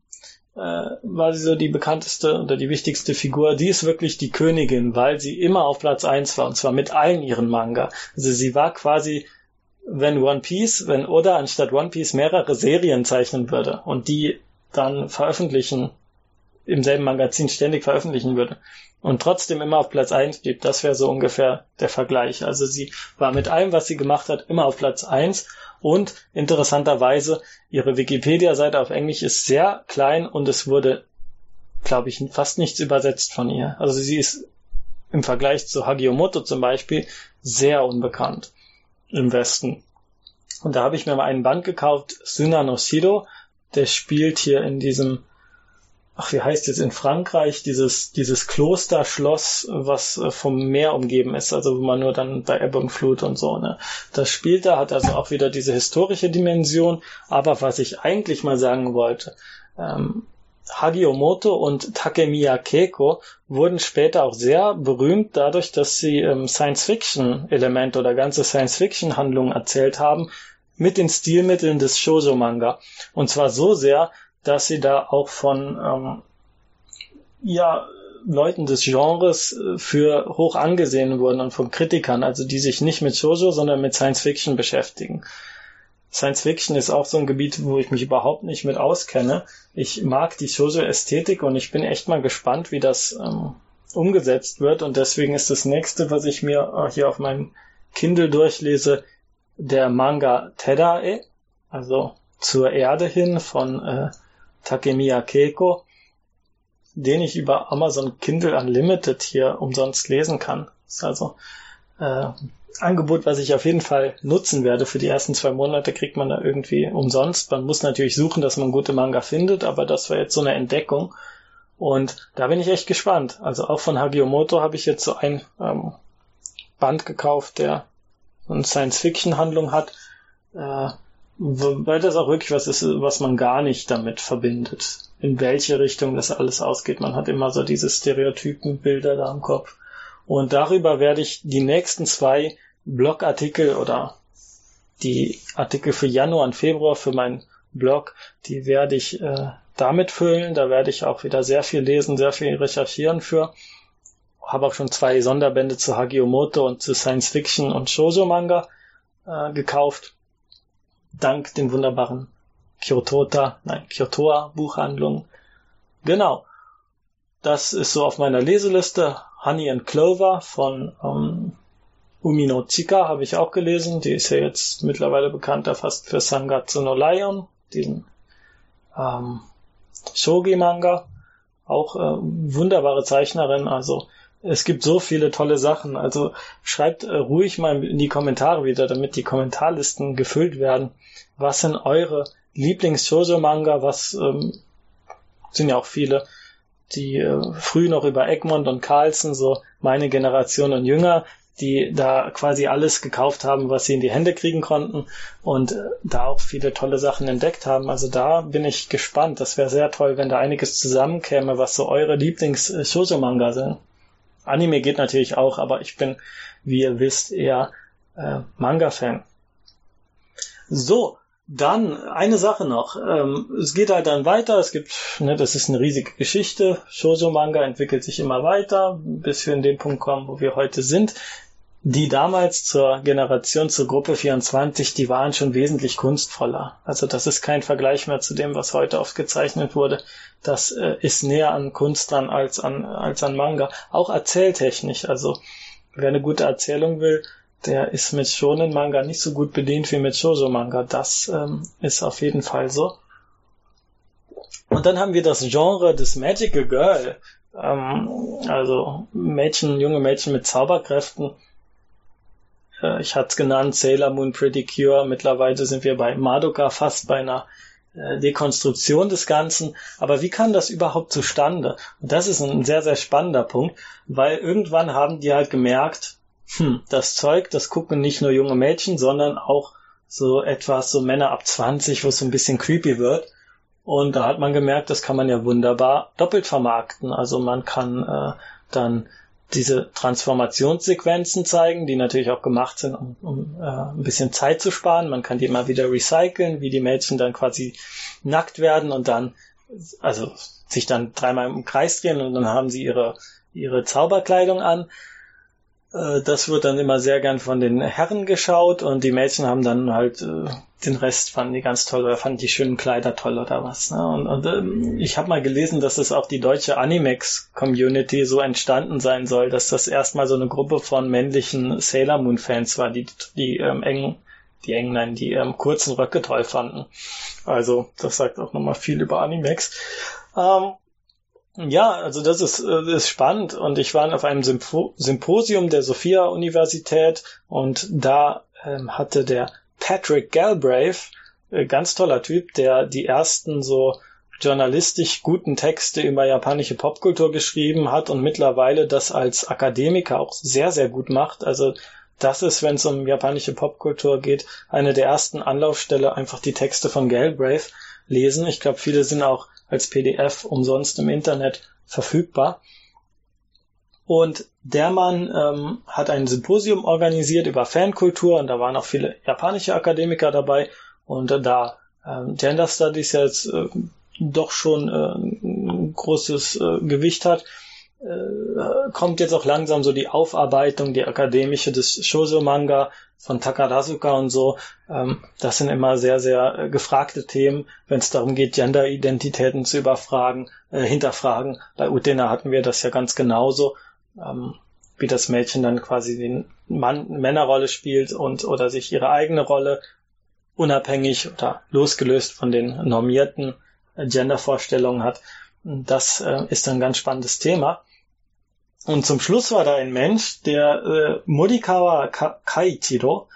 Äh, war sie so die bekannteste oder die wichtigste Figur. Die ist wirklich die Königin, weil sie immer auf Platz eins war und zwar mit allen ihren Manga. Also sie war quasi, wenn One Piece, wenn Oda anstatt One Piece mehrere Serien zeichnen würde und die dann veröffentlichen, im selben Magazin ständig veröffentlichen würde, und trotzdem immer auf Platz eins blieb. Das wäre so ungefähr der Vergleich. Also sie war mit allem, was sie gemacht hat, immer auf Platz eins und interessanterweise ihre Wikipedia-Seite auf Englisch ist sehr klein und es wurde, glaube ich, fast nichts übersetzt von ihr. Also sie ist im Vergleich zu Hagiomoto zum Beispiel sehr unbekannt im Westen. Und da habe ich mir mal einen Band gekauft, Suna no Shiro, der spielt hier in diesem ach, wie heißt es in Frankreich, dieses, dieses Klosterschloss, was äh, vom Meer umgeben ist, also wo man nur dann bei Ebbe und Flut und so, ne. Das spielt da, hat also auch wieder diese historische Dimension, aber was ich eigentlich mal sagen wollte, ähm, Hagiomoto und Takemiya Keiko wurden später auch sehr berühmt dadurch, dass sie ähm, Science-Fiction-Elemente oder ganze Science-Fiction-Handlungen erzählt haben mit den Stilmitteln des Shoujo-Manga. Und zwar so sehr, dass sie da auch von ähm, ja, Leuten des Genres äh, für hoch angesehen wurden und von Kritikern, also die sich nicht mit Shoujo, sondern mit Science Fiction beschäftigen. Science Fiction ist auch so ein Gebiet, wo ich mich überhaupt nicht mit auskenne. Ich mag die Shoujo-Ästhetik und ich bin echt mal gespannt, wie das ähm, umgesetzt wird. Und deswegen ist das nächste, was ich mir äh, hier auf meinem Kindle durchlese, der Manga Tedae, also zur Erde hin von äh, Takemiya Keiko, den ich über Amazon Kindle Unlimited hier umsonst lesen kann. Ist also äh, Angebot, was ich auf jeden Fall nutzen werde. Für die ersten zwei Monate kriegt man da irgendwie umsonst. Man muss natürlich suchen, dass man gute Manga findet, aber das war jetzt so eine Entdeckung. Und da bin ich echt gespannt. Also auch von Hagiomoto habe ich jetzt so ein ähm, Band gekauft, der so eine Science-Fiction-Handlung hat. Äh, weil das auch wirklich was ist, was man gar nicht damit verbindet. In welche Richtung das alles ausgeht. Man hat immer so diese Stereotypenbilder da im Kopf. Und darüber werde ich die nächsten zwei Blogartikel oder die Artikel für Januar und Februar für meinen Blog, die werde ich äh, damit füllen. Da werde ich auch wieder sehr viel lesen, sehr viel recherchieren für. Habe auch schon zwei Sonderbände zu Hagiomoto und zu Science Fiction und Shoujo Manga äh, gekauft dank den wunderbaren Kyotota, nein, Kyotoa Buchhandlung. Genau. Das ist so auf meiner Leseliste. Honey and Clover von ähm, Umino Chika habe ich auch gelesen. Die ist ja jetzt mittlerweile bekannter fast für Sangatsu no Lion, diesen ähm, Shogi-Manga. Auch äh, wunderbare Zeichnerin, also es gibt so viele tolle Sachen. Also schreibt äh, ruhig mal in die Kommentare wieder, damit die Kommentarlisten gefüllt werden. Was sind eure Lieblings-Shoujo-Manga? Was ähm, sind ja auch viele, die äh, früh noch über Egmont und Carlsen, so meine Generation und jünger, die da quasi alles gekauft haben, was sie in die Hände kriegen konnten und äh, da auch viele tolle Sachen entdeckt haben. Also da bin ich gespannt. Das wäre sehr toll, wenn da einiges zusammenkäme, was so eure Lieblings-Shoujo-Manga sind. Anime geht natürlich auch, aber ich bin, wie ihr wisst, eher äh, Manga-Fan. So, dann eine Sache noch. Ähm, es geht halt dann weiter. Es gibt, ne, das ist eine riesige Geschichte. Shoujo Manga entwickelt sich immer weiter, bis wir in den Punkt kommen, wo wir heute sind. Die damals zur Generation, zur Gruppe 24, die waren schon wesentlich kunstvoller. Also das ist kein Vergleich mehr zu dem, was heute oft gezeichnet wurde. Das äh, ist näher an Kunst dran als an, als an Manga. Auch erzähltechnisch. Also wer eine gute Erzählung will, der ist mit Shonen Manga nicht so gut bedient wie mit Shoujo Manga. Das ähm, ist auf jeden Fall so. Und dann haben wir das Genre des Magical Girl. Ähm, also Mädchen, junge Mädchen mit Zauberkräften. Äh, ich hatte es genannt, Sailor Moon Pretty Cure. Mittlerweile sind wir bei Madoka fast bei einer äh, Dekonstruktion des Ganzen. Aber wie kam das überhaupt zustande? Und das ist ein sehr, sehr spannender Punkt, weil irgendwann haben die halt gemerkt, hm, das Zeug, das gucken nicht nur junge Mädchen, sondern auch so etwas, so Männer ab 20, wo es so ein bisschen creepy wird. Und da hat man gemerkt, das kann man ja wunderbar doppelt vermarkten. Also man kann äh, dann diese Transformationssequenzen zeigen, die natürlich auch gemacht sind, um, um äh, ein bisschen Zeit zu sparen. Man kann die immer wieder recyceln, wie die Mädchen dann quasi nackt werden und dann, also sich dann dreimal im Kreis drehen und dann haben sie ihre, ihre Zauberkleidung an. Äh, das wird dann immer sehr gern von den Herren geschaut und die Mädchen haben dann halt äh, den Rest fanden die ganz toll oder fanden die schönen Kleider toll oder was. Ne? Und, und ähm, ich habe mal gelesen, dass es auch die deutsche Animex-Community so entstanden sein soll, dass das erstmal so eine Gruppe von männlichen Sailor Moon-Fans war, die die ähm, engen, die engen, nein, die ähm, kurzen Röcke toll fanden. Also das sagt auch nochmal viel über Animex. Ähm, ja, also das ist, äh, ist spannend und ich war auf einem Sympo Symposium der Sophia Universität und da ähm, hatte der Patrick Galbraith, äh, ganz toller Typ, der die ersten so journalistisch guten Texte über japanische Popkultur geschrieben hat und mittlerweile das als Akademiker auch sehr, sehr gut macht. Also das ist, wenn es um japanische Popkultur geht, eine der ersten Anlaufstelle, einfach die Texte von Galbraith lesen. Ich glaube, viele sind auch als PDF umsonst im Internet verfügbar. Und der Mann ähm, hat ein Symposium organisiert über Fankultur und da waren auch viele japanische Akademiker dabei. Und äh, da ähm, Gender Studies jetzt äh, doch schon äh, ein großes äh, Gewicht hat, äh, kommt jetzt auch langsam so die Aufarbeitung, die akademische des Shoujo-Manga von Takarazuka und so. Ähm, das sind immer sehr, sehr äh, gefragte Themen, wenn es darum geht, Gender-Identitäten zu überfragen, äh, hinterfragen. Bei Utena hatten wir das ja ganz genauso, ähm, wie das Mädchen dann quasi den Mann, Männerrolle spielt und oder sich ihre eigene Rolle unabhängig oder losgelöst von den normierten äh, Gendervorstellungen hat. Das äh, ist ein ganz spannendes Thema. Und zum Schluss war da ein Mensch, der äh, Morikawa Ka Kaichiro,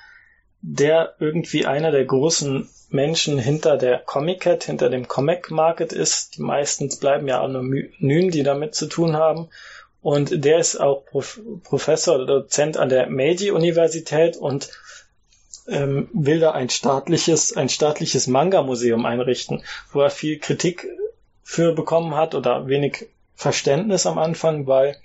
der irgendwie einer der großen Menschen hinter der Comic Cat, hinter dem Comic Market ist. Die meistens bleiben ja anonym, die damit zu tun haben. Und der ist auch Prof Professor oder Dozent an der Meiji-Universität und ähm, will da ein staatliches, ein staatliches Manga-Museum einrichten, wo er viel Kritik für bekommen hat oder wenig Verständnis am Anfang, weil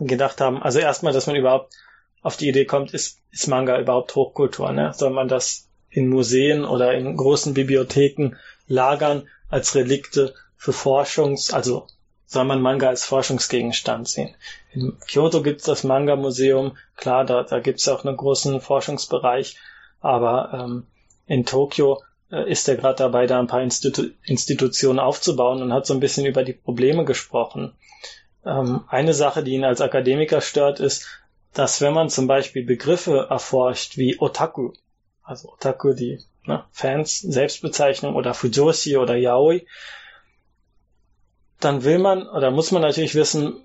gedacht haben, also erstmal, dass man überhaupt auf die Idee kommt, ist, ist Manga überhaupt Hochkultur? Ne? Soll man das in Museen oder in großen Bibliotheken lagern als Relikte für Forschungs-, also soll man Manga als Forschungsgegenstand sehen? In Kyoto gibt es das Manga-Museum, klar, da, da gibt es auch einen großen Forschungsbereich, aber ähm, in Tokio äh, ist er gerade dabei, da ein paar Institu Institutionen aufzubauen und hat so ein bisschen über die Probleme gesprochen. Ähm, eine Sache, die ihn als Akademiker stört, ist, dass wenn man zum Beispiel Begriffe erforscht wie Otaku, also Otaku, die ne, Fans, Selbstbezeichnung oder Fujoshi oder Yaoi, dann will man oder muss man natürlich wissen,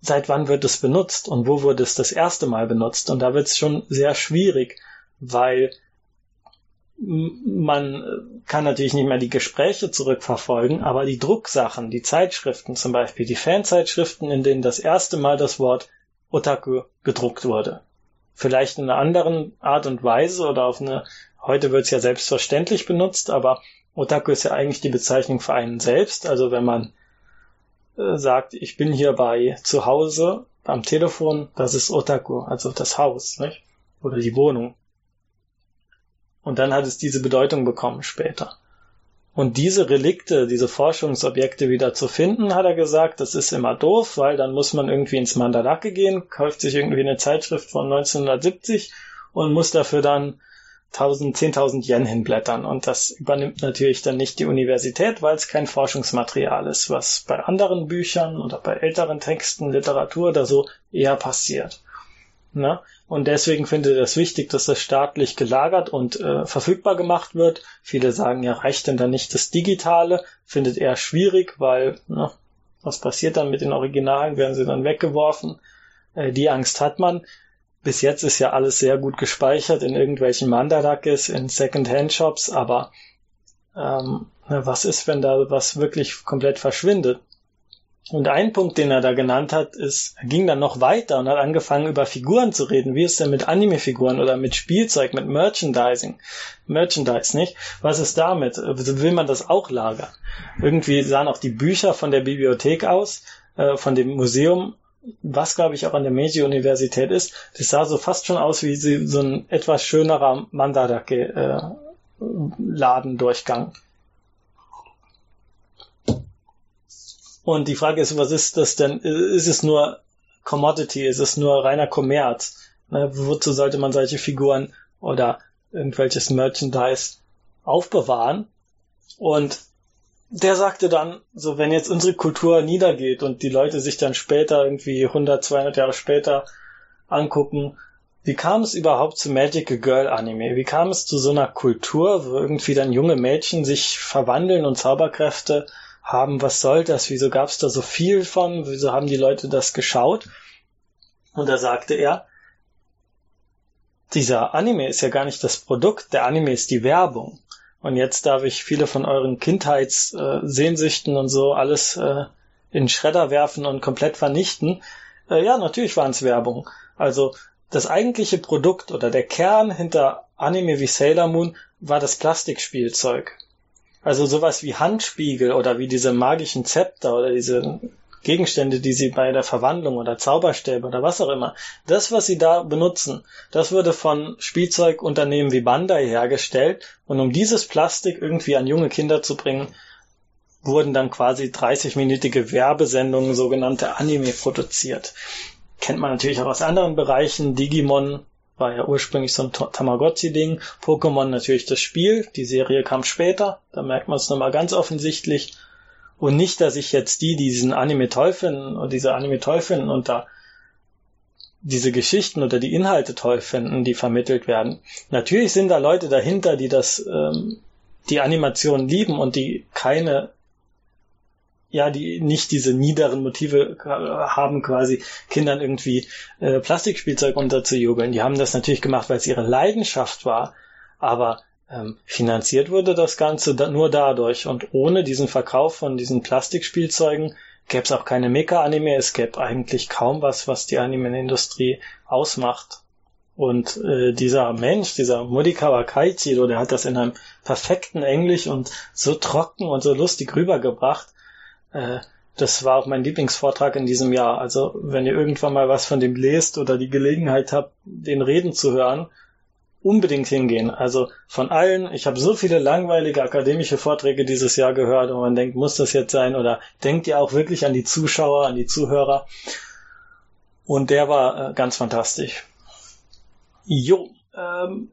seit wann wird es benutzt und wo wurde es das erste Mal benutzt. Und da wird es schon sehr schwierig, weil man kann natürlich nicht mehr die Gespräche zurückverfolgen, aber die Drucksachen, die Zeitschriften zum Beispiel, die Fanzeitschriften, in denen das erste Mal das Wort Otaku gedruckt wurde. Vielleicht in einer anderen Art und Weise oder auf eine, heute wird es ja selbstverständlich benutzt, aber Otaku ist ja eigentlich die Bezeichnung für einen selbst. Also wenn man äh, sagt, ich bin hier bei zu Hause am Telefon, das ist Otaku, also das Haus, nicht? oder die Wohnung. Und dann hat es diese Bedeutung bekommen später. Und diese Relikte, diese Forschungsobjekte wieder zu finden, hat er gesagt, das ist immer doof, weil dann muss man irgendwie ins Mandalake gehen, kauft sich irgendwie eine Zeitschrift von 1970 und muss dafür dann 1000, 10.000 Yen hinblättern. Und das übernimmt natürlich dann nicht die Universität, weil es kein Forschungsmaterial ist, was bei anderen Büchern oder bei älteren Texten, Literatur oder so eher passiert. Ne? Und deswegen findet er es wichtig, dass das staatlich gelagert und äh, verfügbar gemacht wird. Viele sagen, ja, reicht denn dann nicht das Digitale? Findet er schwierig, weil, ne, was passiert dann mit den Originalen? Werden sie dann weggeworfen? Äh, die Angst hat man. Bis jetzt ist ja alles sehr gut gespeichert in irgendwelchen Mandarakis, in Second-Hand-Shops, aber ähm, ne, was ist, wenn da was wirklich komplett verschwindet? Und ein Punkt, den er da genannt hat, ist, er ging dann noch weiter und hat angefangen, über Figuren zu reden. Wie ist denn mit Anime-Figuren oder mit Spielzeug, mit Merchandising? Merchandise, nicht? Was ist damit? Will man das auch lagern? Irgendwie sahen auch die Bücher von der Bibliothek aus, äh, von dem Museum, was glaube ich auch an der Meiji-Universität ist. Das sah so fast schon aus wie so ein etwas schönerer Mandarake-Ladendurchgang. Äh, Und die Frage ist, was ist das denn? Ist es nur Commodity? Ist es nur reiner Kommerz? Ne, wozu sollte man solche Figuren oder irgendwelches Merchandise aufbewahren? Und der sagte dann, so wenn jetzt unsere Kultur niedergeht und die Leute sich dann später irgendwie 100, 200 Jahre später angucken, wie kam es überhaupt zu Magic Girl Anime? Wie kam es zu so einer Kultur, wo irgendwie dann junge Mädchen sich verwandeln und Zauberkräfte haben, was soll das? Wieso gab es da so viel von? Wieso haben die Leute das geschaut? Und da sagte er, dieser Anime ist ja gar nicht das Produkt, der Anime ist die Werbung. Und jetzt darf ich viele von euren Kindheitssehnsüchten und so alles äh, in Schredder werfen und komplett vernichten. Äh, ja, natürlich waren es Werbung. Also das eigentliche Produkt oder der Kern hinter Anime wie Sailor Moon war das Plastikspielzeug. Also sowas wie Handspiegel oder wie diese magischen Zepter oder diese Gegenstände, die sie bei der Verwandlung oder Zauberstäbe oder was auch immer, das, was sie da benutzen, das wurde von Spielzeugunternehmen wie Bandai hergestellt und um dieses Plastik irgendwie an junge Kinder zu bringen, wurden dann quasi 30-minütige Werbesendungen, sogenannte Anime, produziert. Kennt man natürlich auch aus anderen Bereichen. Digimon war ja ursprünglich so ein Tamagotchi-Ding. Pokémon natürlich das Spiel. Die Serie kam später. Da merkt man es nochmal ganz offensichtlich. Und nicht, dass ich jetzt die, die diesen Anime toll finden und diese Anime toll finden und da diese Geschichten oder die Inhalte toll finden, die vermittelt werden. Natürlich sind da Leute dahinter, die das, ähm, die Animation lieben und die keine ja, die nicht diese niederen Motive haben, quasi Kindern irgendwie äh, Plastikspielzeug unterzujubeln. Die haben das natürlich gemacht, weil es ihre Leidenschaft war, aber ähm, finanziert wurde das Ganze da, nur dadurch. Und ohne diesen Verkauf von diesen Plastikspielzeugen gäbe es auch keine Mecha-Anime, es gäbe eigentlich kaum was, was die Anime-Industrie ausmacht. Und äh, dieser Mensch, dieser Mudikawa Kaichiro, der hat das in einem perfekten Englisch und so trocken und so lustig rübergebracht, äh, das war auch mein Lieblingsvortrag in diesem Jahr. Also wenn ihr irgendwann mal was von dem lest oder die Gelegenheit habt, den Reden zu hören, unbedingt hingehen. Also von allen, ich habe so viele langweilige akademische Vorträge dieses Jahr gehört und man denkt, muss das jetzt sein? Oder denkt ihr auch wirklich an die Zuschauer, an die Zuhörer? Und der war äh, ganz fantastisch. Jo, ähm,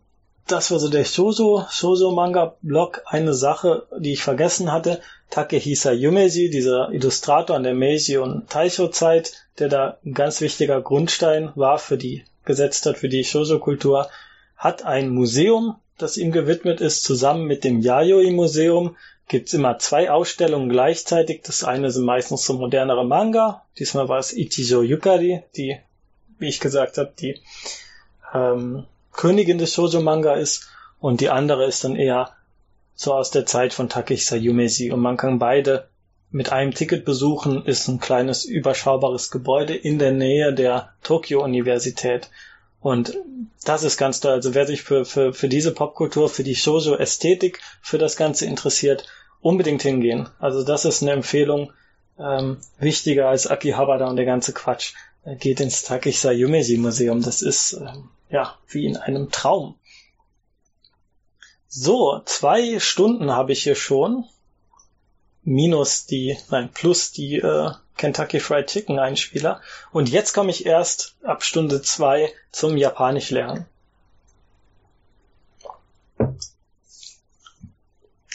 das war so der Shoujo, Shoujo Manga Blog. Eine Sache, die ich vergessen hatte. Takehisa Yumeji, dieser Illustrator an der Meiji und Taisho Zeit, der da ein ganz wichtiger Grundstein war für die, gesetzt hat für die Shoujo Kultur, hat ein Museum, das ihm gewidmet ist, zusammen mit dem Yayoi Museum gibt's immer zwei Ausstellungen gleichzeitig. Das eine sind meistens so modernere Manga. Diesmal war es Ichijo Yukari, die, wie ich gesagt habe, die ähm, Königin des Shoujo-Manga ist und die andere ist dann eher so aus der Zeit von Takehisa Yumesi und man kann beide mit einem Ticket besuchen, ist ein kleines überschaubares Gebäude in der Nähe der Tokyo-Universität. Und das ist ganz toll. Also wer sich für, für, für diese Popkultur, für die Shoujo-Ästhetik, für das Ganze interessiert, unbedingt hingehen. Also das ist eine Empfehlung, ähm, wichtiger als Akihabara und der ganze Quatsch. geht ins Takisha Yumeji Museum. Das ist äh, ja wie in einem Traum. So, zwei Stunden habe ich hier schon. Minus die, nein, plus die äh, Kentucky Fried Chicken Einspieler. Und jetzt komme ich erst ab Stunde zwei zum Japanisch lernen.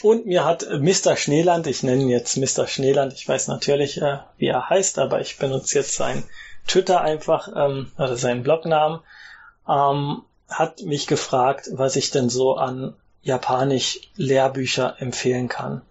Und mir hat Mr. Schneeland, ich nenne ihn jetzt Mr. Schneeland, ich weiß natürlich, äh, wie er heißt, aber ich benutze jetzt sein Twitter einfach, ähm, oder seinen Blognamen, ähm, hat mich gefragt, was ich denn so an Japanisch Lehrbücher empfehlen kann.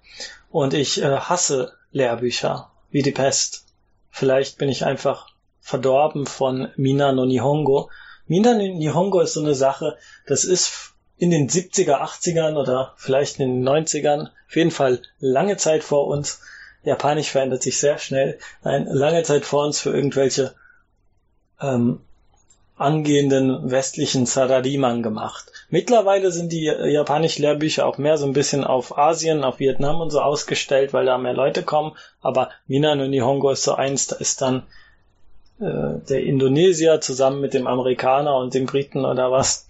Und ich äh, hasse Lehrbücher, wie die Pest. Vielleicht bin ich einfach verdorben von Mina no Nihongo. Mina no Nihongo ist so eine Sache, das ist in den 70er, 80ern oder vielleicht in den 90ern, auf jeden Fall lange Zeit vor uns. Japanisch verändert sich sehr schnell. Nein, lange Zeit vor uns für irgendwelche ähm, angehenden westlichen Sarariman gemacht. Mittlerweile sind die japanischen Lehrbücher auch mehr so ein bisschen auf Asien, auf Vietnam und so ausgestellt, weil da mehr Leute kommen. Aber Mina no Nihongo ist so eins, da ist dann äh, der Indonesier zusammen mit dem Amerikaner und dem Briten oder was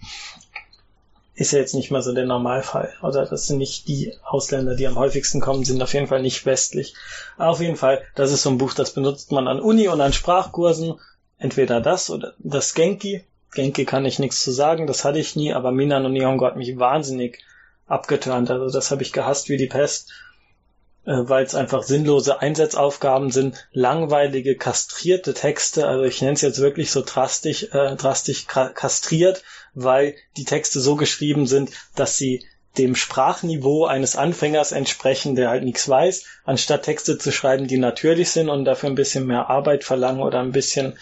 ist ja jetzt nicht mal so der Normalfall. Oder das sind nicht die Ausländer, die am häufigsten kommen, sind auf jeden Fall nicht westlich. Auf jeden Fall, das ist so ein Buch, das benutzt man an Uni und an Sprachkursen. Entweder das oder das Genki. Genki kann ich nichts zu sagen, das hatte ich nie, aber Minan und Nihongo hat mich wahnsinnig abgeturnt. Also das habe ich gehasst wie die Pest. Äh, weil es einfach sinnlose Einsetzaufgaben sind, langweilige, kastrierte Texte, also ich nenne es jetzt wirklich so drastisch, äh, drastisch kastriert, weil die Texte so geschrieben sind, dass sie dem Sprachniveau eines Anfängers entsprechen, der halt nichts weiß, anstatt Texte zu schreiben, die natürlich sind und dafür ein bisschen mehr Arbeit verlangen oder ein bisschen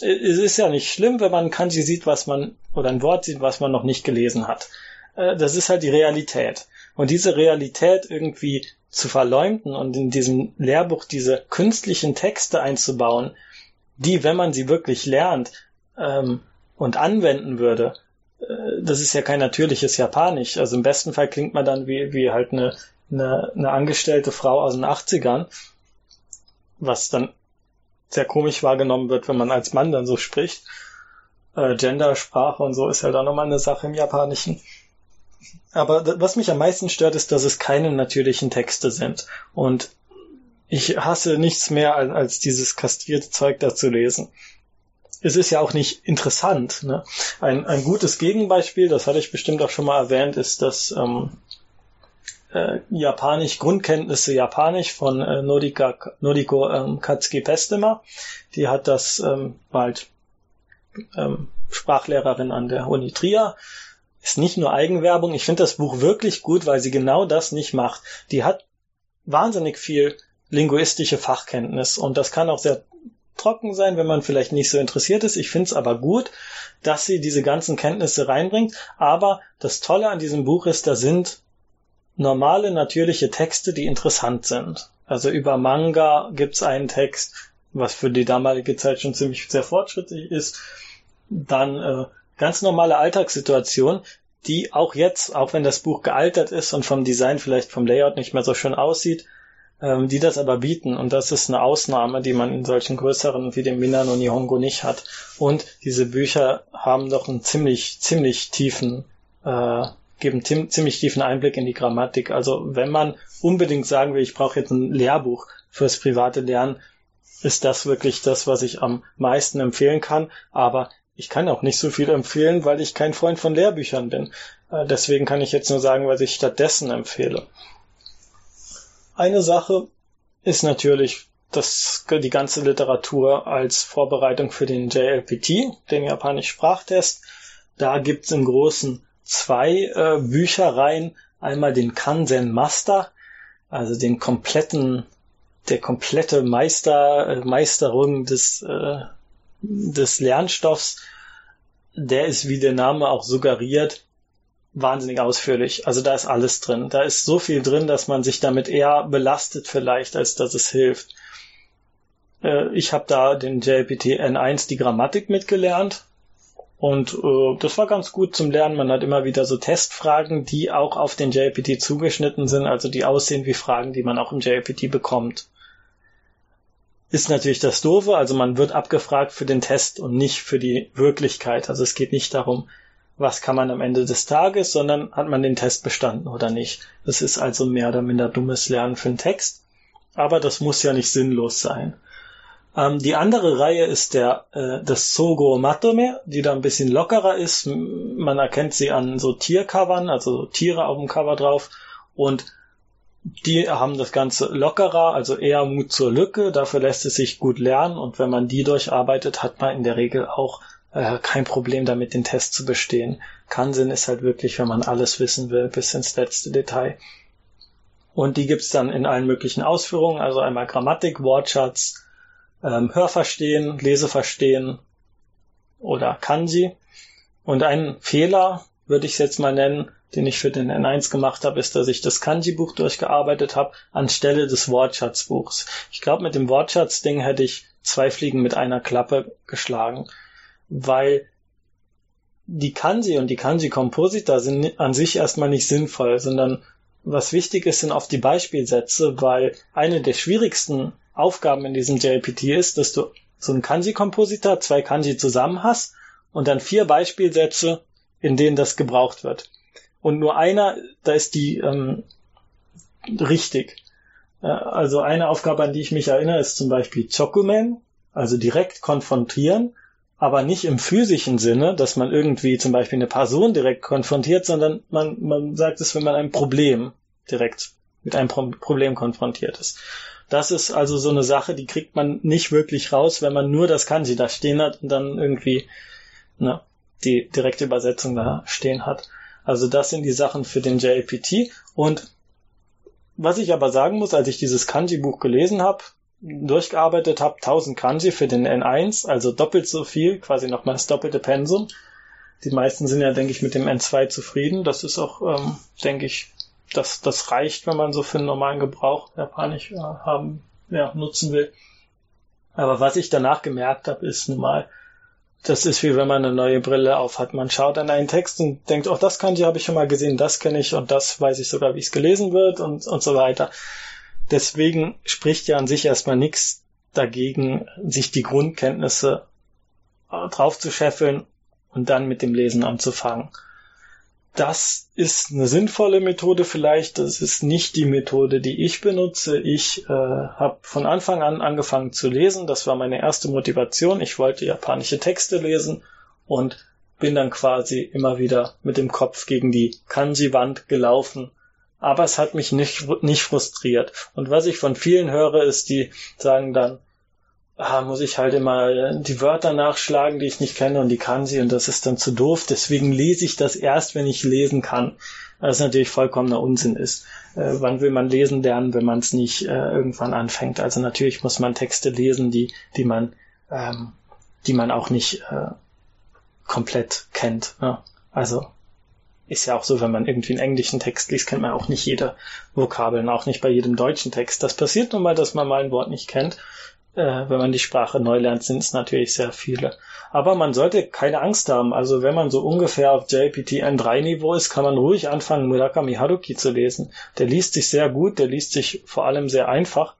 es ist ja nicht schlimm, wenn man ein Kanji sieht, was man oder ein Wort sieht, was man noch nicht gelesen hat. Äh, das ist halt die Realität. Und diese Realität irgendwie zu verleumden und in diesem Lehrbuch diese künstlichen Texte einzubauen, die, wenn man sie wirklich lernt ähm, und anwenden würde, äh, das ist ja kein natürliches Japanisch. Also im besten Fall klingt man dann wie, wie halt eine, eine, eine angestellte Frau aus den 80ern, was dann sehr komisch wahrgenommen wird, wenn man als Mann dann so spricht. Äh, Gendersprache und so ist halt auch nochmal eine Sache im Japanischen. Aber was mich am meisten stört, ist, dass es keine natürlichen Texte sind. Und ich hasse nichts mehr, als dieses kastrierte Zeug da zu lesen. Es ist ja auch nicht interessant. Ne? Ein, ein gutes Gegenbeispiel, das hatte ich bestimmt auch schon mal erwähnt, ist das ähm, äh, Japanisch, Grundkenntnisse Japanisch von äh, Norika, Noriko ähm, Katsuki Pestema. Die hat das ähm, bald ähm, Sprachlehrerin an der Uni Trier ist nicht nur Eigenwerbung. Ich finde das Buch wirklich gut, weil sie genau das nicht macht. Die hat wahnsinnig viel linguistische Fachkenntnis und das kann auch sehr trocken sein, wenn man vielleicht nicht so interessiert ist. Ich finde es aber gut, dass sie diese ganzen Kenntnisse reinbringt. Aber das Tolle an diesem Buch ist, da sind normale, natürliche Texte, die interessant sind. Also über Manga gibt's einen Text, was für die damalige Zeit schon ziemlich sehr fortschrittlich ist. Dann äh, ganz normale Alltagssituation, die auch jetzt, auch wenn das Buch gealtert ist und vom Design vielleicht vom Layout nicht mehr so schön aussieht, ähm, die das aber bieten. Und das ist eine Ausnahme, die man in solchen größeren wie dem Minano Nihongo nicht hat. Und diese Bücher haben doch einen ziemlich, ziemlich tiefen, äh, geben ziemlich tiefen Einblick in die Grammatik. Also wenn man unbedingt sagen will, ich brauche jetzt ein Lehrbuch fürs private Lernen, ist das wirklich das, was ich am meisten empfehlen kann. Aber ich kann auch nicht so viel empfehlen, weil ich kein Freund von Lehrbüchern bin. Äh, deswegen kann ich jetzt nur sagen, was ich stattdessen empfehle. Eine Sache ist natürlich das, die ganze Literatur als Vorbereitung für den JLPT, den japanischen Sprachtest. Da gibt's im Großen zwei äh, Büchereien. Einmal den Kansen Master, also den kompletten, der komplette Meister, äh, Meisterung des äh, des Lernstoffs, der ist, wie der Name auch suggeriert, wahnsinnig ausführlich. Also da ist alles drin. Da ist so viel drin, dass man sich damit eher belastet vielleicht, als dass es hilft. Äh, ich habe da den JPT N1 die Grammatik mitgelernt und äh, das war ganz gut zum Lernen. Man hat immer wieder so Testfragen, die auch auf den JPT zugeschnitten sind, also die aussehen wie Fragen, die man auch im JPT bekommt. ist natürlich das Doofe, also man wird abgefragt für den Test und nicht für die Wirklichkeit. Also es geht nicht darum, was kann man am Ende des Tages, sondern hat man den Test bestanden oder nicht. Das ist also mehr oder minder dummes Lernen für den Text, aber das muss ja nicht sinnlos sein. Ähm, die andere Reihe ist der äh, das Sogo Matome, die da ein bisschen lockerer ist. Man erkennt sie an so Tiercovern, also Tiere auf dem Cover drauf und die haben das Ganze lockerer, also eher Mut zur Lücke. Dafür lässt es sich gut lernen und wenn man die durcharbeitet, hat man in der Regel auch äh, kein Problem damit, den Test zu bestehen. Kansen ist halt wirklich, wenn man alles wissen will, bis ins letzte Detail. Und die gibt's dann in allen möglichen Ausführungen, also einmal Grammatik, Wortschatz, ähm, Hörverstehen, Leseverstehen oder Kanji. Und ein Fehler, würde ich es jetzt mal nennen, den ich für den N1 gemacht habe, ist, dass ich das Kanji-Buch durchgearbeitet habe anstelle des Wortschatzbuchs. Ich glaube, mit dem Wortschatzding hätte ich zwei Fliegen mit einer Klappe geschlagen, weil die Kanji und die Kanji-Komposita sind an sich erstmal nicht sinnvoll, sondern was wichtig ist, sind oft die Beispielsätze, weil eine der schwierigsten Aufgaben in diesem JPT ist, dass du so einen Kanji-Kompositor, zwei Kanji zusammen hast und dann vier Beispielsätze, in denen das gebraucht wird. Und nur einer, da ist die ähm, richtig. Äh, also eine Aufgabe, an die ich mich erinnere, ist zum Beispiel Chokumen, also direkt konfrontieren, aber nicht im physischen Sinne, dass man irgendwie zum Beispiel eine Person direkt konfrontiert, sondern man, man sagt es, wenn man ein Problem direkt mit einem Problem konfrontiert ist. Das ist also so eine Sache, die kriegt man nicht wirklich raus, wenn man nur das Kanji da stehen hat und dann irgendwie ne, die direkte Übersetzung da stehen hat. Also das sind die Sachen für den JLPT. Und was ich aber sagen muss, als ich dieses Kanji-Buch gelesen habe, durchgearbeitet habe, 1000 Kanji für den N1, also doppelt so viel, quasi nochmal das doppelte Pensum. Die meisten sind ja, denke ich, mit dem N2 zufrieden. Das ist auch, ähm, denke ich, das, das reicht, wenn man so für einen normalen Gebrauch Japanisch äh, haben, ja, nutzen will. Aber was ich danach gemerkt habe, ist nun mal, das ist wie wenn man eine neue Brille auf hat. Man schaut an einen Text und denkt, oh, das Kanji habe ich schon mal gesehen, das kenne ich und das weiß ich sogar, wie es gelesen wird und, und so weiter. Deswegen spricht ja an sich erstmal nichts dagegen, sich die Grundkenntnisse äh, drauf zu scheffeln und dann mit dem Lesen anzufangen das ist eine sinnvolle Methode vielleicht. Das ist nicht die Methode, die ich benutze. Ich äh, habe von Anfang an angefangen zu lesen. Das war meine erste Motivation. Ich wollte japanische Texte lesen und bin dann quasi immer wieder mit dem Kopf gegen die Kanji-Wand gelaufen. Aber es hat mich nicht, nicht frustriert. Und was ich von vielen höre, ist, die sagen dann, ah, muss ich halt immer die Wörter nachschlagen, die ich nicht kenne und die kann sie und das ist dann zu doof. Deswegen lese ich das erst, wenn ich lesen kann. Was natürlich vollkommener Unsinn ist. Äh, wann will man lesen lernen, wenn man es nicht äh, irgendwann anfängt? Also natürlich muss man Texte lesen, die, die man, ähm, die man auch nicht äh, komplett kennt. Ne? Also ist ja auch so, wenn man irgendwie einen englischen Text liest, kennt man auch nicht jede Vokabeln, auch nicht bei jedem deutschen Text. Das passiert nun mal, dass man mal ein Wort nicht kennt äh, wenn man die Sprache neu lernt, sind es natürlich sehr viele. Aber man sollte keine Angst haben. Also wenn man so ungefähr auf JPT N3 Niveau ist, kann man ruhig anfangen, Murakami Haruki zu lesen. Der liest sich sehr gut, der liest sich vor allem sehr einfach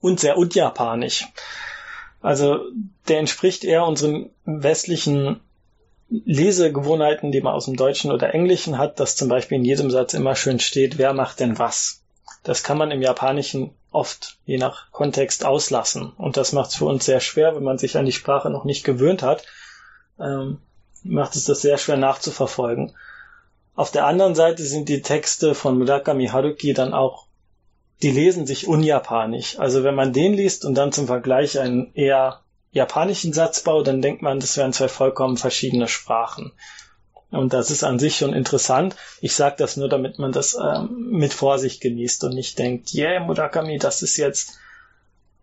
und sehr unjapanisch. Also der entspricht eher unseren westlichen Lesegewohnheiten, die man aus dem Deutschen oder Englischen hat, dass zum Beispiel in jedem Satz immer schön steht, wer macht denn was. Das kann man im Japanischen oft je nach Kontext auslassen. Und das macht es für uns sehr schwer, wenn man sich an die Sprache noch nicht gewöhnt hat, ähm, macht es das sehr schwer nachzuverfolgen. Auf der anderen Seite sind die Texte von Murakami Haruki dann auch, die lesen sich unjapanisch. Also wenn man den liest und dann zum Vergleich einen eher japanischen Satzbau, dann denkt man, das wären zwei vollkommen verschiedene Sprachen. Und das ist an sich schon interessant. Ich sage das nur, damit man das ähm, mit Vorsicht genießt und nicht denkt, yeah, Murakami, das ist jetzt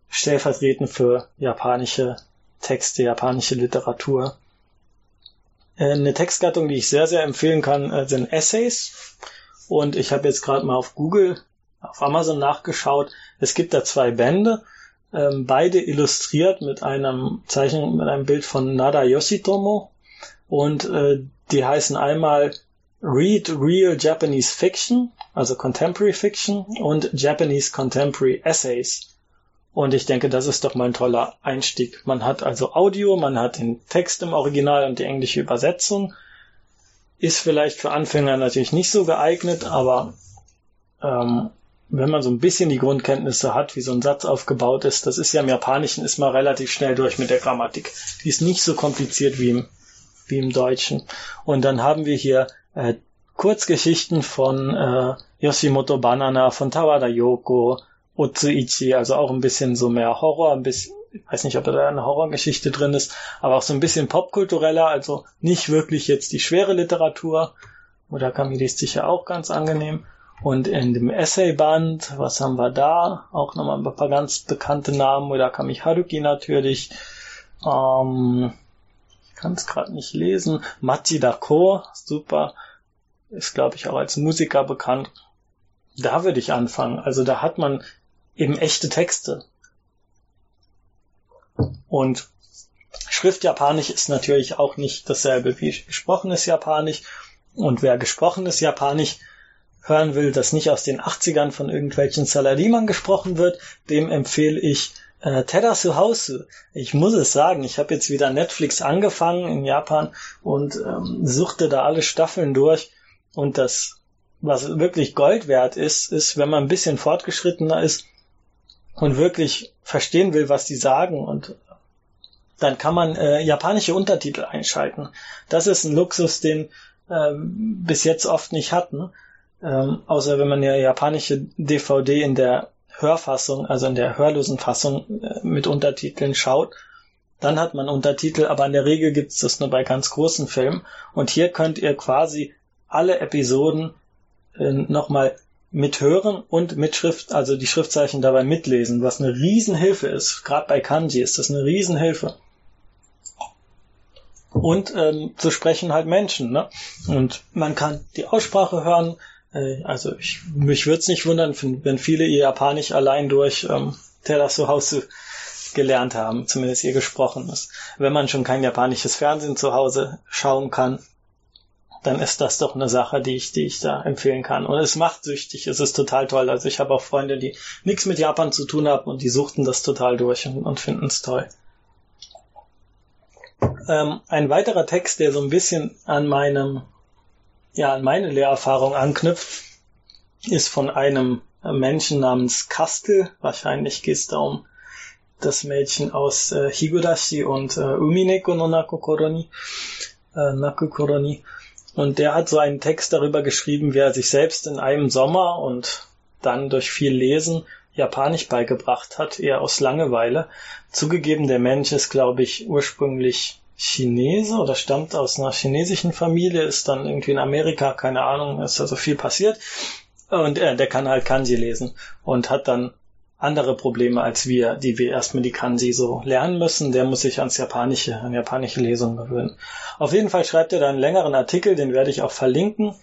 stellvertretend für japanische Texte, japanische Literatur. Äh, eine Textgattung, die ich sehr, sehr empfehlen kann, äh, sind Essays. Und ich habe jetzt gerade mal auf Google, auf Amazon nachgeschaut. Es gibt da zwei Bände, ähm, beide illustriert mit einem Zeichen, mit einem Bild von Nada Yoshitomo. Und äh, die heißen einmal Read Real Japanese Fiction, also Contemporary Fiction und Japanese Contemporary Essays. Und ich denke, das ist doch mal ein toller Einstieg. Man hat also Audio, man hat den Text im Original und die englische Übersetzung. Ist vielleicht für Anfänger natürlich nicht so geeignet, aber ähm, wenn man so ein bisschen die Grundkenntnisse hat, wie so ein Satz aufgebaut ist, das ist ja im Japanischen, ist man relativ schnell durch mit der Grammatik. Die ist nicht so kompliziert wie im, wie im Deutschen. Und dann haben wir hier äh, Kurzgeschichten von äh, Yoshimoto Banana, von Tawada Yoko, Otsuichi, also auch ein bisschen so mehr Horror, ein bisschen, ich weiß nicht, ob da eine Horrorgeschichte drin ist, aber auch so ein bisschen popkultureller, also nicht wirklich jetzt die schwere Literatur. Murakami ist sicher auch ganz angenehm. Und in dem Essayband, was haben wir da? Auch nochmal ein paar ganz bekannte Namen. Murakami Haruki natürlich. Ähm, kann es gerade nicht lesen. Machida Ko, super. Ist, glaube ich, auch als Musiker bekannt. Da würde ich anfangen. Also da hat man eben echte Texte. Und Schriftjapanisch ist natürlich auch nicht dasselbe wie gesprochenes Japanisch. Und wer gesprochenes Japanisch hören will, das nicht aus den 80ern von irgendwelchen Salarimern gesprochen wird, dem empfehle ich äh, Terasu House. Ich muss es sagen, ich habe jetzt wieder Netflix angefangen in Japan und ähm, suchte da alle Staffeln durch. Und das, was wirklich Gold wert ist, ist, wenn man ein bisschen fortgeschrittener ist, und wirklich verstehen will, was die sagen und dann kann man äh, japanische Untertitel einschalten. Das ist ein Luxus, den ähm, bis jetzt oft nicht hatten, ähm, außer wenn man ja japanische DVD in der Hörfassung, also in der hörlosen Fassung äh, mit Untertiteln schaut, dann hat man Untertitel, aber in der Regel gibt es das nur bei ganz großen Filmen. Und hier könnt ihr quasi alle Episoden äh, nochmal mithören und mit Schrift, also die Schriftzeichen dabei mitlesen, was eine Riesenhilfe ist. Gerade bei Kanji ist das eine Riesenhilfe. Und ähm, zu sprechen halt Menschen. Ne? Und man kann die Aussprache hören. Äh, also ich, mich würde es nicht wundern, wenn viele ihr Japanisch allein durch ähm, Terasu Hause gelernt haben, zumindest ihr gesprochenes. Wenn man schon kein japanisches Fernsehen zu Hause schauen kann, dann ist das doch eine Sache, die ich, die ich da empfehlen kann. Und es macht süchtig, es ist total toll. Also ich habe auch Freunde, die nichts mit Japan zu tun haben und die suchten das total durch und, und finden es toll. Ähm, ein weiterer Text, der so ein bisschen an meinem, ja, an meine Lehrerfahrung anknüpft, ist von einem Menschen namens Kastel. Wahrscheinlich geht es da um das Mädchen aus äh, Higurashi und äh, Umineko no Nakokoroni. Äh, Nakokoroni. Und der hat so einen Text darüber geschrieben, wie er sich selbst in einem Sommer und dann durch viel Lesen Japanisch beigebracht hat, eher aus Langeweile. Zugegeben, der Mensch ist, glaube ich, ursprünglich Chinese oder stammt aus einer chinesischen Familie, ist dann irgendwie in Amerika, keine Ahnung, ist also viel passiert. Und er, der kann halt Kanji lesen und hat dann andere Probleme als wir, die wir erstmal die Kanji so lernen müssen. Der muss sich ans Japanische, an japanische Lesungen gewöhnen. Auf jeden Fall schreibt er da einen längeren Artikel, den werde ich auch verlinken,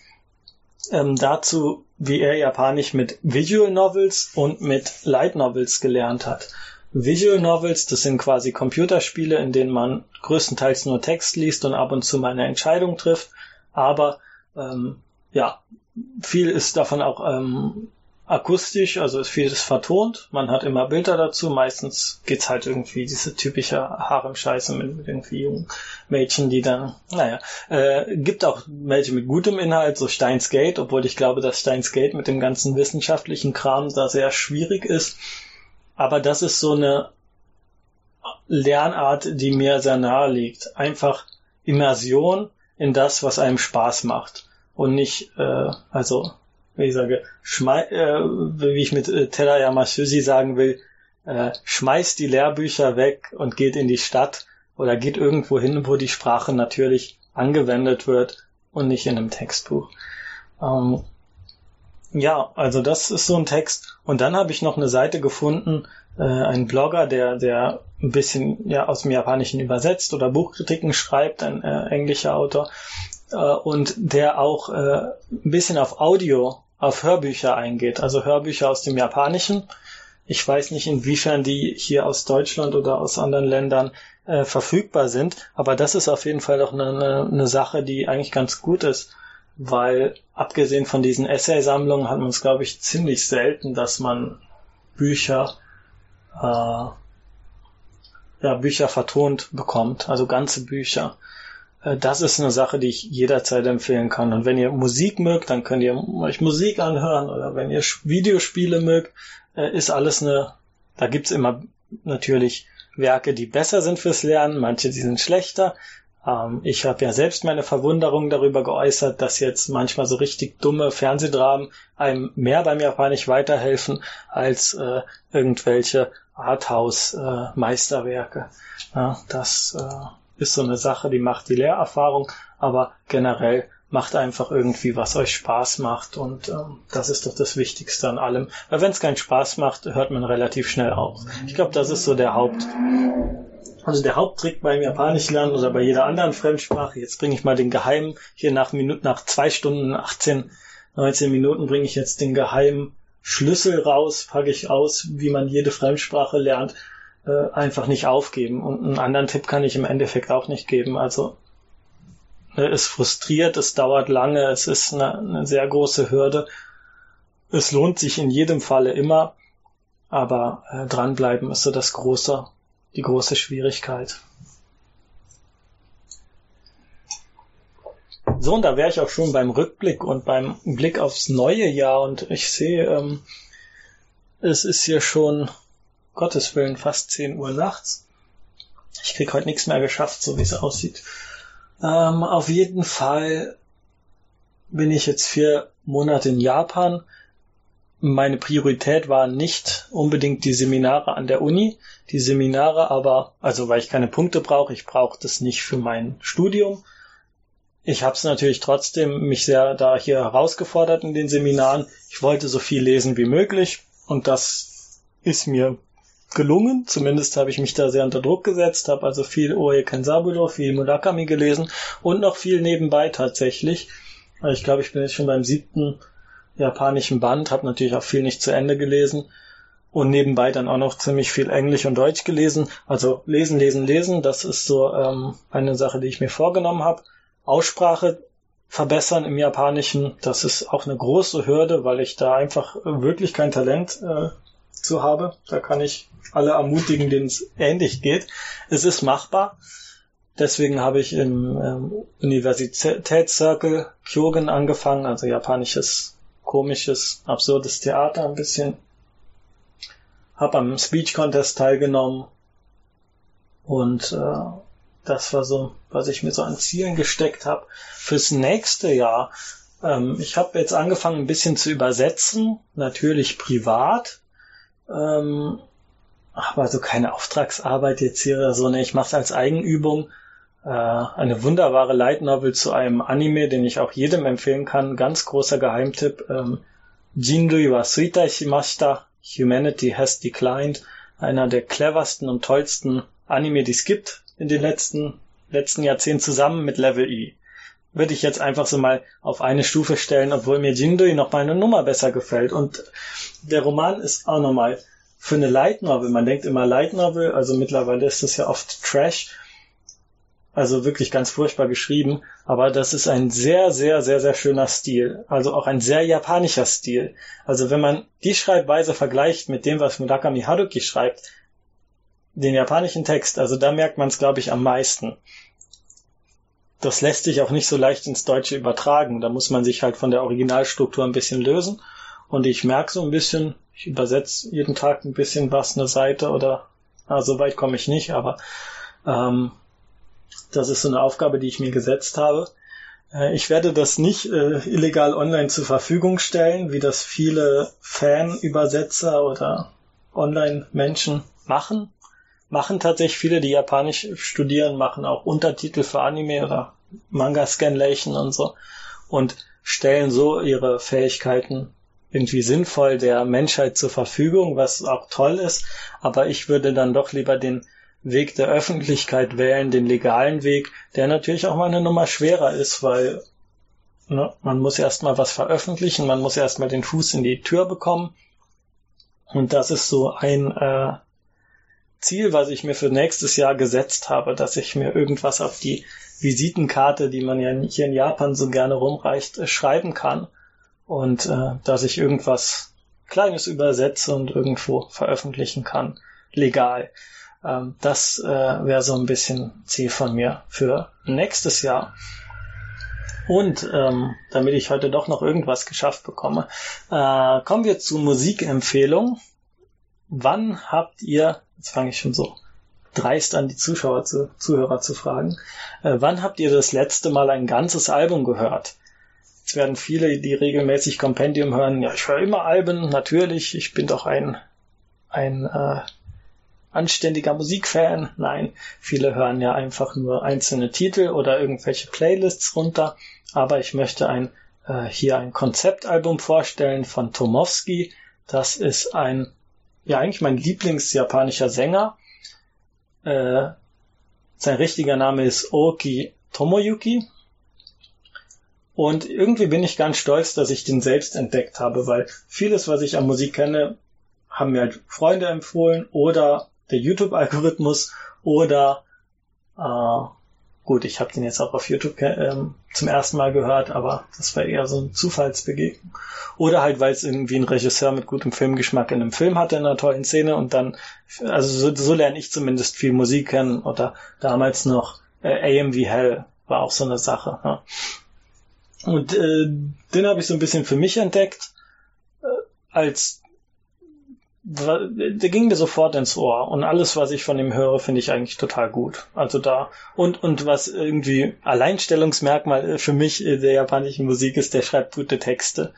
ähm, dazu, wie er Japanisch mit Visual Novels und mit Light Novels gelernt hat. Visual Novels, das sind quasi Computerspiele, in denen man größtenteils nur Text liest und ab und zu mal eine Entscheidung trifft. Aber ähm, ja, viel ist davon auch ähm, akustisch, also ist vieles vertont. Man hat immer Bilder dazu. Meistens geht's halt irgendwie diese typische Harem-Scheiße mit, irgendwie jungen Mädchen, die dann, naja, äh, gibt auch Mädchen mit gutem Inhalt, so Steins Gate, obwohl ich glaube, dass Steins Gate mit dem ganzen wissenschaftlichen Kram da sehr schwierig ist. Aber das ist so eine Lernart, die mir sehr nahe liegt. Einfach Immersion in das, was einem Spaß macht. Und nicht, äh, also wie ich sage, schmei äh, wie ich mit äh, Terayama Shuji sagen will, äh, schmeißt die Lehrbücher weg und geht in die Stadt oder geht irgendwo hin, wo die Sprache natürlich angewendet wird und nicht in einem Textbuch. Ähm, ja, also das ist so ein Text. Und dann habe ich noch eine Seite gefunden, äh, ein Blogger, der, der ein bisschen ja aus dem Japanischen übersetzt oder Buchkritiken schreibt, ein äh, englischer Autor, äh, und der auch äh, ein bisschen auf Audio auf Hörbücher eingeht, also Hörbücher aus dem Japanischen. Ich weiß nicht, inwiefern die hier aus Deutschland oder aus anderen Ländern äh, verfügbar sind, aber das ist auf jeden Fall eine, eine, eine Sache, die eigentlich ganz gut ist, weil abgesehen von diesen Essay-Sammlungen hat man es, glaube ich, ziemlich selten, dass man Bücher äh, ja, Bücher vertont bekommt, also ganze Bücher. Äh, das ist eine Sache, die ich jederzeit empfehlen kann. Und wenn ihr Musik mögt, dann könnt ihr euch Musik anhören oder wenn ihr Videospiele mögt, äh, ist alles eine, da gibt's immer natürlich Werke, die besser sind fürs Lernen, manche, die sind schlechter. Ähm, ich habe ja selbst meine Verwunderung darüber geäußert, dass jetzt manchmal so richtig dumme Fernsehdramen einem mehr beim Japanisch weiterhelfen als äh, irgendwelche Arthouse-Meisterwerke. Äh, ja, das äh, ist so eine Sache, die macht die Lehrerfahrung, aber generell macht einfach irgendwie, was euch Spaß macht und ähm, das ist doch das Wichtigste an allem. Weil wenn es keinen Spaß macht, hört man relativ schnell auf. Ich glaube, das ist so der Haupt, also der Haupttrick beim Japanisch lernen oder bei jeder anderen Fremdsprache. Jetzt bringe ich mal den geheimen, hier nach Minuten, nach zwei Stunden, 18, 19 Minuten bringe ich jetzt den geheimen Schlüssel raus, packe ich aus, wie man jede Fremdsprache lernt äh, einfach nicht aufgeben. Und einen anderen Tipp kann ich im Endeffekt auch nicht geben. Also äh, es frustriert, es dauert lange, es ist eine, eine sehr große Hürde. Es lohnt sich in jedem Falle immer, aber äh, dranbleiben ist so das große, die große Schwierigkeit. So, und da wäre ich auch schon beim Rückblick und beim Blick aufs neue Jahr und ich sehe, ähm, es ist hier schon Gottes Willen fast 10 Uhr nachts. Ich krieg heute nichts mehr geschafft, so wie es aussieht. Ähm, auf jeden Fall bin ich jetzt vier Monate in Japan. Meine Priorität war nicht unbedingt die Seminare an der Uni. Die Seminare aber, also weil ich keine Punkte brauche, ich brauche das nicht für mein Studium. Ich habe es natürlich trotzdem mich sehr da hier herausgefordert in den Seminaren. Ich wollte so viel lesen wie möglich und das ist mir gelungen. Zumindest habe ich mich da sehr unter Druck gesetzt, habe also viel Oe Kensaburo, viel Murakami gelesen und noch viel nebenbei tatsächlich. Ich glaube, ich bin jetzt schon beim siebten japanischen Band, habe natürlich auch viel nicht zu Ende gelesen und nebenbei dann auch noch ziemlich viel Englisch und Deutsch gelesen. Also lesen, lesen, lesen, das ist so ähm, eine Sache, die ich mir vorgenommen habe. Aussprache verbessern im Japanischen, das ist auch eine große Hürde, weil ich da einfach wirklich kein Talent äh, zu habe. Da kann ich alle ermutigen, denen es ähnlich geht. Es ist machbar. Deswegen habe ich im ähm, Universitätscircle Kyogen angefangen, also japanisches, komisches, absurdes Theater ein bisschen. Hab am Speech Contest teilgenommen und äh, das war so, was ich mir so an Zielen gesteckt habe. Fürs nächste Jahr, ähm, ich habe jetzt angefangen ein bisschen zu übersetzen, natürlich privat, ähm, aber so keine Auftragsarbeit jetzt hier oder so. Ne, ich mache es als Eigenübung. Äh, eine wunderbare Light Novel zu einem Anime, den ich auch jedem empfehlen kann. Ganz großer Geheimtipp. Ähm, Jinrui wa suitai shimashita. Humanity has declined. Einer der cleversten und tollsten Anime, die es gibt in den letzten, letzten Jahrzehnten zusammen mit Level E. Würde ich jetzt einfach so mal auf eine Stufe stellen, obwohl mir Jindui noch mal eine Nummer besser gefällt. Und der Roman ist auch nochmal für eine Light Novel, man denkt immer Light Novel, also mittlerweile ist das ja oft Trash, also wirklich ganz furchtbar geschrieben, aber das ist ein sehr, sehr, sehr, sehr schöner Stil, also auch ein sehr japanischer Stil. Also wenn man die Schreibweise vergleicht mit dem, was Murakami Haruki schreibt, den japanischen Text, also da merkt man es, glaube ich, am meisten. Das lässt sich auch nicht so leicht ins Deutsche übertragen. Da muss man sich halt von der Originalstruktur ein bisschen lösen. Und ich merke so ein bisschen, ich übersetze jeden Tag ein bisschen was, eine Seite oder, na, so weit komme ich nicht, aber ähm, das ist so eine Aufgabe, die ich mir gesetzt habe. Äh, ich werde das nicht äh, illegal online zur Verfügung stellen, wie das viele Fan-Übersetzer oder Online-Menschen machen. Machen tatsächlich viele, die Japanisch studieren, machen auch Untertitel für Anime oder Manga-Scanlation und so und stellen so ihre Fähigkeiten irgendwie sinnvoll der Menschheit zur Verfügung, was auch toll ist. Aber ich würde dann doch lieber den Weg der Öffentlichkeit wählen, den legalen Weg, der natürlich auch mal eine Nummer schwerer ist, weil ne, man muss erstmal was veröffentlichen, man muss erstmal den Fuß in die Tür bekommen. Und das ist so ein äh, Ziel, was ich mir für nächstes Jahr gesetzt habe, dass ich mir irgendwas auf die Visitenkarte, die man ja hier in Japan so gerne rumreicht, äh, schreiben kann und äh, dass ich irgendwas Kleines übersetze und irgendwo veröffentlichen kann. legal. Ähm, das äh, wäre so ein bisschen Ziel von mir für nächstes Jahr. Und ähm, damit ich heute doch noch irgendwas geschafft bekomme, äh, kommen wir zu Musikempfehlung. Wann habt ihr, jetzt fange ich schon so dreist an die Zuschauer zu, Zuhörer zu fragen, äh, wann habt ihr das letzte Mal ein ganzes Album gehört? Jetzt werden viele, die regelmäßig Compendium hören, ja, ich höre immer Alben, natürlich, ich bin doch ein, ein äh, anständiger Musikfan. Nein, viele hören ja einfach nur einzelne Titel oder irgendwelche Playlists runter. Aber ich möchte ein, äh, hier ein Konzeptalbum vorstellen von Tomowski. Das ist ein, ja eigentlich mein Lieblingsjapanischer Sänger. Äh, sein richtiger Name ist Oki Tomoyuki. Und irgendwie bin ich ganz stolz, dass ich den selbst entdeckt habe, weil vieles, was ich an Musik kenne, haben mir halt Freunde empfohlen oder der YouTube-Algorithmus oder äh, gut, ich habe den jetzt auch auf YouTube ähm, zum ersten Mal gehört, aber das war eher so ein Zufallsbegegnung. Oder halt, weil es irgendwie ein Regisseur mit gutem Filmgeschmack in einem Film hatte, in einer tollen Szene und dann, also so, so lerne ich zumindest viel Musik kennen oder damals noch äh, AMV Hell war auch so eine Sache. Ja. Und äh, den habe ich so ein bisschen für mich entdeckt äh, als der ging mir sofort ins Ohr und alles, was ich von ihm höre, finde ich eigentlich total gut. Also da und und was irgendwie Alleinstellungsmerkmal für mich der japanischen Musik ist, der schreibt gute Texte.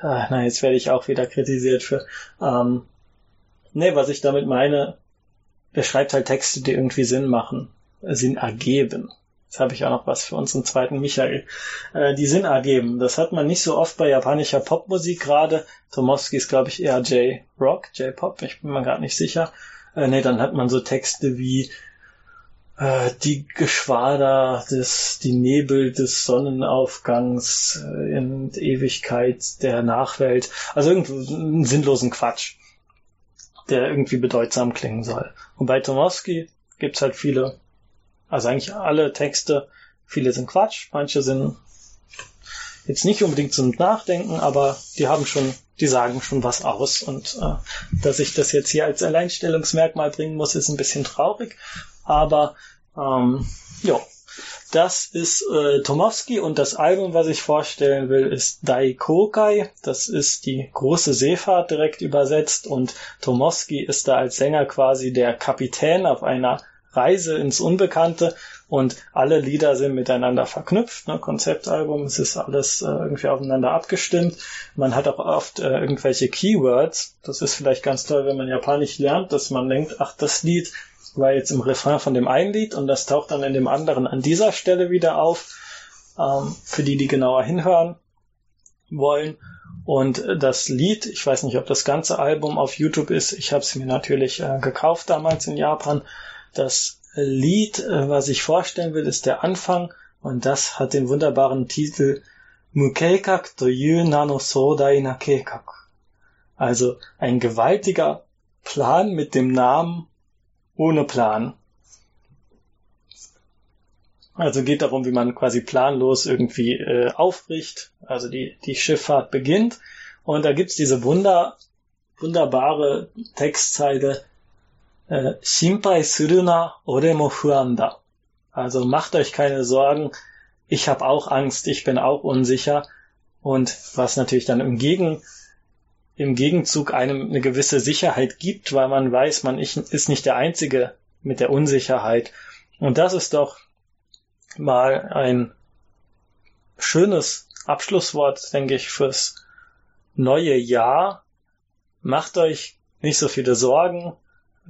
Ah, na, jetzt werde ich auch wieder kritisiert für. Ähm, nee, was ich damit meine, der schreibt halt Texte, die irgendwie Sinn machen, Sinn ergeben. Jetzt habe ich auch noch was für unseren zweiten Michael. Äh, die Sinn ergeben. Das hat man nicht so oft bei japanischer Popmusik gerade. Tomowski ist, glaube ich, eher J-Rock, J-Pop, ich bin mir gerade nicht sicher. Äh, nee, dann hat man so Texte wie äh, die Geschwader des, die Nebel des Sonnenaufgangs äh, in Ewigkeit der Nachwelt. Also irgendeinen sinnlosen Quatsch, der irgendwie bedeutsam klingen soll. Und bei Tomowski gibt's halt viele also eigentlich alle Texte, viele sind Quatsch, manche sind jetzt nicht unbedingt zum Nachdenken, aber die haben schon, die sagen schon was aus. Und äh, dass ich das jetzt hier als Alleinstellungsmerkmal bringen muss, ist ein bisschen traurig. Aber ähm, ja, das ist äh, Tomowski und das Album, was ich vorstellen will, ist Daikokai. Das ist die große Seefahrt direkt übersetzt und Tomowski ist da als Sänger quasi der Kapitän auf einer Reise ins Unbekannte und alle Lieder sind miteinander verknüpft. Ne? Konzeptalbum, es ist alles äh, irgendwie aufeinander abgestimmt. Man hat auch oft äh, irgendwelche Keywords. Das ist vielleicht ganz toll, wenn man Japanisch lernt, dass man denkt, ach, das Lied war jetzt im Refrain von dem einen Lied und das taucht dann in dem anderen an dieser Stelle wieder auf. Ähm, für die, die genauer hinhören wollen. Und das Lied, ich weiß nicht, ob das ganze Album auf YouTube ist, ich habe es mir natürlich äh, gekauft damals in Japan, das Lied, äh, was ich vorstellen will, ist der Anfang und das hat den wunderbaren Titel Mukeikak toyu nano sodai na keikak. Also ein gewaltiger Plan mit dem Namen ohne Plan. Also geht darum, wie man quasi planlos irgendwie äh, aufbricht. Also die, die Schifffahrt beginnt. Und da gibt's diese wunder, wunderbare Textzeile, äh, suruna ore mo fuan da. Also macht euch keine Sorgen, ich habe auch Angst, ich bin auch unsicher. Und was natürlich dann im, Gegen, im Gegenzug einem eine gewisse Sicherheit gibt, weil man weiß, man ist nicht der Einzige mit der Unsicherheit. Und das ist doch mal ein schönes Abschlusswort, denke ich, fürs neue Jahr. Macht euch nicht so viele Sorgen,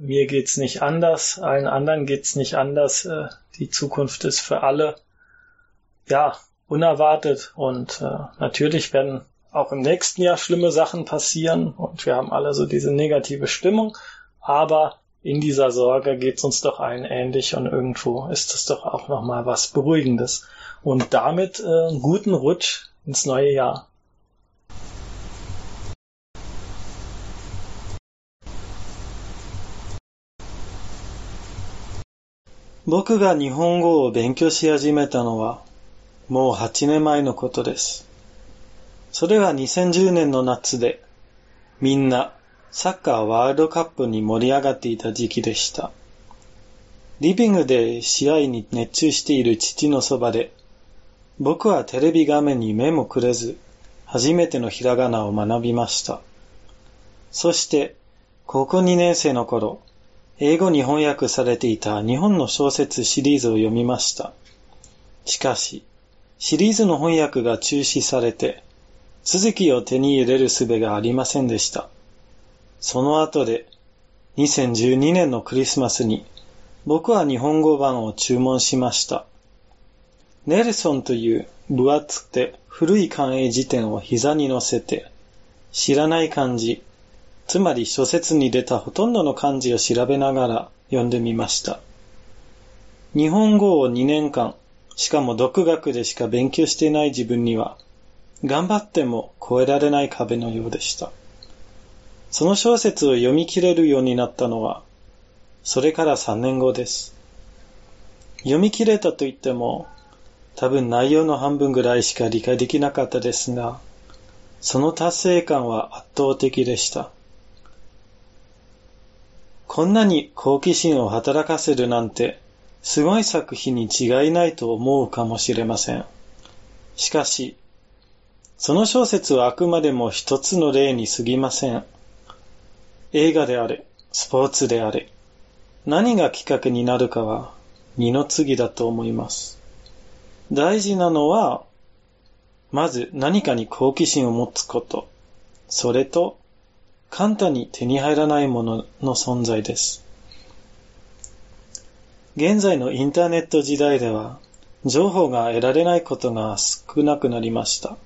mir geht's nicht anders, allen anderen geht's nicht anders. Äh, die Zukunft ist für alle ja unerwartet und äh, natürlich werden auch im nächsten Jahr schlimme Sachen passieren und wir haben alle so diese negative Stimmung, aber in dieser Sorge geht's uns doch allen ähnlich und irgendwo ist es doch auch noch mal was Beruhigendes und damit äh, guten Rutsch ins neue Jahr. 僕が日本語を勉強し始めたのは、もう8年前のことです。それは2010年の夏で、みんなサッカーワールドカップに盛り上がっていた時期でした。リビングで試合に熱中している父のそばで、僕はテレビ画面に目もくれず、初めてのひらがなを学びました。そして、高校2年生の頃、英語に翻訳されていた日本の小説シリーズを読みました。しかし、シリーズの翻訳が中止されて、続きを手に入れる術がありませんでした。その後で、2012年のクリスマスに、僕は日本語版を注文しました。ネルソンという分厚くて古い漢英辞典を膝に乗せて、知らない漢字、つまり諸説に出たほとんどの漢字を調べながら読んでみました。日本語を2年間、しかも独学でしか勉強していない自分には、頑張っても越えられない壁のようでした。その小説を読み切れるようになったのは、それから3年後です。読み切れたと言っても、多分内容の半分ぐらいしか理解できなかったですが、その達成感は圧倒的でした。こんなに好奇心を働かせるなんて、すごい作品に違いないと思うかもしれません。しかし、その小説はあくまでも一つの例に過ぎません。映画であれ、スポーツであれ、何がきっかけになるかは二の次だと思います。大事なのは、まず何かに好奇心を持つこと、それと簡単に手に入らないものの存在です。現在のインターネット時代では、情報が得られないことが少なくなりました。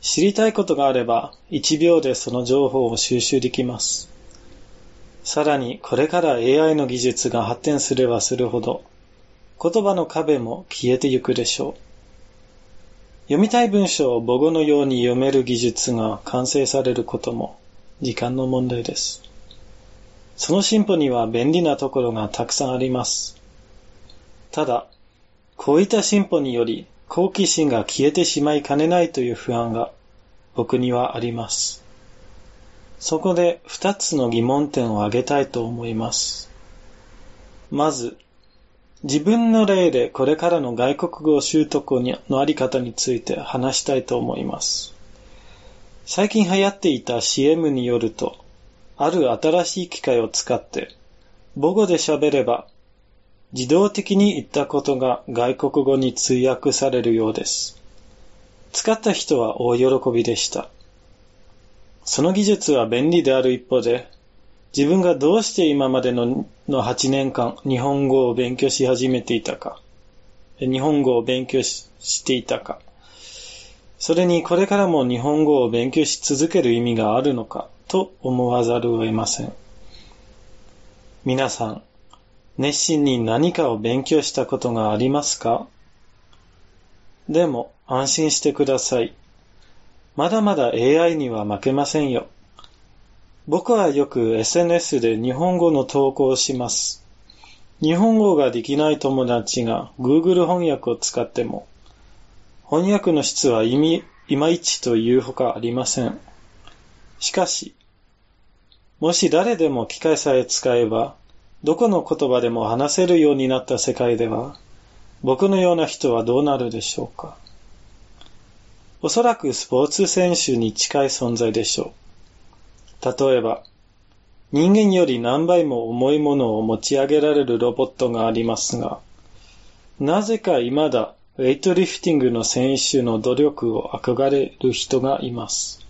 知りたいことがあれば、1秒でその情報を収集できます。さらに、これから AI の技術が発展すればするほど、言葉の壁も消えてゆくでしょう。読みたい文章を母語のように読める技術が完成されることも時間の問題です。その進歩には便利なところがたくさんあります。ただ、こういった進歩により好奇心が消えてしまいかねないという不安が僕にはあります。そこで二つの疑問点を挙げたいと思います。まず、自分の例でこれからの外国語習得のあり方について話したいと思います。最近流行っていた CM によると、ある新しい機械を使って母語で喋れば自動的に言ったことが外国語に通訳されるようです。使った人は大喜びでした。その技術は便利である一方で、自分がどうして今までのの8年間日本語を勉強し始めていたか、日本語を勉強していたか、それにこれからも日本語を勉強し続ける意味があるのかと思わざるを得ません。皆さん、熱心に何かを勉強したことがありますか？でも安心してください。まだまだ AI には負けませんよ。僕はよく SNS で日本語の投稿をします。日本語ができない友達が Google 翻訳を使っても、翻訳の質は意味、いまいちというほかありません。しかし、もし誰でも機械さえ使えば、どこの言葉でも話せるようになった世界では、僕のような人はどうなるでしょうか。おそらくスポーツ選手に近い存在でしょう。例えば、人間より何倍も重いものを持ち上げられるロボットがありますが、なぜか未だウェイトリフティングの選手の努力を憧れる人がいます。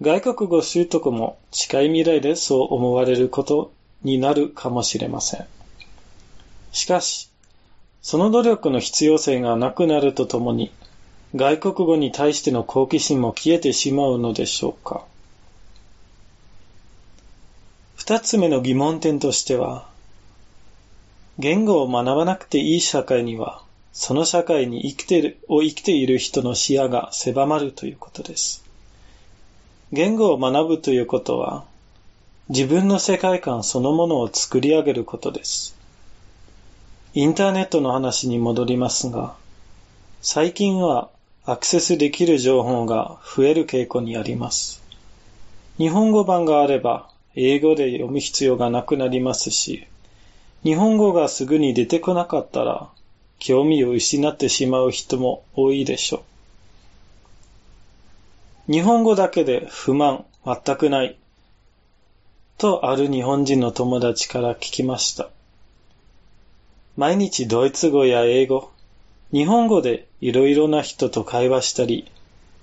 外国語習得も近い未来でそう思われることになるかもしれません。しかし、その努力の必要性がなくなるとともに、外国語に対しての好奇心も消えてしまうのでしょうか。二つ目の疑問点としては、言語を学ばなくていい社会には、その社会に生きている、を生きている人の視野が狭まるということです。言語を学ぶということは、自分の世界観そのものを作り上げることです。インターネットの話に戻りますが、最近はアクセスできる情報が増える傾向にあります。日本語版があれば英語で読む必要がなくなりますし、日本語がすぐに出てこなかったら興味を失ってしまう人も多いでしょう。日本語だけで不満全くないとある日本人の友達から聞きました。毎日ドイツ語や英語、日本語でいろいろな人と会話したり、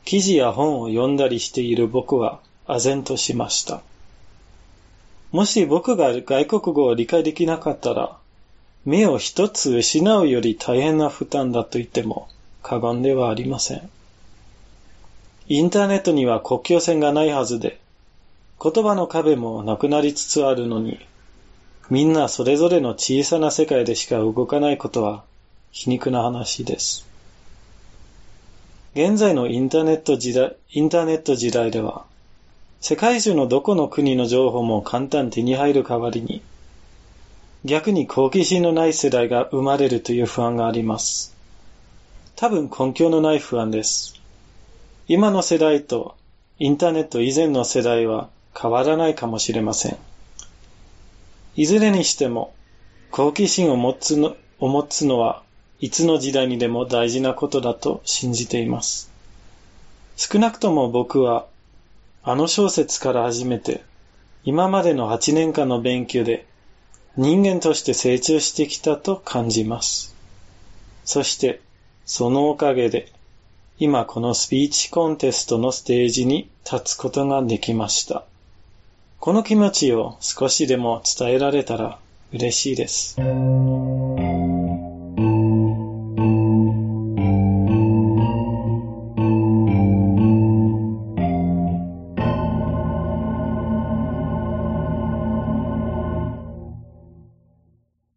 記事や本を読んだりしている僕は唖然としました。もし僕が外国語を理解できなかったら、目を一つ失うより大変な負担だと言っても過言ではありません。インターネットには国境線がないはずで、言葉の壁もなくなりつつあるのに、みんなそれぞれの小さな世界でしか動かないことは皮肉な話です。現在のインターネット時代、インターネット時代では、世界中のどこの国の情報も簡単手に入る代わりに、逆に好奇心のない世代が生まれるという不安があります。多分根拠のない不安です。今の世代とインターネット以前の世代は変わらないかもしれません。いずれにしても好奇心を持つの持つのはいつの時代にでも大事なことだと信じています。少なくとも僕はあの小説から始めて今までの8年間の勉強で人間として成長してきたと感じます。そして、そのおかげで、今このスピーチコンテストのステージに立つことができました。この気持ちを少しでも伝えられたら嬉しいです。